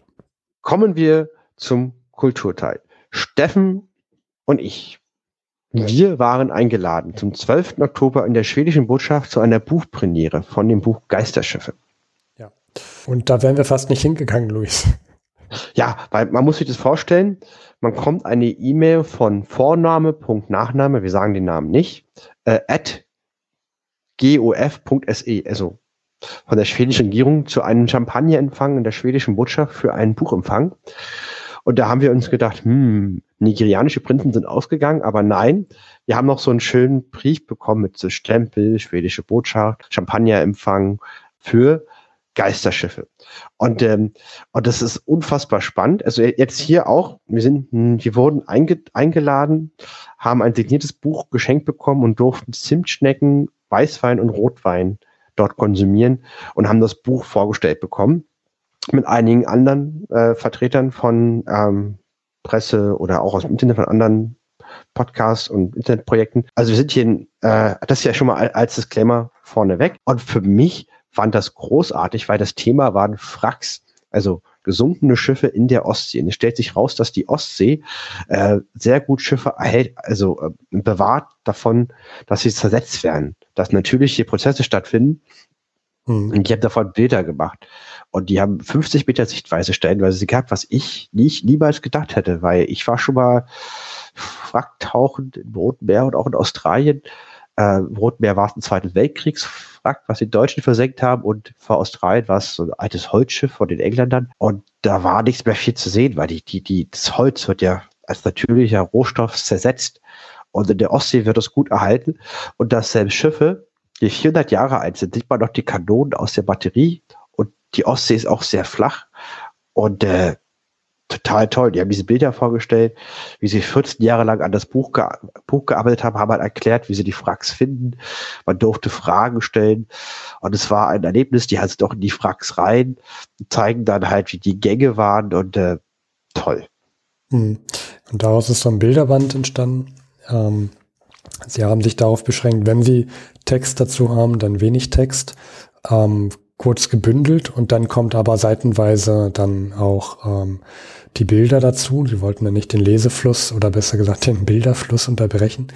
Kommen wir zum Kulturteil. Steffen und ich, wir waren eingeladen zum 12. Oktober in der schwedischen Botschaft zu einer Buchpremiere von dem Buch Geisterschiffe. Ja. Und da wären wir fast nicht hingegangen, Luis. Ja, weil man muss sich das vorstellen, man kommt eine E-Mail von Vorname, Punkt, Nachname, wir sagen den Namen nicht, äh, at gof.se, also von der schwedischen Regierung zu einem Champagnerempfang in der schwedischen Botschaft für einen Buchempfang. Und da haben wir uns gedacht, hm, nigerianische Prinzen sind ausgegangen, aber nein, wir haben noch so einen schönen Brief bekommen mit so Stempel, schwedische Botschaft, Champagnerempfang für Geisterschiffe. Und, ähm, und das ist unfassbar spannend. Also jetzt hier auch, wir sind, hm, wir wurden einge eingeladen, haben ein signiertes Buch geschenkt bekommen und durften Zimtschnecken Weißwein und Rotwein dort konsumieren und haben das Buch vorgestellt bekommen mit einigen anderen äh, Vertretern von ähm, Presse oder auch aus dem Internet von anderen Podcasts und Internetprojekten. Also wir sind hier, in, äh, das ist ja schon mal als Disclaimer vorneweg. Und für mich fand das großartig, weil das Thema waren Fracks, also gesunkene Schiffe in der Ostsee. Und es stellt sich raus, dass die Ostsee äh, sehr gut Schiffe erhält, also äh, bewahrt davon, dass sie zersetzt werden, dass natürliche Prozesse stattfinden. Mhm. Und ich habe davon Bilder gemacht. Und die haben 50 Meter Sichtweise stellenweise gehabt, was ich nicht niemals gedacht hätte, weil ich war schon mal Wracktauchend im Roten Meer und auch in Australien. Äh, Im Roten Meer war es ein Zweiten Weltkriegs Wrack, was die Deutschen versenkt haben und vor Australien war es so ein altes Holzschiff von den Engländern. Und da war nichts mehr viel zu sehen, weil die, die, die, das Holz wird ja als natürlicher Rohstoff zersetzt. Und in der Ostsee wird es gut erhalten. Und dass selbst Schiffe, die 400 Jahre alt sind, sieht man noch die Kanonen aus der Batterie. Und die Ostsee ist auch sehr flach. Und äh, total toll. Die haben diese Bilder vorgestellt, wie sie 14 Jahre lang an das Buch, ge Buch gearbeitet haben, haben halt erklärt, wie sie die Fracks finden. Man durfte Fragen stellen. Und es war ein Erlebnis, die halt doch in die Fracks rein, zeigen dann halt, wie die Gänge waren und äh, toll. Hm. Und daraus ist so ein Bilderband entstanden. Ähm, sie haben sich darauf beschränkt, wenn sie Text dazu haben, dann wenig Text. Ähm, kurz gebündelt und dann kommt aber seitenweise dann auch ähm, die Bilder dazu. Sie wollten dann nicht den Lesefluss oder besser gesagt den Bilderfluss unterbrechen,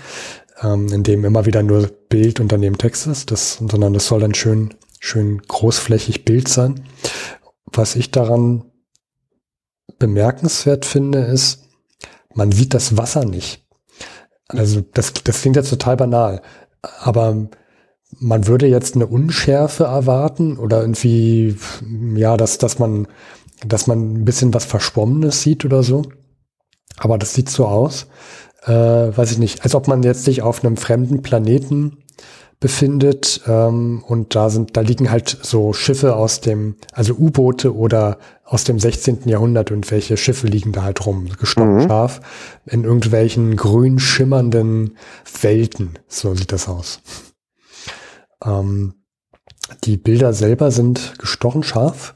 ähm, in dem immer wieder nur Bild und daneben Text ist, das, sondern das soll dann schön, schön großflächig Bild sein. Was ich daran bemerkenswert finde, ist, man sieht das Wasser nicht. Also das, das klingt jetzt total banal, aber man würde jetzt eine Unschärfe erwarten oder irgendwie, ja, dass, dass man, dass man ein bisschen was Verschwommenes sieht oder so. Aber das sieht so aus. äh, weiß ich nicht, als ob man jetzt sich auf einem fremden Planeten befindet ähm, und da sind, da liegen halt so Schiffe aus dem, also U-Boote oder aus dem 16. Jahrhundert und welche Schiffe liegen da halt rum, gestochen mhm. scharf, in irgendwelchen grün schimmernden Welten, so sieht das aus. Ähm, die Bilder selber sind gestochen scharf.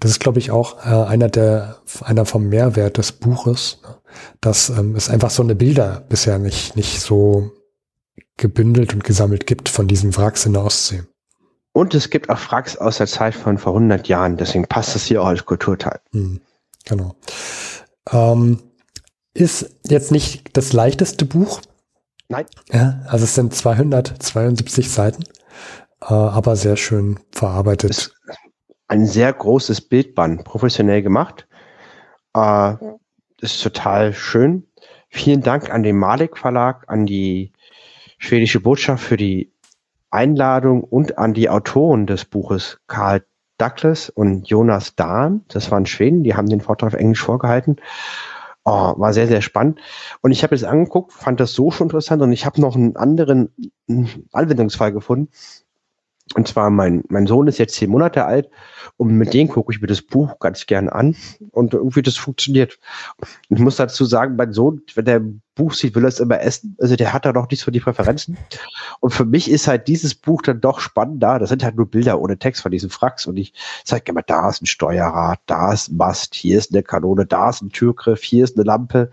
Das ist, glaube ich, auch äh, einer der, einer vom Mehrwert des Buches, ne? dass ähm, es einfach so eine Bilder bisher nicht, nicht so gebündelt und gesammelt gibt von diesen Wracks in der Ostsee. Und es gibt auch Wracks aus der Zeit von vor 100 Jahren, deswegen passt es hier auch als Kulturteil. Hm, genau. Ähm, ist jetzt nicht das leichteste Buch. Nein. Ja, also es sind 272 Seiten, äh, aber sehr schön verarbeitet. Ein sehr großes Bildband, professionell gemacht. Äh, ist total schön. Vielen Dank an den Malik Verlag, an die schwedische Botschaft für die Einladung und an die Autoren des Buches Karl Douglas und Jonas Dahn. Das waren Schweden, die haben den Vortrag auf Englisch vorgehalten. Oh, war sehr, sehr spannend. Und ich habe es angeguckt, fand das so schon interessant und ich habe noch einen anderen Anwendungsfall gefunden. Und zwar mein, mein Sohn ist jetzt zehn Monate alt und mit dem gucke ich mir das Buch ganz gern an und irgendwie das funktioniert. Ich muss dazu sagen, mein Sohn, wenn der Buch sieht, will er es immer essen. Also der hat da noch nicht so die Präferenzen. Und für mich ist halt dieses Buch dann doch spannender. Das sind halt nur Bilder ohne Text von diesen Fracks und ich zeige immer, da ist ein Steuerrad, da ist ein Mast, hier ist eine Kanone, da ist ein Türgriff, hier ist eine Lampe,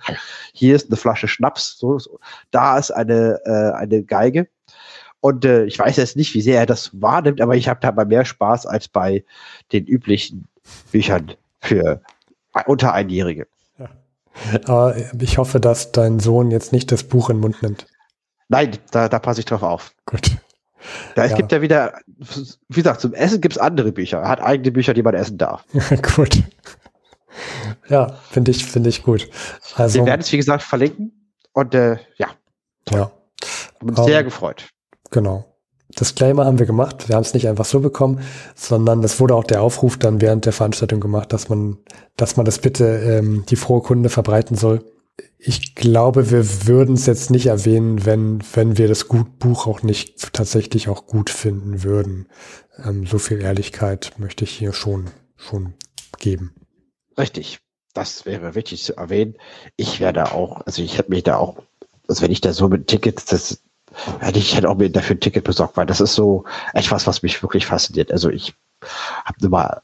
hier ist eine Flasche Schnaps, so, so. da ist eine, äh, eine Geige. Und äh, ich weiß jetzt nicht, wie sehr er das wahrnimmt, aber ich habe da mal mehr Spaß als bei den üblichen Büchern für unter Einjährige. Ja. Aber ich hoffe, dass dein Sohn jetzt nicht das Buch in den Mund nimmt. Nein, da, da passe ich drauf auf. Gut. Da, es ja. gibt ja wieder, wie gesagt, zum Essen gibt es andere Bücher. Er hat eigene Bücher, die man essen darf. gut. Ja, finde ich, finde ich gut. Also, Wir werden es, wie gesagt, verlinken. Und äh, ja. Ja. Bin um, sehr ähm, gefreut. Genau. Disclaimer haben wir gemacht. Wir haben es nicht einfach so bekommen, sondern es wurde auch der Aufruf dann während der Veranstaltung gemacht, dass man, dass man das bitte ähm, die frohe Kunde verbreiten soll. Ich glaube, wir würden es jetzt nicht erwähnen, wenn, wenn wir das gut Buch auch nicht tatsächlich auch gut finden würden. Ähm, so viel Ehrlichkeit möchte ich hier schon, schon geben. Richtig. Das wäre wichtig zu erwähnen. Ich werde auch, also ich habe mich da auch, also wenn ich da so mit Tickets, das hätte ich hätte auch mir dafür ein Ticket besorgt, weil das ist so etwas, was mich wirklich fasziniert. Also ich habe mal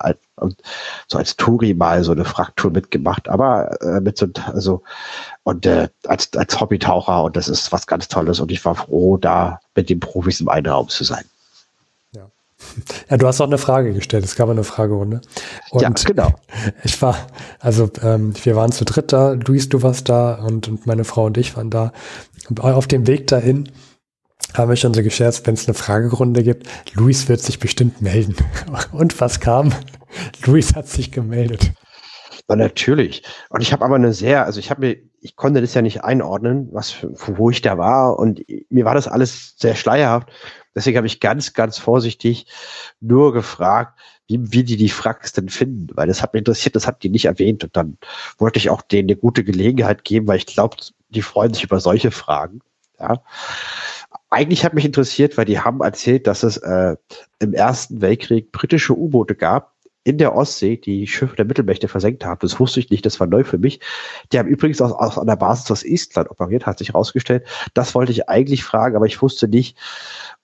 so als Touri mal so eine Fraktur mitgemacht, aber äh, mit so also und äh, als als Hobbytaucher und das ist was ganz Tolles und ich war froh, da mit den Profis im einen Raum zu sein. Ja, ja du hast auch eine Frage gestellt. Es gab eine Fragerunde. Und ja, genau. Ich war, also ähm, wir waren zu dritt da. Luis, du warst da und, und meine Frau und ich waren da. Und auf dem Weg dahin haben wir schon so gescherzt, wenn es eine Fragerunde gibt, Luis wird sich bestimmt melden. Und was kam? Luis hat sich gemeldet. Na, natürlich. Und ich habe aber eine sehr, also ich habe mir, ich konnte das ja nicht einordnen, was wo ich da war. Und mir war das alles sehr schleierhaft. Deswegen habe ich ganz, ganz vorsichtig nur gefragt, wie, wie die die Fracks denn finden, weil das hat mich interessiert, das hat die nicht erwähnt. Und dann wollte ich auch denen eine gute Gelegenheit geben, weil ich glaube, die freuen sich über solche Fragen. Ja eigentlich hat mich interessiert, weil die haben erzählt, dass es äh, im Ersten Weltkrieg britische U-Boote gab in der Ostsee, die Schiffe der Mittelmächte versenkt haben. Das wusste ich nicht, das war neu für mich. Die haben übrigens aus, aus einer Basis aus Estland operiert, hat sich herausgestellt. Das wollte ich eigentlich fragen, aber ich wusste nicht,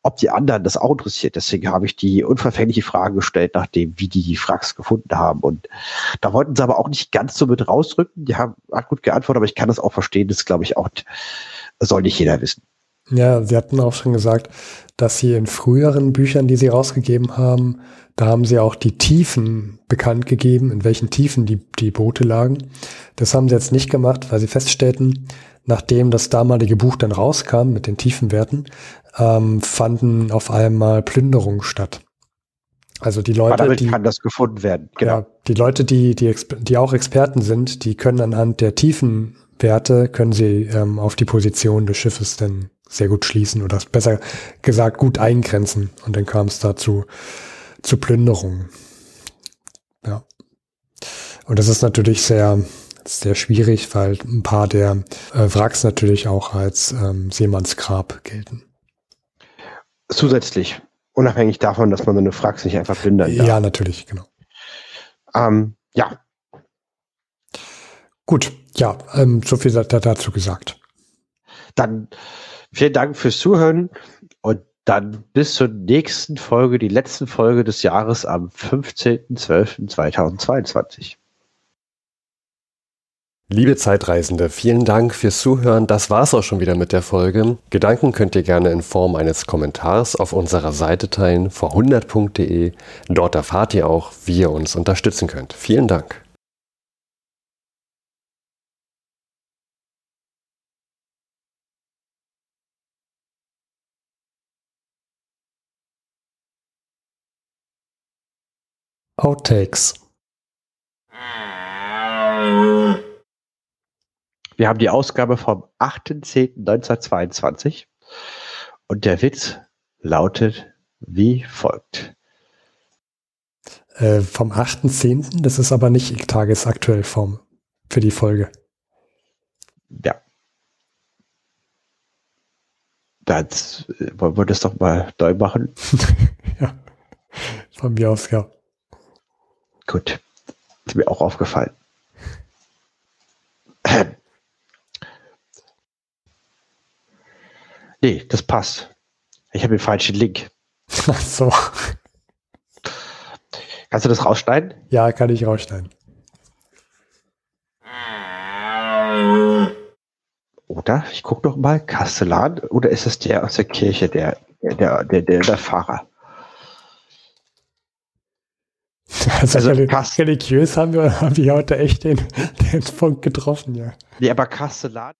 ob die anderen das auch interessiert. Deswegen habe ich die unverfängliche Frage gestellt, nachdem, wie die die Fracks gefunden haben. Und da wollten sie aber auch nicht ganz so mit rausrücken. Die haben hat gut geantwortet, aber ich kann das auch verstehen. Das glaube ich auch, soll nicht jeder wissen. Ja, Sie hatten auch schon gesagt, dass Sie in früheren Büchern, die Sie rausgegeben haben, da haben Sie auch die Tiefen bekannt gegeben, in welchen Tiefen die, die Boote lagen. Das haben Sie jetzt nicht gemacht, weil Sie feststellten, nachdem das damalige Buch dann rauskam mit den Tiefenwerten, ähm, fanden auf einmal Plünderungen statt. Also die Leute, damit die, kann das gefunden werden. Genau. Ja, die Leute, die, die, die auch Experten sind, die können anhand der Tiefenwerte können sie ähm, auf die Position des Schiffes dann sehr gut schließen oder besser gesagt gut eingrenzen. Und dann kam es dazu zu Plünderungen. Ja. Und das ist natürlich sehr sehr schwierig, weil ein paar der äh, Wracks natürlich auch als ähm, Seemannsgrab gelten. Zusätzlich, unabhängig davon, dass man so eine Wracks nicht einfach plündern darf. Ja, natürlich, genau. Ähm, ja. Gut, ja, ähm, so viel dazu gesagt. Dann vielen Dank fürs Zuhören und dann bis zur nächsten Folge, die letzten Folge des Jahres am 15.12.2022. Liebe Zeitreisende, vielen Dank fürs Zuhören. Das war's auch schon wieder mit der Folge. Gedanken könnt ihr gerne in Form eines Kommentars auf unserer Seite teilen, vor100.de. Dort erfahrt ihr auch, wie ihr uns unterstützen könnt. Vielen Dank. Outtakes. Wir haben die Ausgabe vom 8.10.1922 und der Witz lautet wie folgt. Äh, vom 8.10., das ist aber nicht tagesaktuell Form für die Folge. Ja. Das äh, wollen wir das doch mal neu machen. ja. Von mir aus, ja. Gut. Ist mir auch aufgefallen. Nee, das passt. Ich habe den falschen Link. Ach so. Kannst du das rausschneiden? Ja, kann ich rausschneiden. Oder? Ich gucke noch mal. Kastellan? Oder ist es der aus der Kirche, der, der, der, der, der Pfarrer? Also, also religiös haben wir, haben wir heute echt den, den Punkt getroffen, ja. Nee, aber Kastellan.